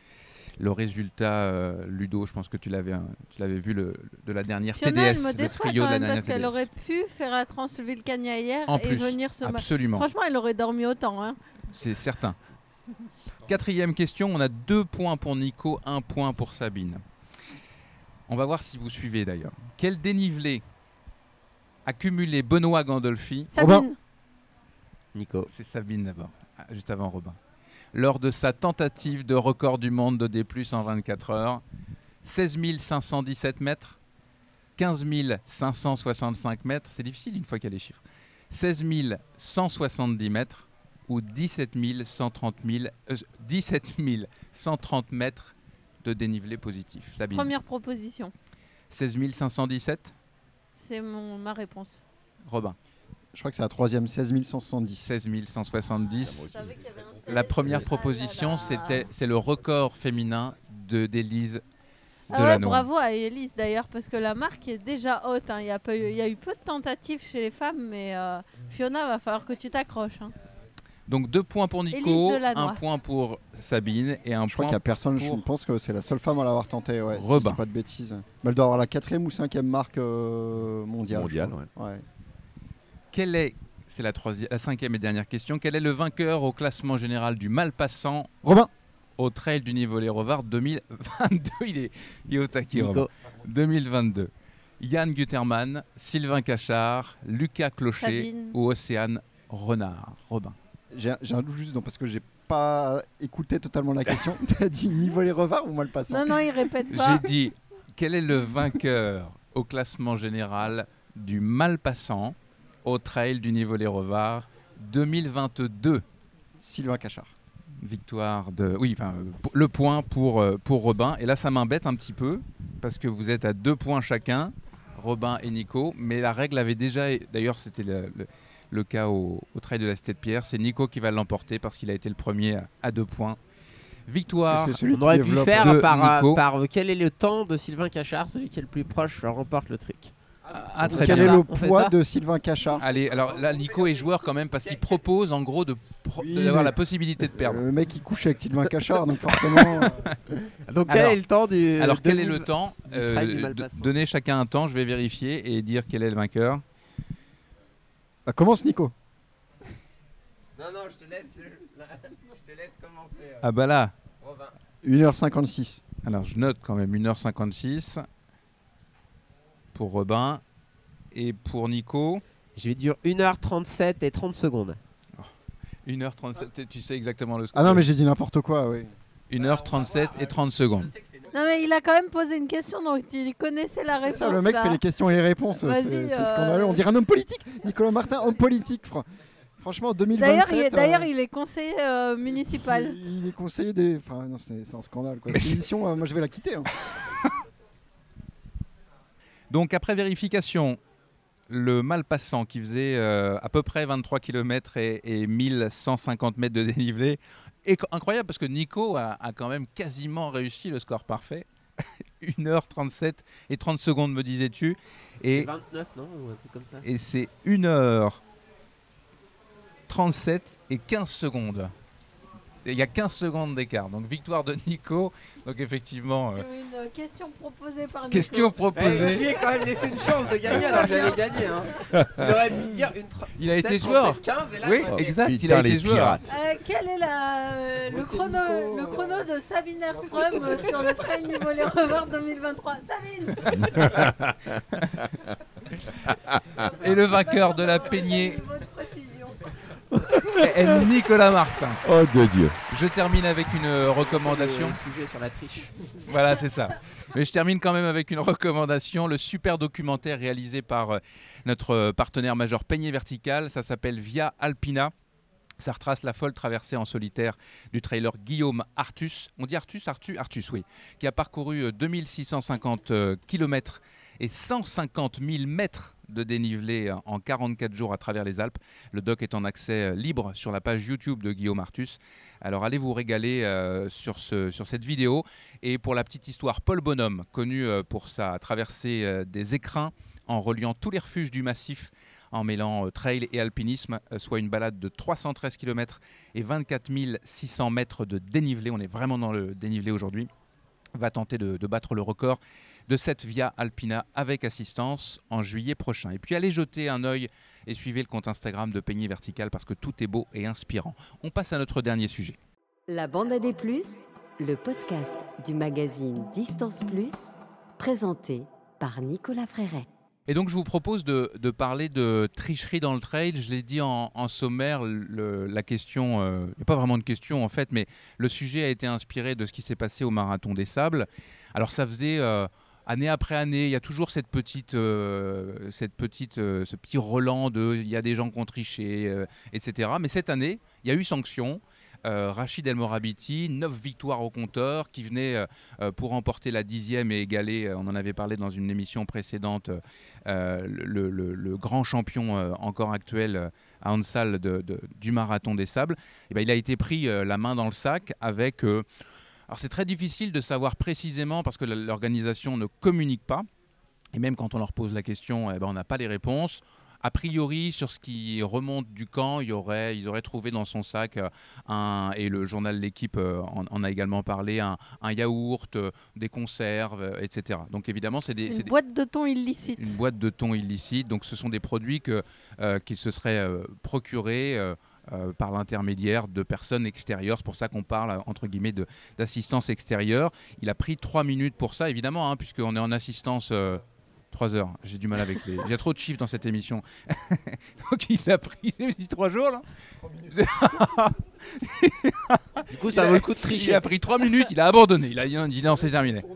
le résultat euh, Ludo. Je pense que tu l'avais, euh, tu l'avais vu le, de la dernière Fiona elle TDS, me le déçoit trio quand de la même dernière parce qu'elle aurait pu faire la Transvulcania hier En et plus, venir ce matin. absolument, Franchement elle aurait dormi autant. Hein. c'est certain. Quatrième question, on a deux points pour Nico, un point pour Sabine. On va voir si vous suivez d'ailleurs. Quel dénivelé a cumulé Benoît Gandolfi? Sabine. Nico. C'est Sabine d'abord, ah, juste avant Robin. Lors de sa tentative de record du monde de D+, en 24 heures, 16 517 mètres, 15 565 mètres, c'est difficile une fois qu'il y a les chiffres, 16 170 mètres ou 17 130, 000, euh, 17 130 mètres de dénivelé positif. Sabine. Première proposition. 16 517, C'est mon ma réponse. Robin. Je crois que c'est la troisième, 16 170. 16 170. Je qu'il La première proposition, c'était c'est le record féminin de d'Élise Ah ouais, bravo à Elise d'ailleurs, parce que la marque est déjà haute. hein. Il y, a y a eu peu de tentatives chez les femmes, mais euh, Fiona, va falloir que tu t'accroches. hein. Donc deux points pour Nico, un point pour Sabine et un Je crois point qu'il n'y a personne, je pour pense que c'est la seule femme à l'avoir tenté. Ouais, si je dis pas de bêtises. Mais elle doit avoir la quatrième ou cinquième marque euh, mondiale. je Mondiale, crois. Ouais. Quel est, c'est la, troisième, la cinquième et dernière question, quel est le vainqueur au classement général du Malpassant Robin au trail du niveau Les Revards 2022 Il est, il est au taquet, Nico. Robin. 2022. Yann Gutermann, Sylvain Cachard, Lucas Clocher Sabine. ou Océane Renard? Robin. J'ai un doute juste parce que j'ai pas écouté totalement la question. T'as dit niveau les revards ou mal passant Non, non, il répète pas. J'ai dit quel est le vainqueur au classement général du Malpassant au trail du niveau Les Revards 2022 Sylvain Cachard. Victoire de. Oui, enfin, euh, le point pour, euh, pour Robin. Et là, ça m'embête un petit peu parce que vous êtes à deux points chacun, Robin et Nico. Mais la règle avait déjà. D'ailleurs, c'était le, le- le cas au, au trail de la Cité de Pierre. C'est Nico qui va l'emporter parce qu'il a été le premier à, à deux points. Victoire. C'est celui On qui aurait pu faire par, par euh, quel est le temps de Sylvain Cachard, celui qui est le plus proche remporte le truc. Ah, très Quel bien. est le poids de Sylvain Cachard Allez, alors là, Nico est joueur quand même parce qu'il propose en gros de pro- Oui, d'avoir mais- la possibilité de perdre. Euh, Le mec il couche avec Sylvain Cachard donc forcément. euh, Donc quel Alors- est le temps du. Alors quel est 2000 le temps du Euh, trail du d- Malpassant Donnez chacun un temps, je vais vérifier et dire quel est le vainqueur. bah, commence Nico. Non, non, je te laisse, je te laisse commencer. Ah bah là, 1h56. alors je note quand même 1h56 pour Robin et pour Nico Je vais dire 1h37 et 30 secondes. 1h37, tu sais exactement le score. Ah non mais j'ai dit n'importe quoi oui. 1h37 et 30 secondes. Non, mais il a quand même posé une question, donc il connaissait la C'est réponse. ça le mec là. fait les questions et les réponses. Vas-y, C'est euh, scandaleux. On dirait un homme politique. Nicolas Martin homme politique. fr- Franchement 2027. D'ailleurs, il, euh, il est conseiller euh, municipal. Il est conseiller des. Enfin, non, c'est un scandale. Quoi. Cette émission, euh, moi, je vais la quitter. hein. Donc après vérification, le Malpassant qui faisait euh, à peu près 23 km et, et 1150 mètres de dénivelé est incroyable parce que Nico a, a quand même quasiment réussi le score parfait. 1h37 et 30 secondes me disais-tu et, 29, non Ou un truc comme ça? et c'est 1h37 et 15 secondes. Il y a 15 secondes d'écart. Donc victoire de Nico. Donc effectivement, euh, Sur une euh, question proposée par Nico. question Eh, je proposée. lui ai quand même laissé une chance de gagner alors que j'avais gagné. Hein. Il aurait pu dire une. tra- Il a été 7, joueur. 37, 15, et là, Oui, exact. Il a été joueur. Euh, quel est la, euh, le, chrono, le chrono de Sabine Erström sur le trail niveau les revards 2023 Sabine Et le vainqueur de la peignée Nicolas Martin. Oh de Dieu. Je termine avec une euh, recommandation. Le sujet sur la triche. Voilà, c'est ça. Mais je termine quand même avec une recommandation. Le super documentaire réalisé par euh, notre euh, partenaire majeur Peigné Vertical. Ça s'appelle Via Alpina. Ça retrace la folle traversée en solitaire du trailer Guillaume Artus. On dit Artus, Artus, Artus, oui. Qui a parcouru euh, 2650 km et 150 000 mètres de dénivelé euh, en 44 jours à travers les Alpes. Le doc est en accès euh, libre sur la page YouTube de Guillaume Artus. Alors allez vous régaler euh, sur, ce, sur cette vidéo. Et pour la petite histoire, Paul Bonhomme, connu pour sa traversée des écrins en reliant tous les refuges du massif en mêlant trail et alpinisme, soit une balade de 313 km et 24 600 mètres de dénivelé. On est vraiment dans le dénivelé aujourd'hui. Va tenter de battre le record de cette Via Alpina avec assistance en juillet prochain. Et puis allez jeter un œil et suivez le compte Instagram de Peigné Vertical parce que tout est beau et inspirant. On passe à notre dernier sujet. La bande à des plus, le podcast du magazine Distance Plus, présenté par Nicolas Fréret. Et donc je vous propose de, de parler de tricherie dans le trail. Je l'ai dit en, en sommaire, le- la question, euh, il n'y a pas vraiment de question en fait, mais le sujet a été inspiré de ce qui s'est passé au Marathon des Sables. Alors ça faisait euh, année après année, il y a toujours cette petite, euh, cette petite, euh, ce petit relan de, il y a des gens qui ont triché, euh, etc. Mais cette année, il y a eu sanction. Rachid El Morabiti, 9 victoires au compteur, qui venait pour remporter la dixième et égaler, on en avait parlé dans une émission précédente, le, grand champion encore actuel à Hansal de- de- du marathon des sables, eh ben, il a été pris la main dans le sac avec Alors c'est très difficile de savoir précisément parce que l'organisation ne communique pas. Et même quand on leur pose la question, eh ben, on n'a pas les réponses. A priori, sur ce qui remonte du camp, il y aurait, ils auraient trouvé dans son sac euh, un, et le journal L'équipe euh, en, en a également parlé, un, un yaourt, euh, des conserves, etc. Donc évidemment, c'est des, Une des- boîte de thon illicite. une boîte de thon illicite. Donc ce sont des produits euh, qu'ils se seraient euh, procurés euh, euh, par l'intermédiaire de personnes extérieures. C'est pour ça qu'on parle, euh, entre guillemets, de, d'assistance extérieure. Il a pris trois minutes pour ça, évidemment, hein, puisqu'on est en assistance... euh, Trois heures, j'ai du mal avec les. Il y a trop de chiffres dans cette émission. Donc il a pris dit trois jours là. Du coup, ça vaut le coup de Il tricher. a pris trois minutes, il a abandonné. Il a dit non, c'est terminé.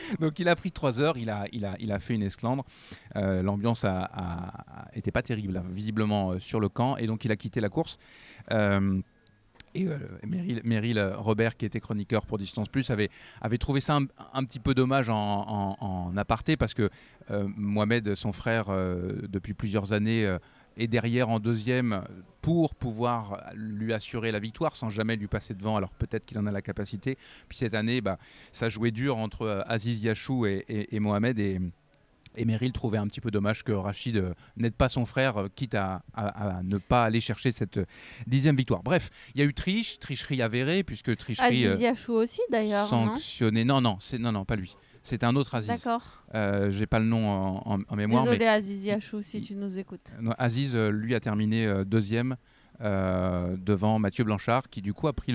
Donc il a pris trois heures, il a, il a, il a fait une esclandre. Euh, L'ambiance a, était pas terrible, hein, visiblement euh, sur le camp, et donc il a quitté la course. Euh, et euh, Meryl, Robert, qui était chroniqueur pour Distance Plus, avait, avait trouvé ça un, petit peu dommage en, en- en aparté parce que Mohamed, son frère, depuis plusieurs années, est derrière en deuxième pour pouvoir lui assurer la victoire sans jamais lui passer devant. Alors peut-être qu'il en a la capacité. Puis cette année, bah, ça jouait dur entre euh, Aziz Yachou et, et- et Mohamed. Et, et Meryl trouvait un petit peu dommage que Rachid euh, n'aide pas son frère, euh, quitte à, à- à ne pas aller chercher cette euh, dixième victoire. Bref, il y a eu triche, tricherie avérée, puisque tricherie Aziz Yachou aussi d'ailleurs, non sanctionnée. Non, non, c'est non, non, pas lui. C'est un autre Aziz. D'accord. Euh, J'ai pas le nom en, en- en mémoire. Désolé mais Aziz Yachou si tu nous écoutes. Aziz, lui, a terminé deuxième euh, devant Mathieu Blanchard, qui du coup a pris,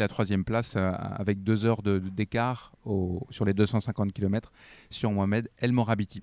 la troisième place euh, avec deux heures de- d'écart au- sur les 250 km sur Mohamed El Morabiti.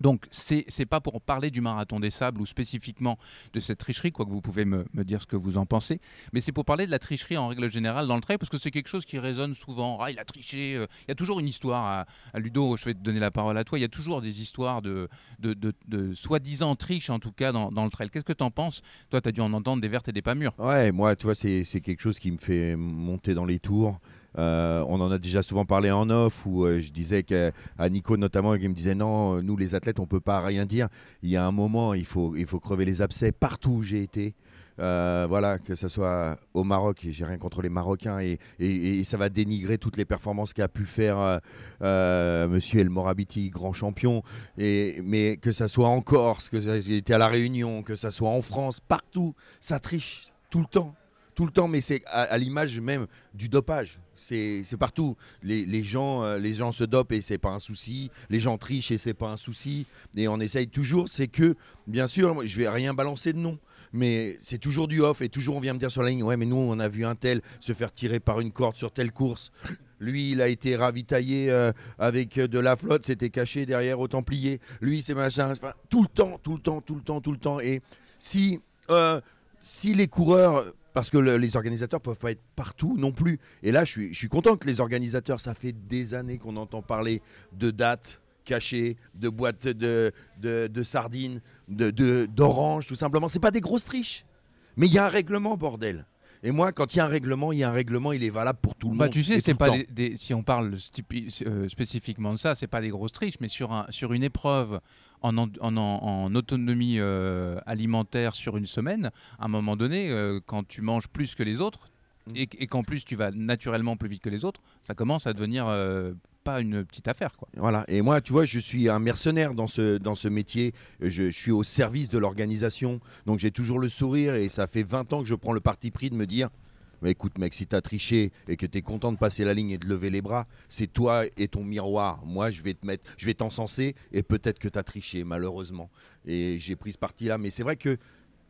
Donc, c'est c'est pas pour parler du marathon des sables ou spécifiquement de cette tricherie, quoique vous pouvez me, me dire ce que vous en pensez, mais c'est pour parler de la tricherie en règle générale dans le trail, parce que c'est quelque chose qui résonne souvent. Ah, il a triché. euh, Il y a toujours une histoire. À, Ludo, je vais te donner la parole à toi. Il y a toujours des histoires de, de, de- soi-disant triche, en tout cas, dans, dans le trail. Qu'est-ce que tu en penses? Toi, tu as dû en entendre des vertes et des pas mûres. Ouais, moi, tu vois, c'est quelque chose qui me fait monter dans les tours. Euh, on en a déjà souvent parlé en off, où euh, je disais que, à Nico notamment, qui me disait non, nous les athlètes, on peut pas rien dire. Il y a un moment, il faut, il faut crever les abcès partout où j'ai été. Euh, voilà, que ce soit au Maroc, j'ai rien contre les Marocains, et, et- ça va dénigrer toutes les performances qu'a pu faire euh, euh, Monsieur El Morabiti, grand champion, et, mais que ça soit en Corse, que ça été à La Réunion, que ça soit en France, partout, ça triche tout le temps. Tout le temps, mais c'est à l'image même du dopage. C'est partout. Les, les gens, euh, les gens se dopent et c'est pas un souci. Les gens trichent et c'est pas un souci. Et on essaye toujours. C'est que, bien sûr, moi, je vais rien balancer de nom. Mais c'est toujours du off et toujours on vient me dire sur la ligne Ouais, mais nous, on a vu un tel se faire tirer par une corde sur telle course. Lui, il a été ravitaillé euh, avec euh, de la flotte, c'était caché derrière au Templier. Lui, c'est machin. Tout le temps, tout le temps, tout le temps, tout le temps. Et si, si les coureurs, parce que le- les organisateurs peuvent pas être partout non plus. Et là, je suis, je suis content que les organisateurs, ça fait des années qu'on entend parler de dates cachées, de boîtes de, de, de sardines, de- d'oranges, tout simplement. C'est pas des grosses triches. Mais il y a un règlement, bordel. Et moi, quand il y a un règlement, il y a un règlement, il est valable pour tout le Bah, monde. tu sais, c'est pas des, des- si on parle euh, spécifiquement de ça, c'est pas des grosses triches, mais sur, un, sur une épreuve en, en, en- en autonomie euh, alimentaire sur une semaine, à un moment donné, euh, quand tu manges plus que les autres Mm. et, et qu'en plus tu vas naturellement plus vite que les autres, ça commence à devenir euh, pas une petite affaire, quoi. Voilà. Et moi, tu vois, je suis un mercenaire dans ce, dans ce métier. Je, je suis au service de l'organisation. Donc j'ai toujours le sourire et ça fait 20 ans que je prends le parti pris de me dire Mais écoute, mec, si t'as triché et que t'es content de passer la ligne et de lever les bras, c'est toi et ton miroir. Moi, je vais te mettre, je vais t'encenser et peut-être que t'as triché, malheureusement. Et j'ai pris ce parti-là. Mais c'est vrai que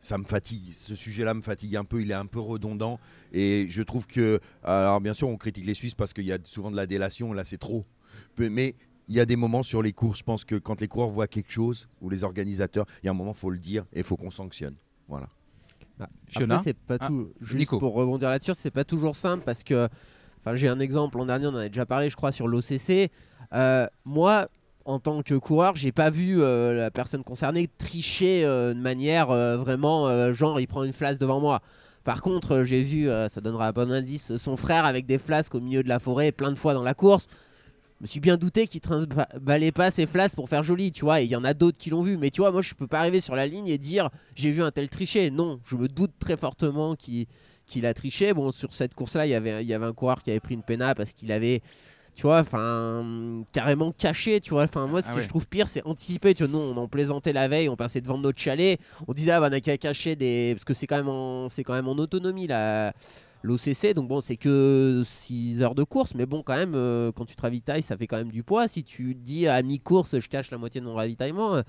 ça me fatigue. Ce sujet-là me fatigue un peu. Il est un peu redondant. Et je trouve que. Alors, bien sûr, on critique les Suisses parce qu'il y a souvent de la délation. Là, c'est trop. Mais il y a des moments sur les courses. Je pense que quand les coureurs voient quelque chose, ou les organisateurs, il y a un moment, il faut le dire et il faut qu'on sanctionne. Voilà. Fiona c'est pas Ah, tout. Juste Nico. pour rebondir là-dessus, c'est pas toujours simple parce que, enfin, j'ai un exemple. L'an dernier, on en avait déjà parlé, je crois, sur l'OCC. Euh, moi, en tant que coureur, j'ai pas vu euh, la personne concernée tricher euh, de manière vraiment genre il prend une flasque devant moi. Par contre, j'ai vu, ça donnera un bon indice, son frère avec des flasques au milieu de la forêt plein de fois dans la course. Je me suis bien douté qu'il trimballait pas ses flasques pour faire joli, tu vois. Et il y en a d'autres qui l'ont vu. Mais tu vois, moi, je peux pas arriver sur la ligne et dire j'ai vu un tel tricher. Non, je me doute très fortement qu'il a triché. Bon, sur cette course-là, il y avait, il y avait un coureur qui avait pris une pena parce qu'il avait, tu vois, enfin, carrément caché, tu vois. Enfin, moi, ce Ah que ouais. je trouve pire, c'est anticiper. Tu vois, nous, on en plaisantait la veille, on passait devant notre chalet, on disait, ah, bah, on a qu'à cacher des. Parce que c'est quand, même en- c'est quand même en autonomie, là. L'OCC, donc bon, c'est que 6 heures de course, mais bon, quand même, euh, quand tu te ravitailles, ça fait quand même du poids. Si tu dis à mi-course, je cache la moitié de mon ravitaillement, euh,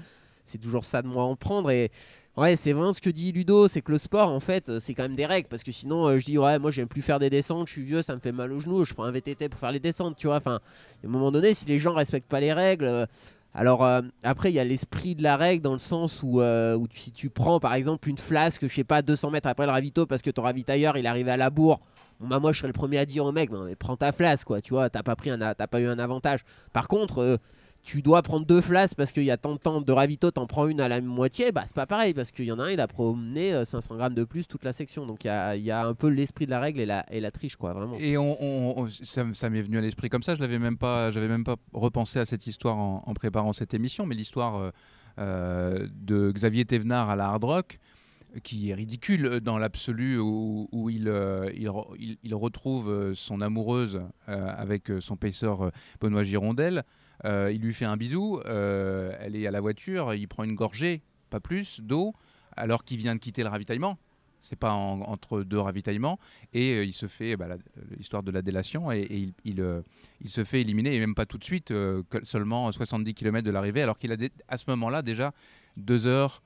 c'est toujours ça de moi à en prendre. Et ouais, c'est vraiment ce que dit Ludo, c'est que le sport, en fait, c'est quand même des règles. Parce que sinon, euh, je dis, ouais, moi, j'aime plus faire des descentes, je suis vieux, ça me fait mal aux genoux, je prends un VTT pour faire les descentes, tu vois. Enfin, à un moment donné, si les gens respectent pas les règles. Alors euh, après, il y a l'esprit de la règle dans le sens où, euh, si tu prends par exemple une flasque, je sais pas, 200 mètres après le ravito parce que ton ravitailleur il est arrivé à la bourre, bah, moi je serais le premier à dire au mec, prends ta flasque quoi, tu vois, t'as pas, pris un, pas eu un avantage. Par contre, euh, tu dois prendre deux flasques parce qu'il y a tant de de ravito, t'en prends une à la moitié, bah c'est pas pareil parce qu'il y en a un, il a promené euh, 500 grammes de plus toute la section. Donc il y a, un peu l'esprit de la règle et la, triche quoi, vraiment. Et on, on- on- ça, m'est venu à l'esprit comme ça. Je l'avais même pas, j'avais même pas repensé à cette histoire en, préparant cette émission, mais l'histoire euh, euh, de Xavier Thévenard à la Hard Rock, qui est ridicule dans l'absolu, où, il, euh, il, re- il- il retrouve euh, son amoureuse euh, avec euh, son paisseur euh, Benoît Girondel. Euh, il lui fait un bisou. euh, elle est à la voiture. Il prend une gorgée, pas plus, d'eau, alors qu'il vient de quitter le ravitaillement. C'est pas en- entre deux ravitaillements et euh, il se fait bah, l'histoire de la délation et, il, se fait éliminer et même pas tout de suite, seulement 70 km de l'arrivée, alors qu'il a à ce moment-là déjà deux heures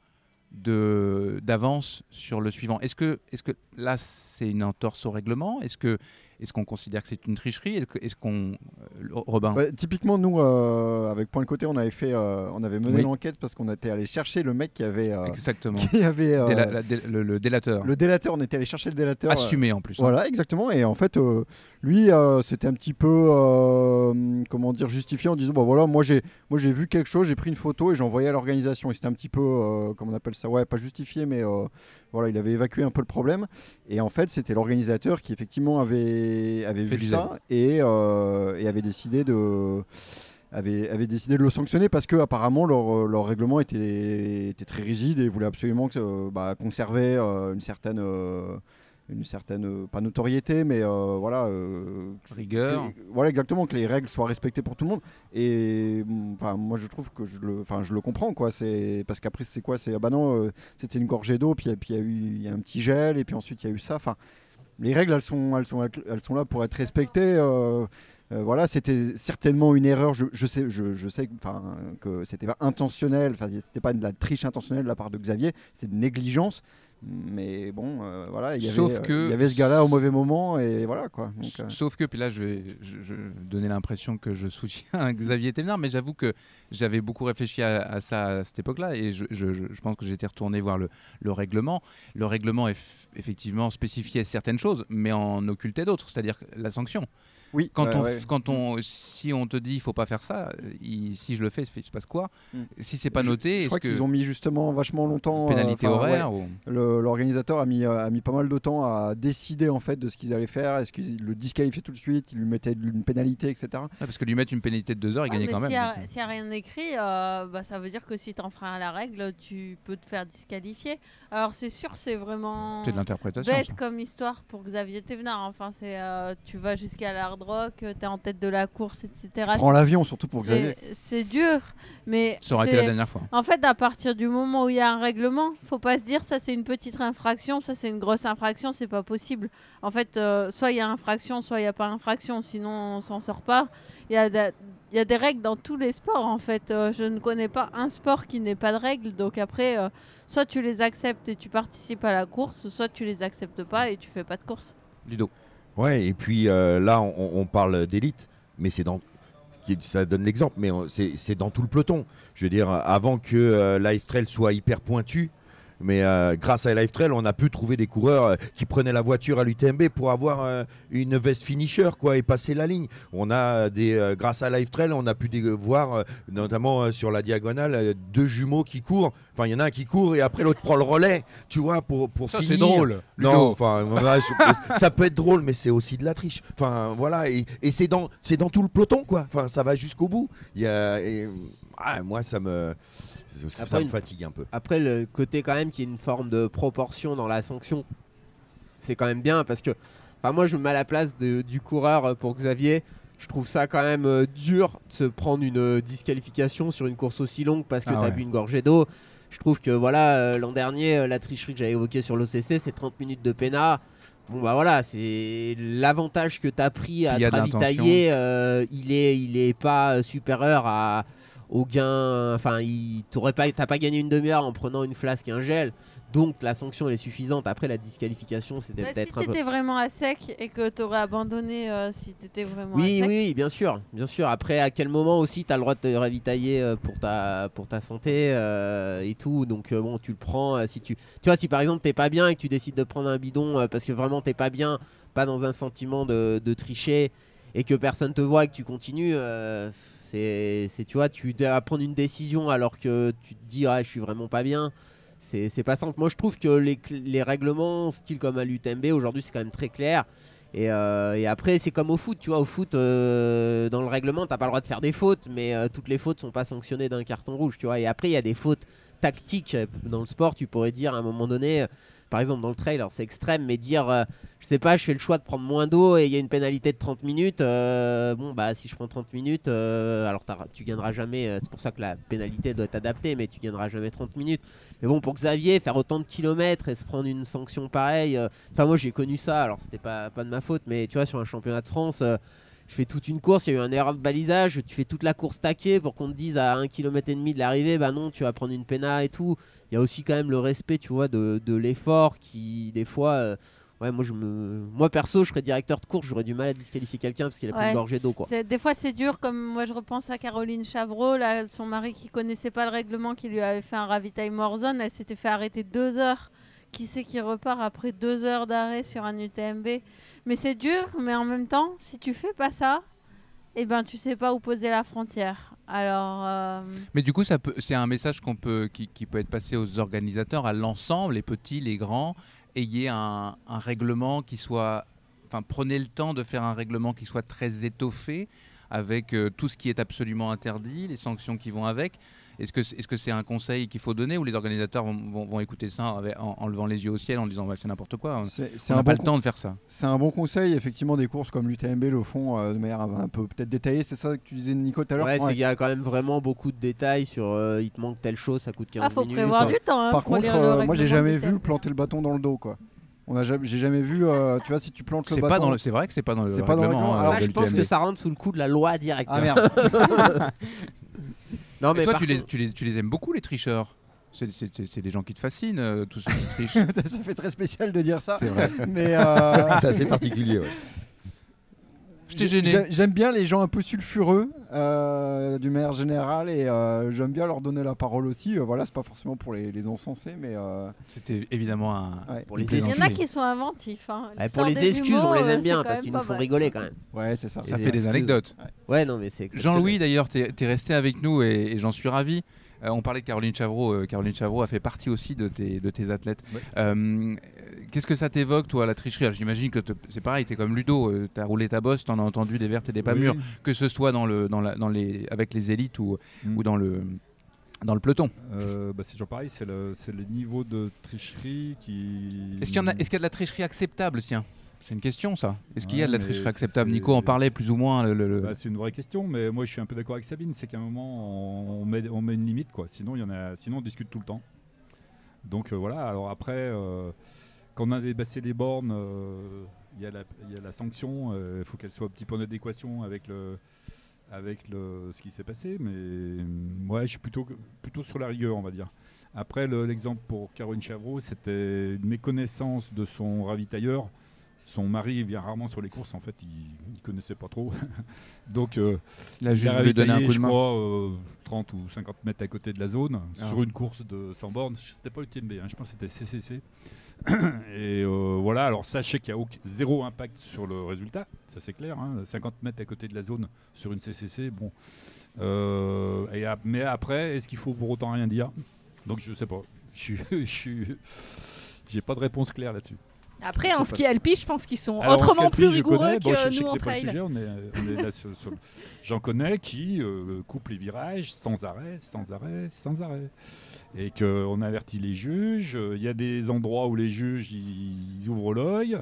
d'avance sur le suivant. Est-ce que, est que là c'est une entorse au règlement? Est-ce que est-ce qu'on considère que c'est une tricherie Est-ce qu'on euh, Robin Ouais, typiquement, nous, euh, avec Point de Côté, on avait, fait, euh, on avait mené Oui. l'enquête parce qu'on était allé chercher le mec qui avait. euh, Exactement. Qui avait Déla- la dé- le, le délateur. le délateur, on était allé chercher le délateur. Assumé en plus. hein. Voilà, exactement. Et en fait, lui, c'était un petit peu, comment dire, justifié en disant, bah voilà, moi j'ai, moi j'ai vu quelque chose, j'ai pris une photo et j'ai envoyé à l'organisation. Et c'était un petit peu, comment on appelle ça, ouais, pas justifié, mais voilà, il avait évacué un peu le problème. Et en fait, c'était l'organisateur qui effectivement avait, vu ça et, euh, et avait décidé de avait, avait décidé de le sanctionner parce que apparemment leur, leur règlement était, était très rigide et voulait absolument que, euh, bah, conserver euh, une certaine euh, une certaine euh, pas notoriété mais euh, voilà euh, Rigueur. que- voilà exactement que les règles soient respectées pour tout le monde et mm, enfin moi je trouve que je le enfin je le comprends quoi c'est parce qu'après c'est quoi? C'est ah bah non euh, c'était une gorgée d'eau puis puis il y a eu il y a un petit gel et puis ensuite il y a eu ça enfin les règles elles sont elles sont elles sont là pour être respectées euh, voilà, c'était certainement une erreur. Je, je sais, je, je sais, que c'était pas intentionnel. Enfin, c'était pas de la triche intentionnelle de la part de Xavier. C'était une négligence. Mais bon, euh, voilà, il y avait, Sauf euh, que- il y avait ce gars-là au mauvais moment et voilà quoi. Donc, euh, Sauf que, puis là, je vais je, je donner l'impression que je soutiens Xavier Thévenard, mais j'avoue que j'avais beaucoup réfléchi à, à ça à cette époque-là, et je, je- je- je pense que j'étais retourné voir le, le règlement. Le règlement, eff- effectivement, spécifiait certaines choses, mais en occultait d'autres, c'est-à-dire la sanction. Oui, Quand, ouais, on, ouais. quand on, si on te dit il faut pas faire ça, il- si je le fais, il se passe quoi? Mm. Si c'est pas Je- noté, Je est-ce crois qu'ils ont mis justement vachement longtemps. euh, pénalité enfin, horaire ouais. ou- L'organisateur a mis, euh, a mis pas mal de temps à décider en fait de ce qu'ils allaient faire. Est-ce qu'ils le disqualifiaient tout de suite? Ils lui mettaient une pénalité, etc. Ah, Parce que lui mettre une pénalité de deux heures, il Ouais, gagnait quand même. S'il n'y a, donc, euh. s'il y a rien écrit, euh, bah, ça veut dire que si tu enfreins la règle, tu peux te faire disqualifier. Alors c'est sûr, c'est vraiment C'est de l'interprétation. bête ça. comme histoire pour Xavier Thévenard. Enfin, c'est euh, tu vas jusqu'à l'hard rock, tu es en tête de la course, etc. Prends l'avion surtout pour Xavier. C'est dur, mais Ça aurait été la c'est- dernière fois. en fait, à partir du moment où il y a un règlement, faut pas se dire ça c'est une petite infraction, ça c'est une grosse infraction, c'est pas possible. En fait, euh, soit il y a infraction, soit il y a pas infraction, sinon on s'en sort pas. Il y a de- il y a des règles dans tous les sports en fait. Euh, je ne connais pas un sport qui n'ait pas de règles. Donc après, euh, soit tu les acceptes et tu participes à la course, soit tu les acceptes pas et tu fais pas de course. Ludo. Ouais, et puis euh, là, on, parle d'élite, mais c'est dans. Ça donne l'exemple, mais c'est dans tout le peloton. Je veux dire, avant que euh, Trail soit hyper pointu, mais euh, grâce à Life Trail, on a pu trouver des coureurs euh, qui prenaient la voiture à l'UTMB pour avoir euh, une veste finisher quoi, et passer la ligne. On a des, grâce à Life Trail, on a pu des- voir, notamment sur la diagonale, deux jumeaux qui courent. Enfin, il y en a un qui court et après l'autre prend le relais, tu vois, pour, pour Ça, c'est drôle. Non, enfin, ça peut être drôle, mais c'est aussi de la triche. Enfin, voilà, et, et c'est dans, dans tout le peloton, quoi. Enfin, ça va jusqu'au bout. Il y a, et- ah, moi, ça me, ça Après, me fatigue un peu. Après, le côté quand même qu'il y ait une forme de proportion dans la sanction, c'est quand même bien parce que, enfin, moi, je me mets à la place de- du coureur euh, pour Xavier. Je trouve ça quand même euh, dur de se prendre une euh, disqualification sur une course aussi longue parce que Ah tu as ouais. bu une gorgée d'eau. Je trouve que voilà, l'an dernier, la tricherie que j'avais évoquée sur l'OCC, c'est 30 minutes de pénat. Bon bah voilà, c'est l'avantage que tu as pris à te ravitailler, euh, il est il est pas supérieur à au gain, enfin, il t'aurais pas t'as pas gagné une demi-heure en prenant une flasque et un gel. Donc la sanction elle est suffisante. Après la disqualification, c'était Bah, si peut-être un peu t'étais vraiment à sec et que t'aurais abandonné euh, si t'étais vraiment oui, à sec. oui, bien sûr, bien sûr. Après, à quel moment aussi tu as le droit de te ravitailler euh, pour ta, pour ta santé euh, et tout. Donc, euh, bon, tu le prends. si tu, tu vois, si par exemple t'es pas bien et que tu décides de prendre un bidon parce que vraiment t'es pas bien, pas dans un sentiment de, de tricher et que personne te voit et que tu continues, c'est, tu vois, tu dois prendre une décision alors que tu te dis, ah, je suis vraiment pas bien. C'est, pas simple. Moi, je trouve que les, les règlements, style comme à l'UTMB, aujourd'hui, c'est quand même très clair. Et, euh, et après, c'est comme au foot, tu vois. Au foot, euh, dans le règlement, t'as pas le droit de faire des fautes, mais euh, toutes les fautes sont pas sanctionnées d'un carton rouge, tu vois. Et après, il y a des fautes tactiques dans le sport. Tu pourrais dire à un moment donné, par exemple dans le trail, alors c'est extrême, mais dire, euh, je sais pas, je fais le choix de prendre moins d'eau et il y a une pénalité de 30 minutes. euh, bon, bah si je prends 30 minutes, euh, alors tu gagneras jamais. c'est pour ça que la pénalité doit être adaptée, mais tu gagneras jamais 30 minutes. Mais bon, pour Xavier, faire autant de kilomètres et se prendre une sanction pareille. Enfin, moi j'ai connu ça, alors c'était pas de ma faute, mais tu vois, sur un championnat de France. Je fais toute une course, il y a eu un erreur de balisage, tu fais toute la course taquée pour qu'on te dise à 1 km et demi de l'arrivée, bah non, tu vas prendre une péna et tout. Il y a aussi quand même le respect, tu vois, de, de l'effort qui, des fois, euh, ouais, moi, je me, moi perso, je serais directeur de course, j'aurais du mal à disqualifier quelqu'un parce qu'il a pris Ouais. une gorgée d'eau, quoi. Des fois, c'est dur. Comme moi, je repense à Caroline Chavreau, là, son mari qui connaissait pas le règlement, qui lui avait fait un ravitaillement hors zone. Elle s'était fait arrêter deux heures. Qui c'est qui repart après deux heures d'arrêt sur un UTMB Mais c'est dur, mais en même temps, si tu fais pas ça, eh ben, tu sais pas où poser la frontière. Alors. euh, Mais du coup, c'est un message qu'on peut, qui, peut être passé aux organisateurs, à l'ensemble, les petits, les grands. Ayez un, un règlement qui soit, enfin, prenez le temps de faire un règlement qui soit très étoffé, avec euh, tout ce qui est absolument interdit, les sanctions qui vont avec. Est-ce que, c'est- un conseil qu'il faut donner ou les organisateurs vont, vont- vont écouter ça avec- en, en levant les yeux au ciel en disant bah, c'est n'importe quoi On n'a pas bon le temps de faire ça. C'est un bon conseil, effectivement, des courses comme l'UTMB le font euh, de manière un peu peut-être détaillée. C'est ça que tu disais, Nico, tout à l'heure? Ouais, qu'il y a quand même vraiment beaucoup de détails sur euh, il te manque telle chose, ça coûte 15 Ah, faut minutes. prévoir du temps. hein, Par contre, euh, moi, j'ai jamais vu planter le bâton dans le dos, quoi. On a jamais, j'ai jamais vu, euh, tu vois, si tu plantes le C'est bâton. pas dans le- c'est vrai que c'est pas dans le C'est pas dans le euh, Alors, de je pense que ça rentre sous le coup de la loi direct. Ah merde. non, Et mais toi, par tu les, contre- tu, les, tu les aimes beaucoup, les tricheurs? C'est c'est- c'est- c'est des gens qui te fascinent, euh, tous ceux qui trichent. ça fait très spécial de dire ça. C'est vrai. Mais euh, C'est assez particulier. ouais. Je t'ai gêné. j'ai- J'aime bien les gens un peu sulfureux euh, du maire général et euh, j'aime bien leur donner la parole aussi. Euh, voilà, c'est pas forcément pour les, les encenser, mais euh, C'était évidemment un. Ouais. Pour les Il y en a qui sont inventifs. hein. Ouais, pour les excuses, on les euh, aime c'est bien parce qu'ils nous font rigoler quand même. ouais, c'est ça. Ça fait des anecdotes. Ouais, non, mais c'est. Jean-Louis, d'ailleurs, tu es, resté avec nous et, et j'en suis ravi. Euh, on parlait de Caroline Chavreau. euh, Caroline Chavreau a fait partie aussi de tes, de tes athlètes. Euh, Qu'est-ce que ça t'évoque, toi, la tricherie? J'imagine que c'est pareil, tu es comme Ludo, tu as roulé ta bosse, tu en as entendu des vertes et des pas Oui. mûres, que ce soit dans le, dans la, dans les, avec les élites ou, Mm. ou dans, le, dans le peloton. Euh, bah, c'est toujours pareil, c'est le, niveau de tricherie qui. Est-ce qu'il y, est-ce qu'il y a de la tricherie acceptable? Tiens, c'est une question ça. Est-ce qu'il y a de la tricherie acceptable? Nico en parlait plus ou moins. le- Bah, c'est une vraie question, mais moi je suis un peu d'accord avec Sabine, c'est qu'à un moment on, on met, on met une limite, quoi. Sinon, il y en a, sinon on discute tout le temps. Donc euh, voilà, alors après, euh, quand on a dépassé les bornes, euh, il y, a la- il y a la sanction, euh, il faut qu'elle soit un petit peu en adéquation avec, le, avec le, ce qui s'est passé, mais euh, ouais, je suis plutôt, plutôt sur la rigueur, on va dire. Après, le- l'exemple pour Caroline Chavreau, c'était une méconnaissance de son ravitailleur. Son mari vient rarement sur les courses, en fait, il ne connaissait pas trop. Donc, euh, Il a juste voulu donner un coup de je main. crois, euh, 30 ou 50 mètres à côté de la zone, Ah. sur une course de 100 bornes. C'était pas l'UTMB, hein, je pense que c'était CCC. Et euh, voilà, alors sachez qu'il n'y a zéro impact sur le résultat, ça c'est clair. hein, 50 mètres à côté de la zone sur une CCC, bon. Euh, mais après, est-ce qu'il faut pour autant rien dire? Donc je sais pas. Je J'ai pas de réponse claire là-dessus. Après, en ski alpi, je pense qu'ils sont Alors, autrement plus rigoureux que bon, je, nous en c'est pas le trail. sujet, on est, on est là sur- sur- J'en connais qui euh, coupent les virages sans arrêt, sans arrêt, sans arrêt. Et qu'on avertit les juges. Il y a des endroits où les juges ils, ils ouvrent l'œil.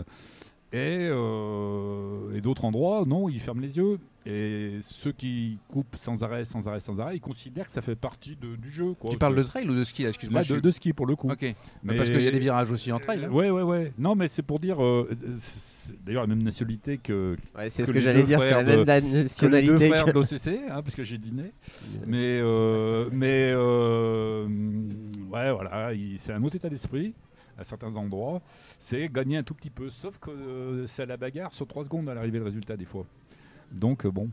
Et, euh, et d'autres endroits, non, ils ferment les yeux. Et ceux qui coupent sans arrêt, sans arrêt, sans arrêt, ils considèrent que ça fait partie de- du jeu. Quoi. Tu parles de trail ou de ski Excuse-moi. De, suis- de ski pour le coup. Ok. Mais Parce qu'il y a des virages aussi en trail. hein. Ouais, ouais, ouais. Non, mais c'est pour dire. euh, d'ailleurs la même nationalité que. Ouais, c'est ce que j'allais dire, c'est la même de- que les nationalité deux frères que- l'OCC, hein, parce que j'ai dîné. Mais, euh, mais euh, ouais, voilà, il- c'est un autre état d'esprit à certains endroits. C'est gagner un tout petit peu, sauf que euh, c'est à la bagarre sur 3 secondes à l'arrivée le résultat des fois. Donc euh, bon.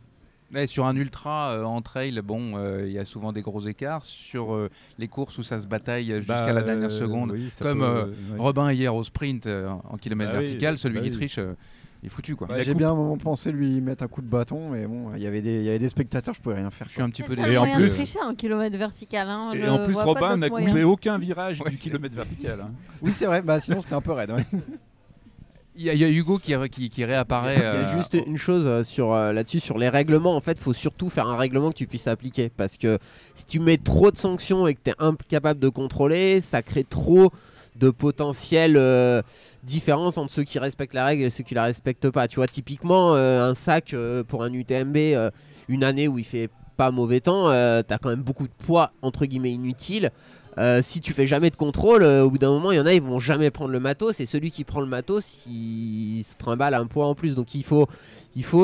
Ouais, sur un ultra euh, en trail, bon, il y a souvent des gros écarts. Sur les courses où ça se bataille jusqu'à Bah, la dernière euh, seconde, oui, comme peut. Robin hier au sprint en kilomètre Bah oui, vertical, celui bah qui triche, il est foutu quoi. Bah, J'ai bien un moment pensé lui mettre un coup de bâton, mais bon, il y avait des, il y avait des spectateurs, je pouvais rien faire. Je suis un petit C'est ça le en plus- tricher en kilomètre vertical. Hein. Et je en plus, Robin n'a coupé aucun virage du kilomètre vertical. hein. Oui, c'est vrai. Bah sinon, c'était un peu raide. ouais. Il y, a- il y a Hugo qui, qui, qui réapparaît. Il y a euh, juste une chose euh, sur euh, là-dessus sur les règlements. En fait, faut surtout faire un règlement que tu puisses appliquer parce que si tu mets trop de sanctions et que tu es incapable de contrôler, ça crée trop de potentielles euh, différences entre ceux qui respectent la règle et ceux qui la respectent pas. Tu vois, typiquement euh, un sac euh, pour un UTMB, euh, une année où il fait pas mauvais temps, t'as quand même beaucoup de poids entre guillemets inutile. Euh, si tu fais jamais de contrôle, euh, au bout d'un moment, il y en a, ils vont jamais prendre le matos. Et celui qui prend le matos, il se trimballe un poids en plus. Donc il faut.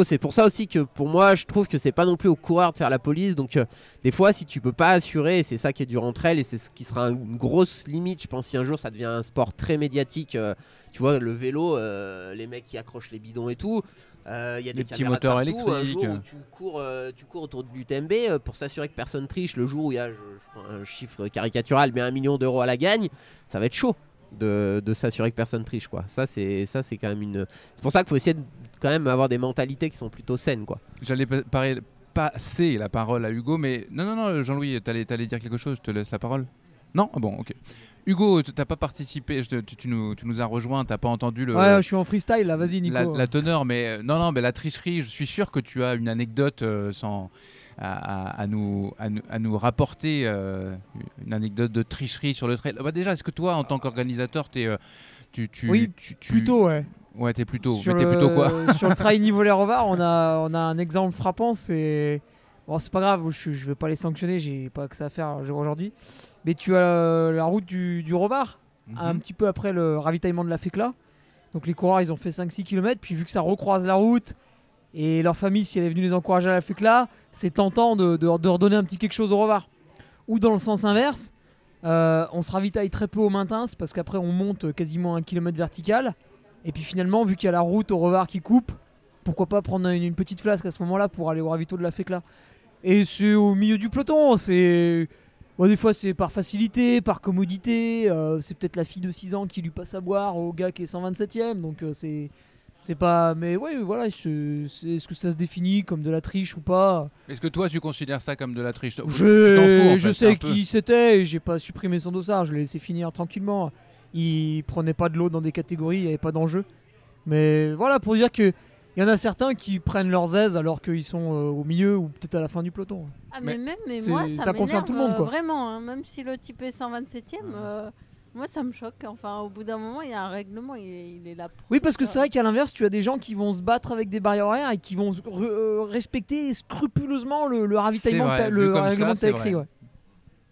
C'est pour ça aussi que pour moi, je trouve que c'est pas non plus au coureur de faire la police. Donc euh, des fois, si tu peux pas assurer, c'est ça qui est dur entre elles et c'est ce qui sera une grosse limite. Je pense si un jour ça devient un sport très médiatique. tu vois, le vélo, les mecs qui accrochent les bidons et tout. Euh, Il y a Les des petits moteurs partout. Un électriques. jour où tu cours, euh, tu cours autour du TMB euh, pour s'assurer que personne triche le jour où il y a je- je prends un chiffre caricatural, mais un million d'euros à la gagne, ça va être chaud de, de s'assurer que personne triche quoi. Ça c'est ça c'est quand même une. C'est pour ça qu'il faut essayer de quand même avoir des mentalités qui sont plutôt saines quoi. J'allais passer la parole à Hugo, mais non, non, non, Jean-Louis, t'allais, t'allais dire quelque chose, je te laisse la parole. Non Ah Bon, ok. Hugo, tu t'as pas participé, je te- tu, tu nous, tu nous as rejoint, t'as pas entendu le, Ouais, je suis en freestyle là, vas-y Nico. la, la teneur, mais euh, non, non, mais la tricherie, je suis sûr que tu as une anecdote euh, sans, à, à- à nous, à, nous, à nous rapporter, euh, une anecdote de tricherie sur le trail. Bah, déjà, est-ce que toi, en tant qu'organisateur, euh, tu, tu, Oui, tu, tu- plutôt ouais. Ouais, t'es plutôt. Sur mais t'es plutôt quoi? Sur le trail niveau Rovard, on a, on a un exemple frappant. C'est bon, c'est pas grave, je, je vais pas les sanctionner, j'ai pas que ça à faire aujourd'hui. Mais tu as euh, la route du, du Rovard, Mhm. un petit peu après le ravitaillement de la Fécla. Donc les coureurs, ils ont fait 5-6 km, puis vu que ça recroise la route et leur famille, si elle est venue les encourager à la Fécla, c'est tentant de, de, de redonner un petit quelque chose au Rovard. Ou dans le sens inverse, euh, on se ravitaille très peu au maintien, parce qu'après on monte quasiment un kilomètre vertical. Et puis finalement, vu qu'il y a la route au Revard qui coupe, pourquoi pas prendre une, une petite flasque à ce moment-là pour aller au ravito de la Fécla Et c'est au milieu du peloton, c'est... Bon, des fois c'est par facilité, par commodité, euh, c'est peut-être la fille de 6 ans qui lui passe à boire au gars qui est 127ème, donc euh, c'est... C'est pas... Mais ouais, voilà, est-ce que ça se définit comme de la triche ou pas? Est-ce que toi, tu considères ça comme de la triche? Je, fous, en je fait, sais peu. qui c'était et j'ai pas supprimé son dossard, je l'ai laissé finir tranquillement. Il prenait pas de l'eau dans des catégories, il n'y avait pas d'enjeu. Mais voilà, pour dire que il y en a certains qui prennent leurs aises alors qu'ils sont euh, au milieu ou peut-être à la fin du peloton. Ah, mais, même, mais moi, ça, ça concerne tout le monde, euh, quoi. Vraiment, hein, même si le type est 127ème, euh, moi, ça me choque. Enfin, au bout d'un moment, il y a un règlement, il est, il est là pour Oui, parce que c'est vrai qu'à l'inverse, tu as des gens qui vont se battre avec des barrières horaires et qui vont re- euh, respecter scrupuleusement le, le ravitaillement, vrai, que le ça, règlement que écrit. vrai. ouais.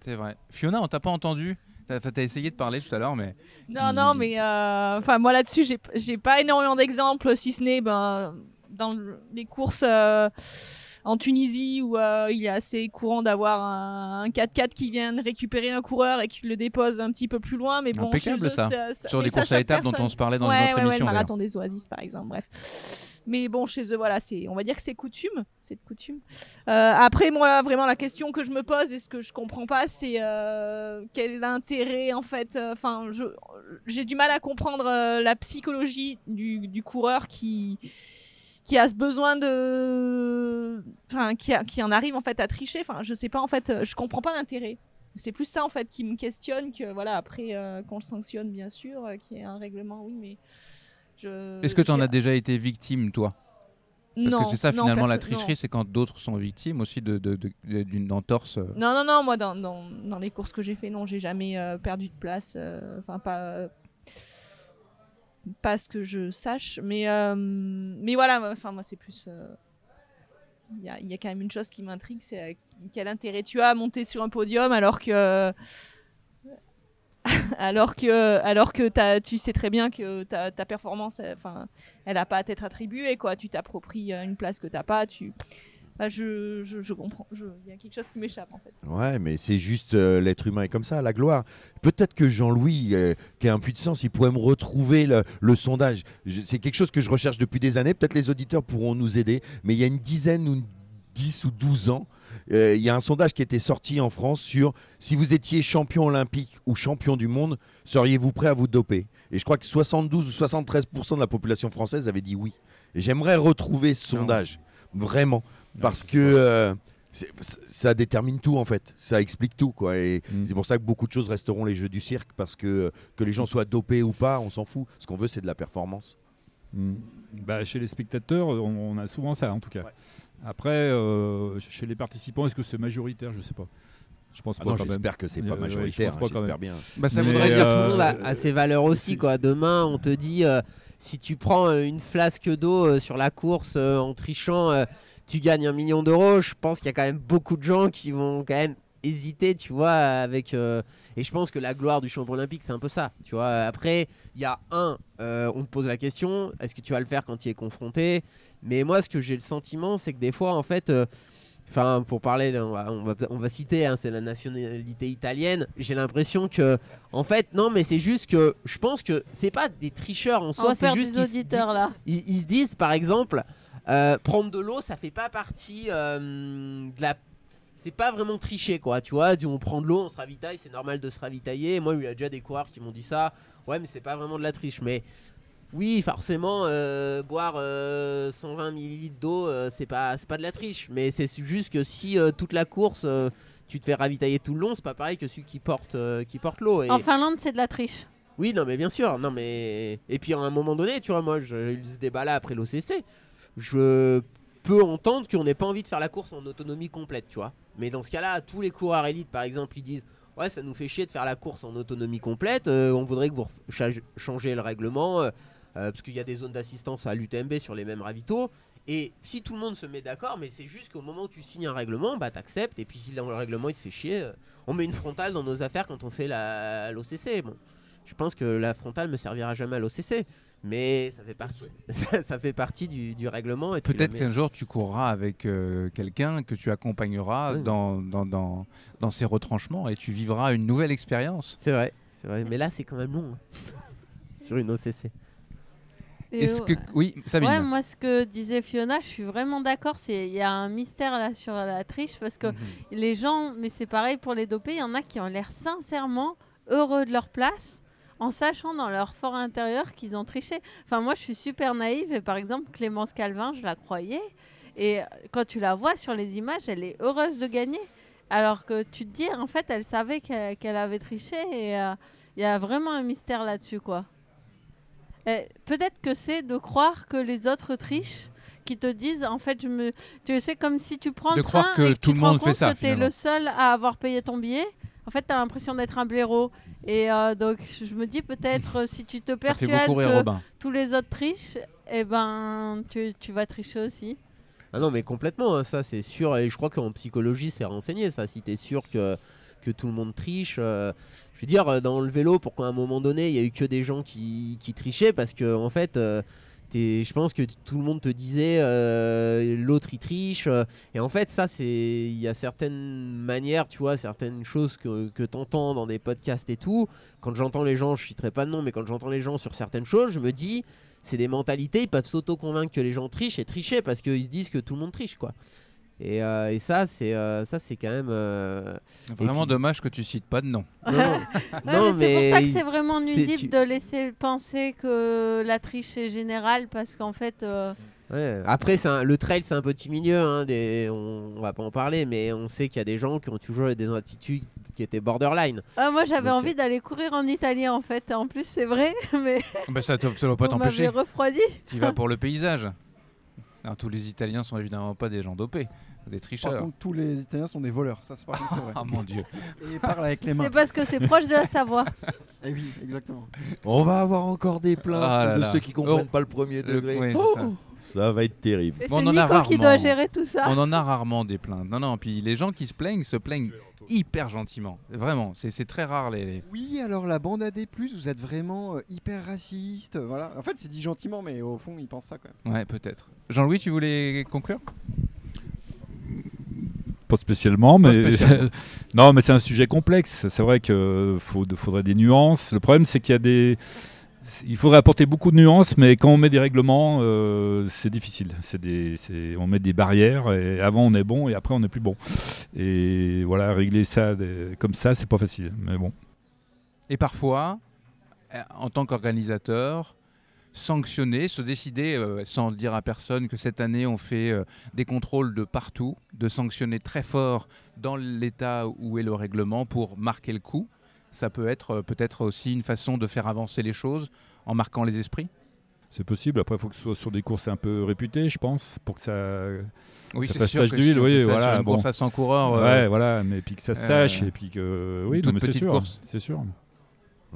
C'est vrai. Fiona, on t'a pas entendu T'as as essayé de parler tout à l'heure, mais. Non, non, mais euh, enfin moi là-dessus, j'ai pas énormément d'exemples, si ce n'est ben, dans le- les courses euh, en Tunisie où euh, il est assez courant d'avoir un, un 4x4 qui vient récupérer un coureur et qui le dépose un petit peu plus loin. Mais bon, Impeccable, ça. Sur les courses à étapes dont on se parlait dans ouais, une autre ouais, ouais, émission, le marathon des Oasis par exemple, bref. Mais bon, chez eux, voilà, c'est, on va dire que c'est coutume, c'est de coutume. Euh, après, moi, vraiment, la question que je me pose et ce que je comprends pas, c'est euh, quel est l'intérêt, en fait. euh, Enfin, je, j'ai du mal à comprendre euh, la psychologie du, du coureur qui qui a ce besoin de, enfin, qui, a- qui en arrive en fait à tricher. Enfin, je sais pas, en fait, euh, je comprends pas l'intérêt. C'est plus ça en fait qui me questionne que voilà après euh, qu'on le sanctionne bien sûr, euh, qu'il y ait un règlement, oui, mais je- Est-ce que tu en as déjà été victime, toi? Parce Non, que c'est ça non, finalement la tricherie, c'est quand d'autres sont victimes aussi de- de- de- d'une entorse. euh. Non, non, non, moi dans, dans, dans les courses que j'ai fait, non, j'ai jamais euh, perdu de place. euh, Enfin, pas. Pas ce que je sache. Mais, mais voilà, enfin, moi, c'est plus. Il y, a, il y a quand même une chose qui m'intrigue c'est quel intérêt tu as à monter sur un podium alors que. alors que, alors que tu sais très bien que ta, performance, euh, enfin, elle n'a pas à t'être attribuée, quoi. Tu t'appropries euh, une place que t'as pas. Tu, Bah, je, je, je comprends. Il y a quelque chose qui m'échappe en fait. Ouais, mais c'est juste euh, l'être humain est comme ça, la gloire. Peut-être que Jean-Louis, qui a un puits de sens, il pourrait me retrouver le, sondage. C'est quelque chose que je recherche depuis des années. Peut-être les auditeurs pourront nous aider. Mais il y a une dizaine ou 10 ou 12 ans, il y a un sondage qui était sorti en France sur si vous étiez champion olympique ou champion du monde, seriez-vous prêt à vous doper? Et je crois que 72 ou 73% de la population française avait dit oui. Et j'aimerais retrouver ce sondage, vraiment, parce que euh, ça- détermine tout en fait, ça explique tout quoi. Et c'est pour ça que beaucoup de choses resteront les jeux du cirque, parce que que les gens soient dopés ou pas, on s'en fout. Ce qu'on veut, c'est de la performance. Mm. Bah, chez les spectateurs, on, on a souvent ça en tout cas. Après, euh, chez les participants, est-ce que c'est majoritaire? Je sais pas. Je pense Ah pas non, quand même. j'espère que c'est pas Euh, ouais, majoritaire, pas quand j'espère même. bien. Bah, ça Mais, voudrait Parce que tout le euh, monde a, a ses valeurs aussi. Quoi. Demain, on te dit euh, si tu prends euh, une flasque d'eau euh, sur la course euh, en trichant, euh, tu gagnes un million d'euros. Je pense qu'il y a quand même beaucoup de gens qui vont quand même hésiter, tu vois. Avec, euh, et je pense que la gloire du champion olympique, c'est un peu ça. Tu vois. Après, il y a un, euh, on te pose la question est-ce que tu vas le faire quand tu y es confronté? Mais moi, ce que j'ai le sentiment, c'est que des fois, en fait. euh, Enfin, pour parler, on va, on va, on va citer, hein, c'est la nationalité italienne. J'ai l'impression que, en fait, non, mais c'est juste que je pense que c'est pas des tricheurs en soi, c'est juste se auditeurs, di- là. Ils, ils se disent, par exemple, euh, prendre de l'eau, ça fait pas partie euh, de la. C'est pas vraiment tricher, quoi. Tu vois, on prend de l'eau, on se ravitaille, c'est normal de se ravitailler. Moi, il y a déjà des coureurs qui m'ont dit ça. Ouais, mais c'est pas vraiment de la triche. Mais oui, forcément, euh, boire euh, 120 millilitres d'eau, euh, c'est pas, c'est pas de la triche. Mais c'est juste que si euh, toute la course, euh, tu te fais ravitailler tout le long, c'est pas pareil que celui qui porte, euh, qui porte l'eau. Et- En Finlande, c'est de la triche. oui, non, mais bien sûr. Non, mais et puis à un moment donné, tu vois, moi, j'ai eu ce débat-là après l'OCC. Je peux entendre qu'on n'ait pas envie de faire la course en autonomie complète, tu vois. Mais dans ce cas-là, tous les coureurs élites, par exemple, ils disent. Ouais, ça nous fait chier de faire la course en autonomie complète. euh, on voudrait que vous cha- changez le règlement euh, parce qu'il y a des zones d'assistance à l'UTMB sur les mêmes ravitaux. Et si tout le monde se met d'accord, mais c'est juste qu'au moment où tu signes un règlement, bah t'acceptes. Et puis si dans le règlement il te fait chier, euh, on met une frontale dans nos affaires quand on fait la l'OCC. Bon, je pense que la frontale me servira jamais à l'OCC, mais ça fait partie, ça, ça fait partie du, du règlement. et Peut-être qu'un jour tu courras avec euh, quelqu'un que tu accompagneras Oui. dans, dans, dans, dans ces retranchements et tu vivras une nouvelle expérience. C'est vrai, c'est vrai. Mais là, c'est quand même long. hein. Sur une OCC. Est-ce que oui, Sabine Ouais, moi ce que disait Fiona, je suis vraiment d'accord. C'est il y a un mystère là sur la triche parce que Mhm. les gens, mais c'est pareil pour les dopés, il y en a qui ont l'air sincèrement heureux de leur place en sachant dans leur fort intérieur qu'ils ont triché. Enfin moi je suis super naïve et par exemple Clémence Calvin, je la croyais et euh, quand tu la vois sur les images, elle est heureuse de gagner. Alors que tu te dis en fait, elle savait qu'elle qu'elle avait triché et euh, il y a vraiment un mystère là-dessus quoi. Eh, Peut-être que c'est de croire que les autres trichent, qui te disent en fait, je me, tu sais, comme si tu prends De le croire train que et tout tu le te rends monde fait compte ça, que tu es le seul à avoir payé ton billet. En fait, tu as l'impression d'être un blaireau. Et euh, donc, je me dis peut-être euh, si tu te persuades rire que Robin. tous les autres trichent, eh ben, tu, tu vas tricher aussi. Ah non, mais complètement, hein, ça c'est sûr. Et je crois qu'en psychologie, c'est renseigné ça. Si t'es sûr que, que tout le monde triche. euh, je veux dire, euh, dans le vélo, pourquoi à un moment donné, il y a eu que des gens qui, trichaient Parce que, en fait. euh, je pense que tout le monde te disait l'autre il triche et en fait ça c'est il y a certaines manières tu vois certaines choses que, que t'entends dans des podcasts et tout quand j'entends les gens je citerai pas de nom mais quand j'entends les gens sur certaines choses je me dis c'est des mentalités, ils peuvent s'auto-convaincre que les gens trichent et tricher parce qu'ils se disent que tout le monde triche quoi. Et, euh, et ça c'est euh, ça c'est quand même euh, Vraiment puis- dommage que tu cites pas de nom. Non, Ouais, non, mais c'est pour ça que c'est vraiment nuisible tu- de laisser penser que la triche est générale parce qu'en fait. euh, Ouais. Après, un- le trail, c'est un petit milieu. hein, des- on, on va pas en parler, mais on sait qu'il y a des gens qui ont toujours des attitudes, qui était borderline. Ah, moi, j'avais Donc, envie d'aller courir en Italie, en fait. En plus, c'est vrai, mais Bah, ça ne doit pas on t'empêcher. m'avait refroidi. Tu vas pour le paysage. Alors, tous les Italiens sont évidemment pas des gens dopés, des Par tricheurs. contre, tous les Italiens sont des voleurs. Ça, c'est par contre, c'est vrai. Ah mon dieu. Et ils parlent avec les mains. C'est parce que c'est proche de la Savoie. Eh oui, exactement. On va avoir encore des plaintes Ah là de là. ceux qui comprennent Oh. pas le premier Le- degré. oui, c'est Oh, ça. va être terrible. Et Bon, c'est on en a Nico qui doit rarement. gérer tout ça. On en a rarement des plaintes. Non, non, puis les gens qui se plaignent se plaignent hyper gentiment. Vraiment, c'est c'est très rare les. Oui, alors la bande AD+, vous êtes vraiment euh, hyper raciste. euh, Voilà. En fait, c'est dit gentiment, mais au fond, ils pensent ça quand même. Ouais, peut-être. Jean-Louis, tu voulais conclure? Pas spécialement, mais spécialement. non, mais c'est un sujet complexe. C'est vrai qu'il faut, faudrait des nuances. Le problème, c'est qu'il y a des, il faudrait apporter beaucoup de nuances, mais quand on met des règlements, euh, c'est difficile. On met des barrières et avant on est bon et après on est plus bon. Et voilà, régler ça des- comme ça, c'est pas facile. Mais bon. Et parfois, euh, en tant qu'organisateur, sanctionner, se décider, euh, sans dire à personne, que cette année on fait euh, des contrôles de partout, de sanctionner très fort dans l'état où est le règlement pour marquer le coup. Ça peut être euh, peut-être aussi une façon de faire avancer les choses en marquant les esprits. C'est possible. Après, il faut que ce soit sur des courses un peu réputées, je pense, pour que ça. Oui, ça c'est fasse sûr tache que d'huile, oui, sur voilà. une bon. course à 100 coureurs, Ouais, euh, voilà, mais puis que ça se sache euh, et puis que oui, non, toute mais c'est petite sûr, course. c'est sûr.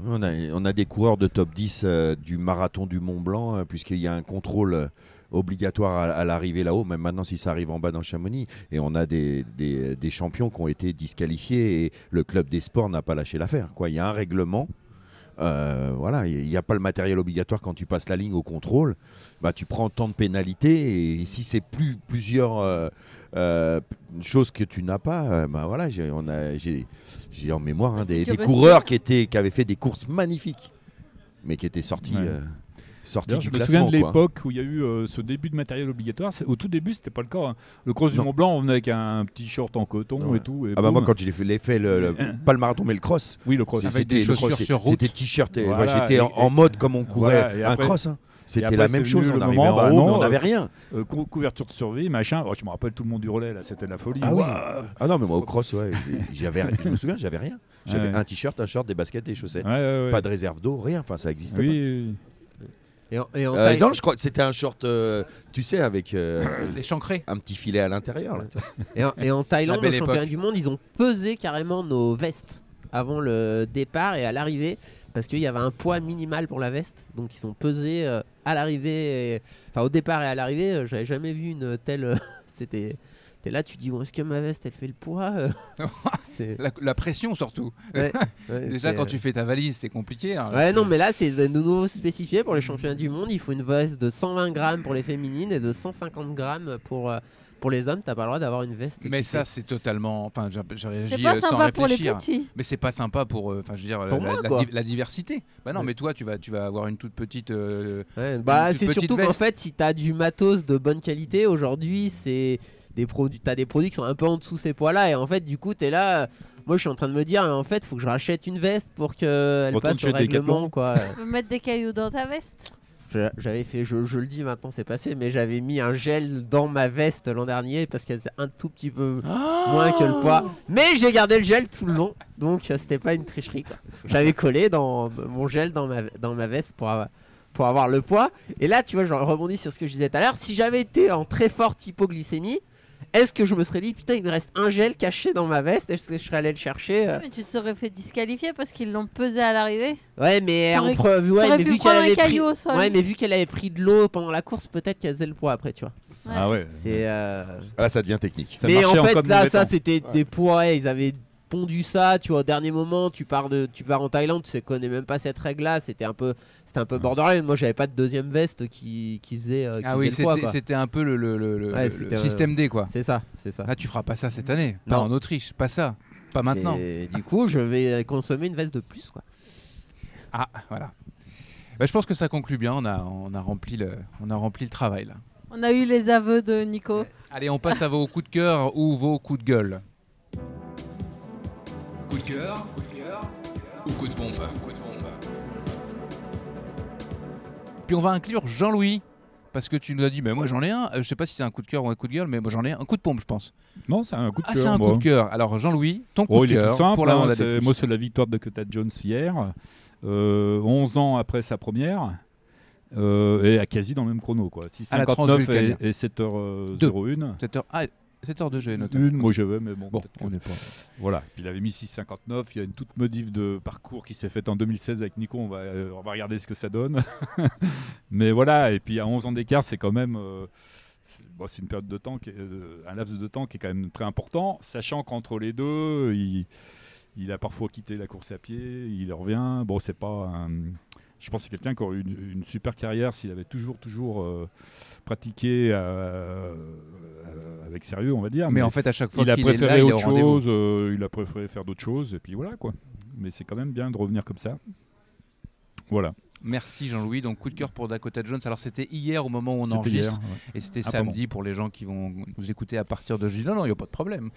On a, on a des coureurs de top 10 euh, du marathon du Mont Blanc, euh, puisqu'il y a un contrôle euh, obligatoire à, à l'arrivée là-haut, même maintenant si ça arrive en bas dans Chamonix. Et on a des, des- des champions qui ont été disqualifiés et le club des sports n'a pas lâché l'affaire. quoi. Il y a un règlement. euh, voilà, il n'y a pas le matériel obligatoire quand tu passes la ligne au contrôle. Bah, tu prends tant de pénalités et si c'est plus plusieurs euh, euh, choses que tu n'as pas, bah voilà, j'ai on a- j'ai- j'ai en mémoire hein, Si des, coureurs qui étaient qui avaient fait des courses magnifiques, mais qui étaient sortis Ouais. Euh, D'ailleurs, du je me souviens de l'époque où il y a eu euh, ce début de matériel obligatoire. Au tout début, c'était pas le cas. hein. Le cross du Non. Mont Blanc, on venait avec un petit short en coton Ouais. et tout. et Ah bah moi quand j'ai fait, fait le, le- pas le marathon mais le cross. Oui, le cross. C'était Avec des le chaussures cross, sur route. C'était t-shirt. Voilà, J'étais en, mode comme on courait Voilà, un après- cross. hein. C'était la même chose. On arrivait moment, en bah haut, mais non, on euh, n'avait rien. Euh, cou- couverture de survie, machin. Oh, je me rappelle tout le monde du relais là, c'était la folie. Ah oui. Waouh. Ah non mais moi au cross ouais, j'avais, je me souviens j'avais rien. J'avais Ouais. un t-shirt, un short, des baskets, des chaussettes. Ouais, ouais, ouais. Pas de réserve d'eau, rien. Enfin ça existait Oui, pas. oui, oui. Et en, et en Euh, taille- non, je crois que c'était un short, euh, tu sais, avec euh, un petit filet à l'intérieur. Et en, et en Thaïlande, La au championnat du monde, ils ont pesé carrément nos vestes avant le départ et à l'arrivée parce qu'il y avait un poids minimal pour la veste. Donc ils sont pesés euh, à l'arrivée, enfin au départ et à l'arrivée. euh, J'avais jamais vu une telle. C'était. T'es là, tu dis, bon, est-ce que ma veste elle fait le poids euh La, la pression surtout. Ouais, ouais, Déjà quand euh, tu fais ta valise, c'est compliqué. hein. Ouais, non, mais là, c'est de nouveau spécifié pour les championnats du monde. Il faut une veste de 120 grammes pour les féminines et de 150 grammes pour, euh, pour les hommes. T'as pas le droit d'avoir une veste. Mais ça, fait- c'est totalement. Enfin, j'ai réagi C'est pas euh, sans sympa pour les réfléchir. petits. Mais c'est pas sympa pour. euh, Enfin, je veux dire, la, moi, la- quoi. di- la diversité. Bah non, Ouais. mais toi, tu vas, tu vas avoir une toute petite. euh, Ouais, bah, c'est surtout qu'en fait, si t'as du matos de bonne qualité, aujourd'hui, c'est des produits, t'as des produits qui sont un peu en dessous ces poids-là, et en fait, du coup, t'es là. euh, Moi, je suis en train de me dire, en fait, faut que je rachète une veste pour qu'elle Retourne passe chez au règlement, Decathlon. quoi. Tu peux mettre des cailloux dans ta veste? Je- J'avais fait, je, je le dis maintenant, c'est passé, mais j'avais mis un gel dans ma veste l'an dernier parce qu'elle faisait un tout petit peu moins que le poids. Mais j'ai gardé le gel tout le long, donc euh, c'était pas une tricherie. quoi. J'avais collé dans mon gel dans ma, dans ma veste pour avoir, pour avoir le poids. Et là, tu vois, je rebondis sur ce que je disais tout à l'heure. Si j'avais été en très forte hypoglycémie, est-ce que je me serais dit, putain, il me reste un gel caché dans ma veste Est-ce que je serais allé le chercher euh Mais tu te serais fait disqualifier parce qu'ils l'ont pesé à l'arrivée. Ouais, mais en pre- ouais, mais vu qu'elle avait pris, caillou au sol. ouais, mais vu qu'elle avait pris de l'eau pendant la course, peut-être qu'elle faisait le poids après, tu vois. Ah ouais. C'est. euh, Ah, Là ça devient technique. Ça mais en fait, là, ça, c'était des poids. ouais, ils avaient pondu ça, tu vois, au dernier moment, tu pars de, tu pars en Thaïlande, tu sais, connais même pas cette règle-là. C'était un peu, c'était un peu borderline. Moi, j'avais pas de deuxième veste qui, qui faisait, euh, qui Ah oui, c'était un peu le, le- le- le- Ouais, le c'était, euh, système D, quoi. C'est ça, c'est ça. Là, tu feras pas ça cette année. Pas Non. en Autriche, pas ça. Pas maintenant. Et du coup, je vais consommer une veste de plus, quoi. Ah, voilà. Bah, je pense que ça conclut bien. On a, on a, rempli, le, on a rempli le travail, là. On a eu les aveux de Nico. Allez, on passe à vos coups de cœur ou vos coups de gueule. Coup de cœur ou coup de pompe Puis on va inclure Jean-Louis, Parce que tu nous as dit, mais moi j'en ai un. Euh, je sais pas si c'est un coup de cœur ou un coup de gueule, mais moi j'en ai un. Un coup de pompe, je pense. Non, c'est un coup de Ah, cœur. c'est un moi. coup de cœur. Alors Jean-Louis, ton coup Oh, de il est tout cœur simple. pour la hein, c'est- des moi, c'est la victoire de Dakota Jones hier. Euh, 11 ans après sa première. euh, et à quasi dans le même chrono. Quoi. À la 6,59 Transvulcania. et, et 7h01. 7h, ah, 7h2, j'ai noté. Une, moi j'avais, mais bon. Bon, peut-être que- on n'est pas. Voilà. Puis il avait mis 6,59. Il y a une toute modif de parcours qui s'est faite en 2016 avec Nico. On va, euh, on va regarder ce que ça donne. mais voilà. Et puis à 11 ans d'écart, c'est quand même. euh, c'est bon, c'est une période de temps, qui est- euh, un laps de temps qui est quand même très important, sachant qu'entre les deux, il, il a parfois quitté la course à pied, il revient. Bon, c'est pas. un- je pense que c'est quelqu'un qui aurait eu une, une super carrière s'il avait toujours, toujours euh, pratiqué euh, euh, avec sérieux, on va dire. Mais en fait, à chaque fois il a qu'il est là, préféré il est au autre chose. euh, il a préféré faire d'autres choses, et puis voilà quoi. Mais c'est quand même bien de revenir comme ça. Voilà. Merci Jean-Louis. Donc coup de cœur pour Dakota Jones. Alors c'était hier au moment où on enregistre hier, ouais. et c'était Ah, samedi pour les gens qui vont nous écouter à partir de jeudi. Non, non, il n'y a pas de problème.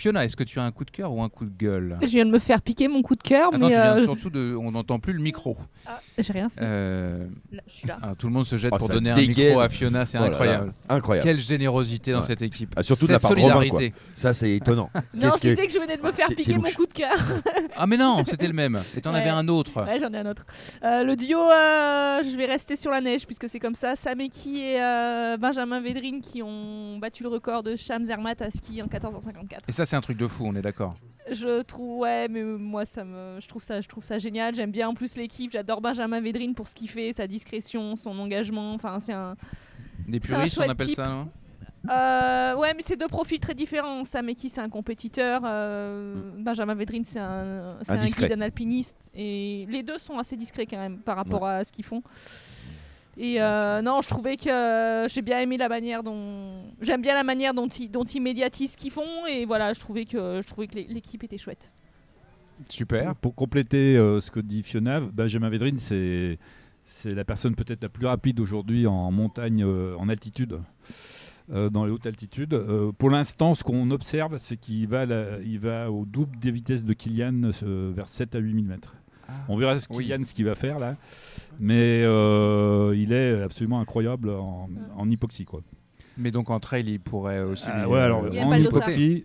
Fiona, est-ce que tu as un coup de cœur ou un coup de gueule? Je viens de me faire piquer mon coup de cœur, Attends, mais tu viens euh, surtout de... On n'entend plus le micro. Ah, j'ai rien fait. Euh, Là, je suis là. ah, tout le monde se jette Oh, pour ça donner un dégaine. micro à Fiona, c'est Oh là là, incroyable. incroyable. Quelle générosité dans Ouais. cette équipe. Ah, surtout de la Cette part de Robin, quoi. solidarité. Ça, c'est étonnant. Non, Qu'est-ce tu que- sais que je venais de me faire C'est- piquer mon louche. coup de cœur. Ah mais non, c'était le même. Et t'en Ouais. avais un autre. Ouais, j'en ai un autre. Euh, le duo, euh, je vais rester sur la neige puisque c'est comme ça. Sameki et euh, Benjamin Védrine qui ont battu le record de Sham Zermatt à ski en 14h54. Et ça, c'est un truc de fou, on est d'accord. Je trouve, ouais, mais moi, ça me, je trouve ça, je trouve ça génial. J'aime bien en plus l'équipe. J'adore Benjamin Védrine pour ce qu'il fait, sa discrétion, son engagement. Enfin, c'est un. Des puristes, on appelle type. ça, non? Euh, ouais, mais c'est deux profils très différents. Sameki, c'est un compétiteur. euh, Benjamin Védrine, c'est un, Un guide, un alpiniste. Et les deux sont assez discrets quand même par rapport à ce qu'ils font. Et euh, non, je trouvais que euh, j'ai bien aimé la manière dont j'aime bien la manière dont ils dont ils médiatisent ce qu'ils font et voilà, je trouvais que je trouvais que l'é- l'équipe était chouette. Super. Pour, pour compléter euh, ce que dit Fiona, Benjamin Védrine, c'est c'est la personne peut-être la plus rapide aujourd'hui en montagne, euh, en altitude, euh, dans les hautes altitudes. Euh, pour l'instant, ce qu'on observe, c'est qu'il va, la- il va au double des vitesses de Kylian, euh, vers 7 à 8 000 mètres. On verra ce oui. Kylian ce qu'il va faire là, mais euh, il est absolument incroyable en, en hypoxie quoi. Mais donc en trail, il pourrait aussi. Ah lui, ouais, euh, alors Il a en hypoxie,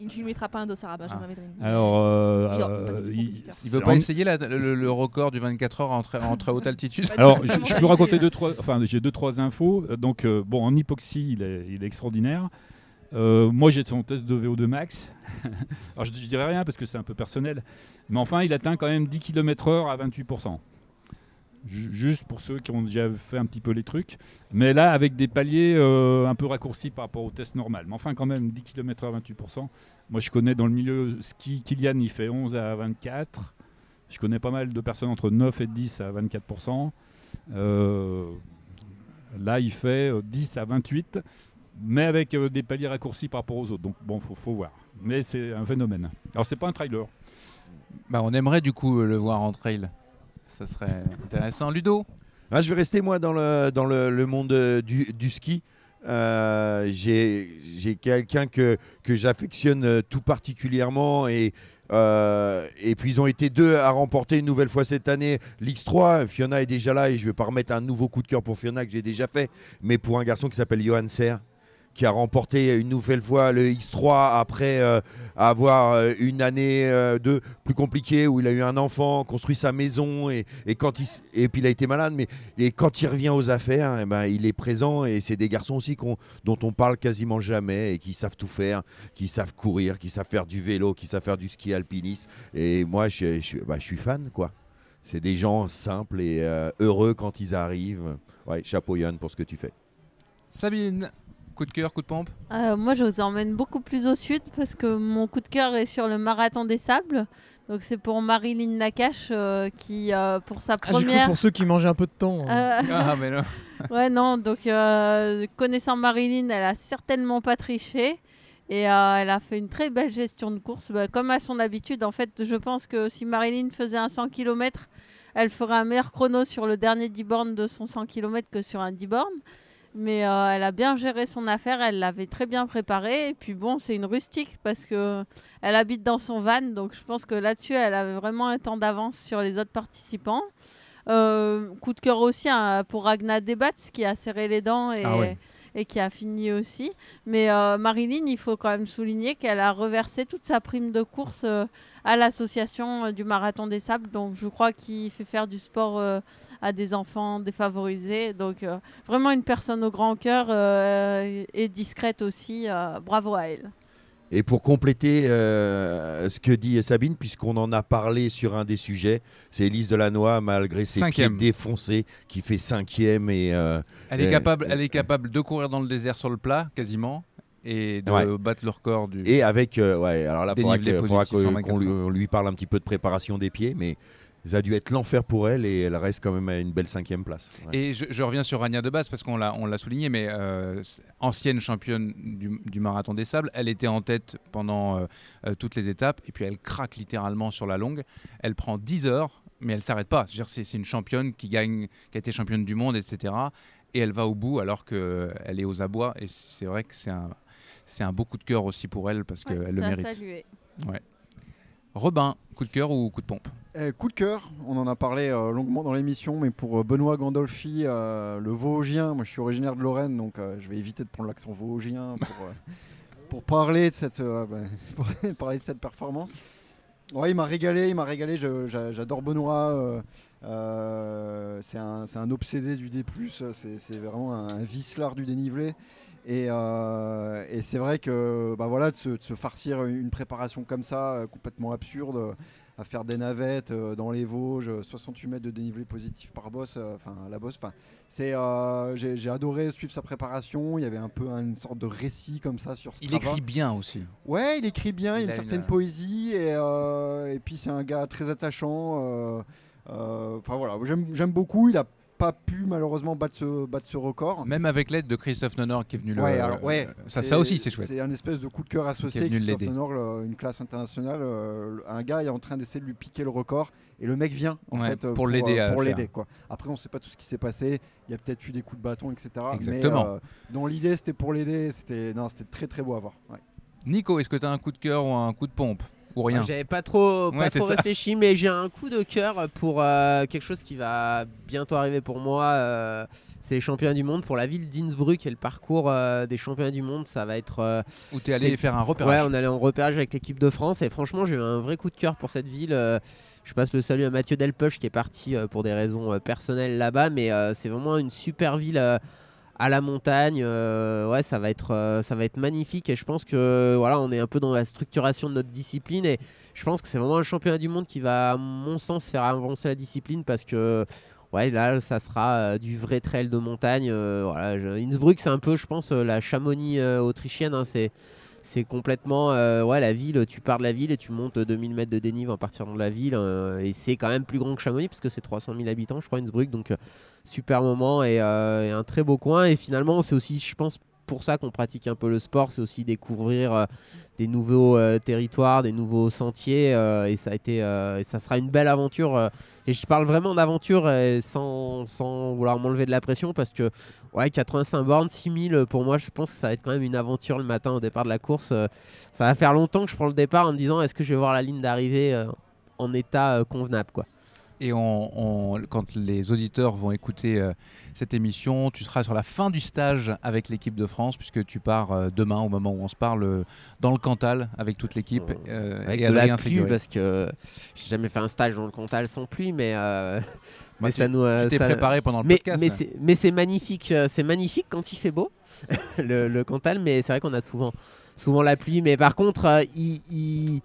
Il ne lui mettra pas un dossard à Benjamin Védrine. alors euh, Il- euh. Il veut pas en- essayer la- le, le record du 24 heures en très, en très haute altitude? Alors, je, peux raconter deux, trois. Enfin, j'ai deux, trois infos. Euh, Donc, euh, bon, en hypoxie, il est, il est extraordinaire. Euh, moi, j'ai son test de VO2 max. Alors, je, je dirais rien parce que c'est un peu personnel. Mais enfin, il atteint quand même 10 km/h à 28%. Ju- Juste pour ceux qui ont déjà fait un petit peu les trucs. Mais là, avec des paliers euh, un peu raccourcis par rapport au test normal. Mais enfin, quand même, 10 km/h à 28%. Moi, je connais dans le milieu ski, Kylian, il fait 11 à 24. Je connais pas mal de personnes entre 9 et 10 à 24%. Euh, là, il fait euh, 10 à 28, mais avec euh, des paliers raccourcis par rapport aux autres. Donc, bon, faut, faut voir. Mais c'est un phénomène. Alors, c'est pas un trailer. Bah, on aimerait du coup euh, le voir en trail. Ça serait intéressant. Ludo Ah, je vais rester moi dans le, dans le, le monde euh, du, du ski. Euh, J'ai j'ai quelqu'un que, que j'affectionne tout particulièrement et, euh, et puis ils ont été deux à remporter une nouvelle fois cette année l'X3. Fiona est déjà là et je vais pas remettre un nouveau coup de cœur pour Fiona que j'ai déjà fait, mais pour un garçon qui s'appelle Johan Serre qui a remporté une nouvelle fois le X3 après euh, avoir euh, une année euh, de plus compliquée où il a eu un enfant, construit sa maison et, quand et puis il a été malade mais et quand il revient aux affaires eh ben, il est présent et c'est des garçons aussi dont on parle quasiment jamais et qui savent tout faire, qui savent courir, qui savent faire du vélo, qui savent faire du ski alpiniste et moi je, bah, suis fan quoi. C'est des gens simples et heureux quand ils arrivent. Ouais, chapeau Yann pour ce que tu fais. Sabine, coup de cœur, coup de pompe? Euh, moi, je vous emmène beaucoup plus au sud parce que mon coup de cœur est sur le marathon des sables. Donc, c'est pour Marilyn Nakache euh, qui, euh, pour sa Ah, J'ai cru première. pour ceux qui mangeaient un peu de temps. hein. Euh, Ah, mais non. ouais, non, donc euh, connaissant Marilyn, elle a certainement pas triché. Et euh, elle a fait une très belle gestion de course, bah, comme à son habitude. En fait, je pense que si Marilyn faisait un 100 km, elle ferait un meilleur chrono sur le dernier 10 bornes de son 100 km que sur un 10 bornes. Mais euh, elle a bien géré son affaire, elle l'avait très bien préparée. Et puis bon, c'est une rustique parce que elle habite dans son van, donc je pense que là-dessus, elle avait vraiment un temps d'avance sur les autres participants. Euh, coup de cœur aussi hein, pour Ragnar Debat qui a serré les dents et, Ah ouais. Et qui a fini aussi. Mais euh, Marilyn, il faut quand même souligner qu'elle a reversé toute sa prime de course euh, à l'association euh, du Marathon des Sables. Donc je crois qu'il fait faire du sport euh, à des enfants défavorisés. Donc vraiment une personne au grand cœur et discrète aussi. bravo à elle. Et pour compléter euh, ce que dit Sabine, puisqu'on en a parlé sur un des sujets, c'est Elise Delannoy, malgré ses Cinquième. pieds défoncés, qui fait cinquième. Et, euh, Elle est, euh, capable, elle est capable de courir dans le désert sur le plat, quasiment, et de Ouais. battre le record du. Et avec, ouais, alors là, il faudra qu'on 24 lui, lui parle un petit peu de préparation des pieds, mais ça a dû être l'enfer pour elle et elle reste quand même à une belle cinquième place. Ouais. Et je, je reviens sur Rania de base parce qu'on l'a, on l'a souligné, mais euh, ancienne championne du, du marathon des sables, elle était en tête pendant euh, euh, toutes les étapes et puis elle craque littéralement sur la longue. Elle prend 10 heures, mais elle s'arrête pas. C'est-à-dire c'est, c'est une championne qui gagne, qui a été championne du monde, etc. Et elle va au bout alors qu'elle est aux abois. Et c'est vrai que c'est un, c'est un beau coup de cœur aussi pour elle parce Ouais, qu'elle le mérite. saluer. Ouais. Robin, coup de cœur ou coup de pompe? Euh, coup de cœur, on en a parlé euh, longuement dans l'émission, mais pour euh, Benoît Gandolfi, euh, le Vosgien, moi je suis originaire de Lorraine, donc je vais éviter de prendre l'accent Vosgien pour, pour parler de cette pour parler de cette performance. Ouais, il m'a régalé, il m'a régalé. je- j'a- J'adore Benoît. c'est un, c'est un obsédé du D+. C'est c'est vraiment un, un vicelard du dénivelé. Et, euh, et c'est vrai que bah voilà, de, se, de se farcir une préparation comme ça, euh, complètement absurde, euh, à faire des navettes dans les Vosges, euh, 68 mètres de dénivelé positif par boss, euh, enfin la bosse. Enfin, c'est, j'ai adoré suivre sa préparation. Il y avait un peu une sorte de récit comme ça sur Il Strava. écrit bien aussi. Ouais, il écrit bien, il, Il a une certaine une- poésie et, et puis c'est un gars très attachant. Enfin voilà, j'aime j'aime beaucoup. Il a pas pu malheureusement battre ce, battre ce record. Même avec l'aide de Christophe Nonor qui est venu le. Ouais, alors, ouais, ça, ça aussi c'est chouette. C'est un espèce de coup de cœur associé. Qui est venu Christophe. Nonor, le- une classe internationale. euh, un gars est en train d'essayer de lui piquer le record et le mec vient en Ouais, fait euh, pour l'aider pour le l'aider quoi. Après on sait pas tout ce qui s'est passé. Il y a peut-être eu des coups de bâton etc. Exactement. Mais euh, dans l'idée c'était pour l'aider. C'était non c'était très très beau à voir. Nico, est-ce que tu as un coup de cœur ou un coup de pompe? Ou rien J'avais pas trop, pas Ouais, trop ça. réfléchi, mais j'ai un coup de cœur pour euh, quelque chose qui va bientôt arriver pour moi. euh, c'est les championnats du monde pour la ville d'Innsbruck et le parcours euh, des championnats du monde. Ça va être. Où t'es allé c'est- faire un repérage. Ouais, on allait en repérage avec l'équipe de France et franchement, j'ai eu un vrai coup de cœur pour cette ville. je passe le salut à Mathieu Delpech qui est parti pour des raisons personnelles là-bas, mais c'est vraiment une super ville. À la montagne, euh, ouais, ça va être, euh, ça va être magnifique et je pense que voilà, on est un peu dans la structuration de notre discipline et je pense que c'est vraiment un championnat du monde qui va, à mon sens, faire avancer la discipline parce que ouais, là, ça sera euh, du vrai trail de montagne. Innsbruck, c'est un peu, je pense, la Chamonix autrichienne. hein, c'est c'est complètement euh, ouais la ville tu pars de la ville et tu montes 2000 mètres de dénive en partant de la ville euh, et c'est quand même plus grand que Chamonix parce que c'est 300 000 habitants je crois Innsbruck donc euh, super moment et un très beau coin et finalement c'est aussi je pense pour ça qu'on pratique un peu le sport c'est aussi découvrir euh, des nouveaux euh, territoires des nouveaux sentiers euh, et ça a été ça sera une belle aventure et je parle vraiment d'aventure sans, sans vouloir m'enlever de la pression parce que ouais 85 bornes 6000 euh, pour moi je pense que ça va être quand même une aventure le matin au départ de la course ça va faire longtemps que je prends le départ en me disant est-ce que je vais voir la ligne d'arrivée en état convenable quoi Et on, on- quand les auditeurs vont écouter euh, cette émission, tu seras sur la fin du stage avec l'équipe de France, puisque tu pars euh, demain, au moment où on se parle, euh, dans le Cantal avec toute l'équipe. avec et de la pluie parce que j'ai jamais fait un stage dans le Cantal sans pluie mais ça nous tu t'es ça- préparé pendant le mais, podcast, mais c'est mais c'est magnifique c'est magnifique quand il fait beau le, le Cantal mais c'est vrai qu'on a souvent souvent la pluie mais par contre ils,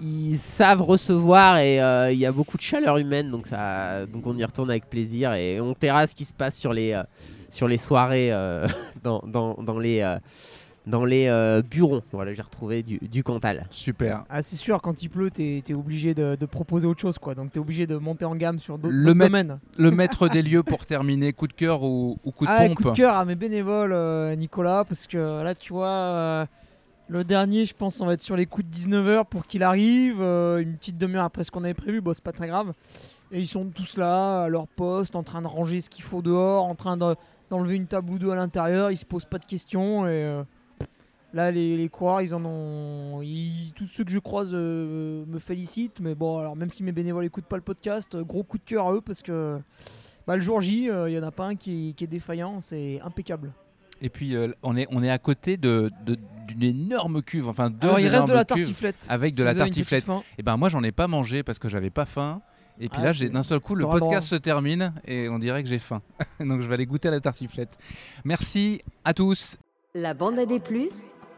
ils- savent recevoir et euh, il y a beaucoup de chaleur humaine donc ça donc on y retourne avec plaisir et on terrasse ce qui se passe sur les euh, sur les soirées euh, dans, dans, dans les euh, dans les euh, bureaux voilà j'ai retrouvé du, du Cantal super Ah, c'est sûr, quand il pleut, t'es es obligé de, de proposer autre chose, quoi. Donc t'es obligé de monter en gamme sur d'autres domaines. le maître des lieux pour terminer, coup de cœur ou, ou coup de ah, pompe coup de cœur à mes bénévoles, euh, Nicolas, parce que là, tu vois, euh, le dernier, je pense, on va être sur les coups de 19h pour qu'il arrive. euh, une petite demi-heure après ce qu'on avait prévu, bon, c'est pas très grave. Et ils sont tous là, à leur poste, en train de ranger ce qu'il faut dehors, en train de- d'enlever une table ou deux à l'intérieur. Ils se posent pas de questions. Et euh, Là, les, les coureurs, ils en ont. tous ceux que je croise euh, me félicitent. Mais bon, alors même si mes bénévoles n'écoutent pas le podcast, gros coup de cœur à eux parce que bah, le jour J, il y en a pas un qui est défaillant. C'est impeccable. Et puis euh, on, est, on est à côté de- de- d'une énorme cuve, enfin deux Alors, il reste de la tartiflette, Avec si de la tartiflette. Et ben moi j'en ai pas mangé parce que j'avais pas faim. Et puis Ah, là, j'ai d'un seul coup, le podcast se termine et on dirait que j'ai faim. Donc je vais aller goûter à la tartiflette. Merci à tous. La bande à des plus,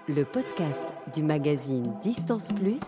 le podcast du magazine Distance Plus,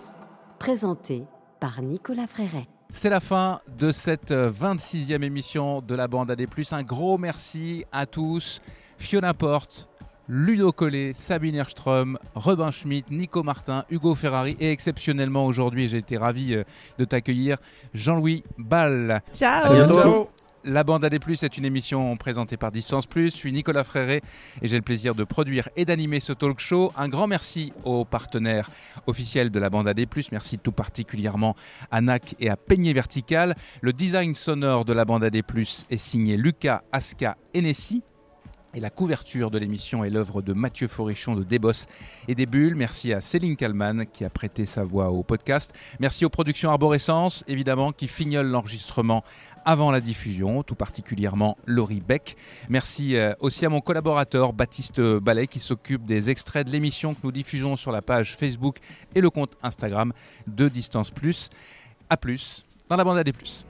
présenté par Nicolas Fréret. C'est la fin de cette euh, 26e émission de la bande AD+. Un gros merci à tous. Fiona Porte, Ludo Collet, Sabine Erström, Robin Schmidt, Nico Martin, Hugo Ferrari et exceptionnellement aujourd'hui, j'ai été ravi euh, de t'accueillir, Jean-Louis Ball. Ciao. À bientôt. La bande AD+, est une émission présentée par Distance Plus. Je suis Nicolas Fréré et j'ai le plaisir de produire et d'animer ce talk show. Un grand merci aux partenaires officiels de la bande AD+. Merci tout particulièrement à NAC et à Peigné Vertical. Le design sonore de la bande AD+, est signé Lucas Aska Enessi. Et la couverture de l'émission est l'œuvre de Mathieu Forichon de Desbosses et des Bulles. Merci à Céline Kalman qui a prêté sa voix au podcast. Merci aux productions Arborescence, évidemment, qui fignolent l'enregistrement avant la diffusion, tout particulièrement Laurie Beck. Merci euh, aussi à mon collaborateur Baptiste Ballet qui s'occupe des extraits de l'émission que nous diffusons sur la page Facebook et le compte Instagram de Distance Plus. À plus dans la bande à des plus.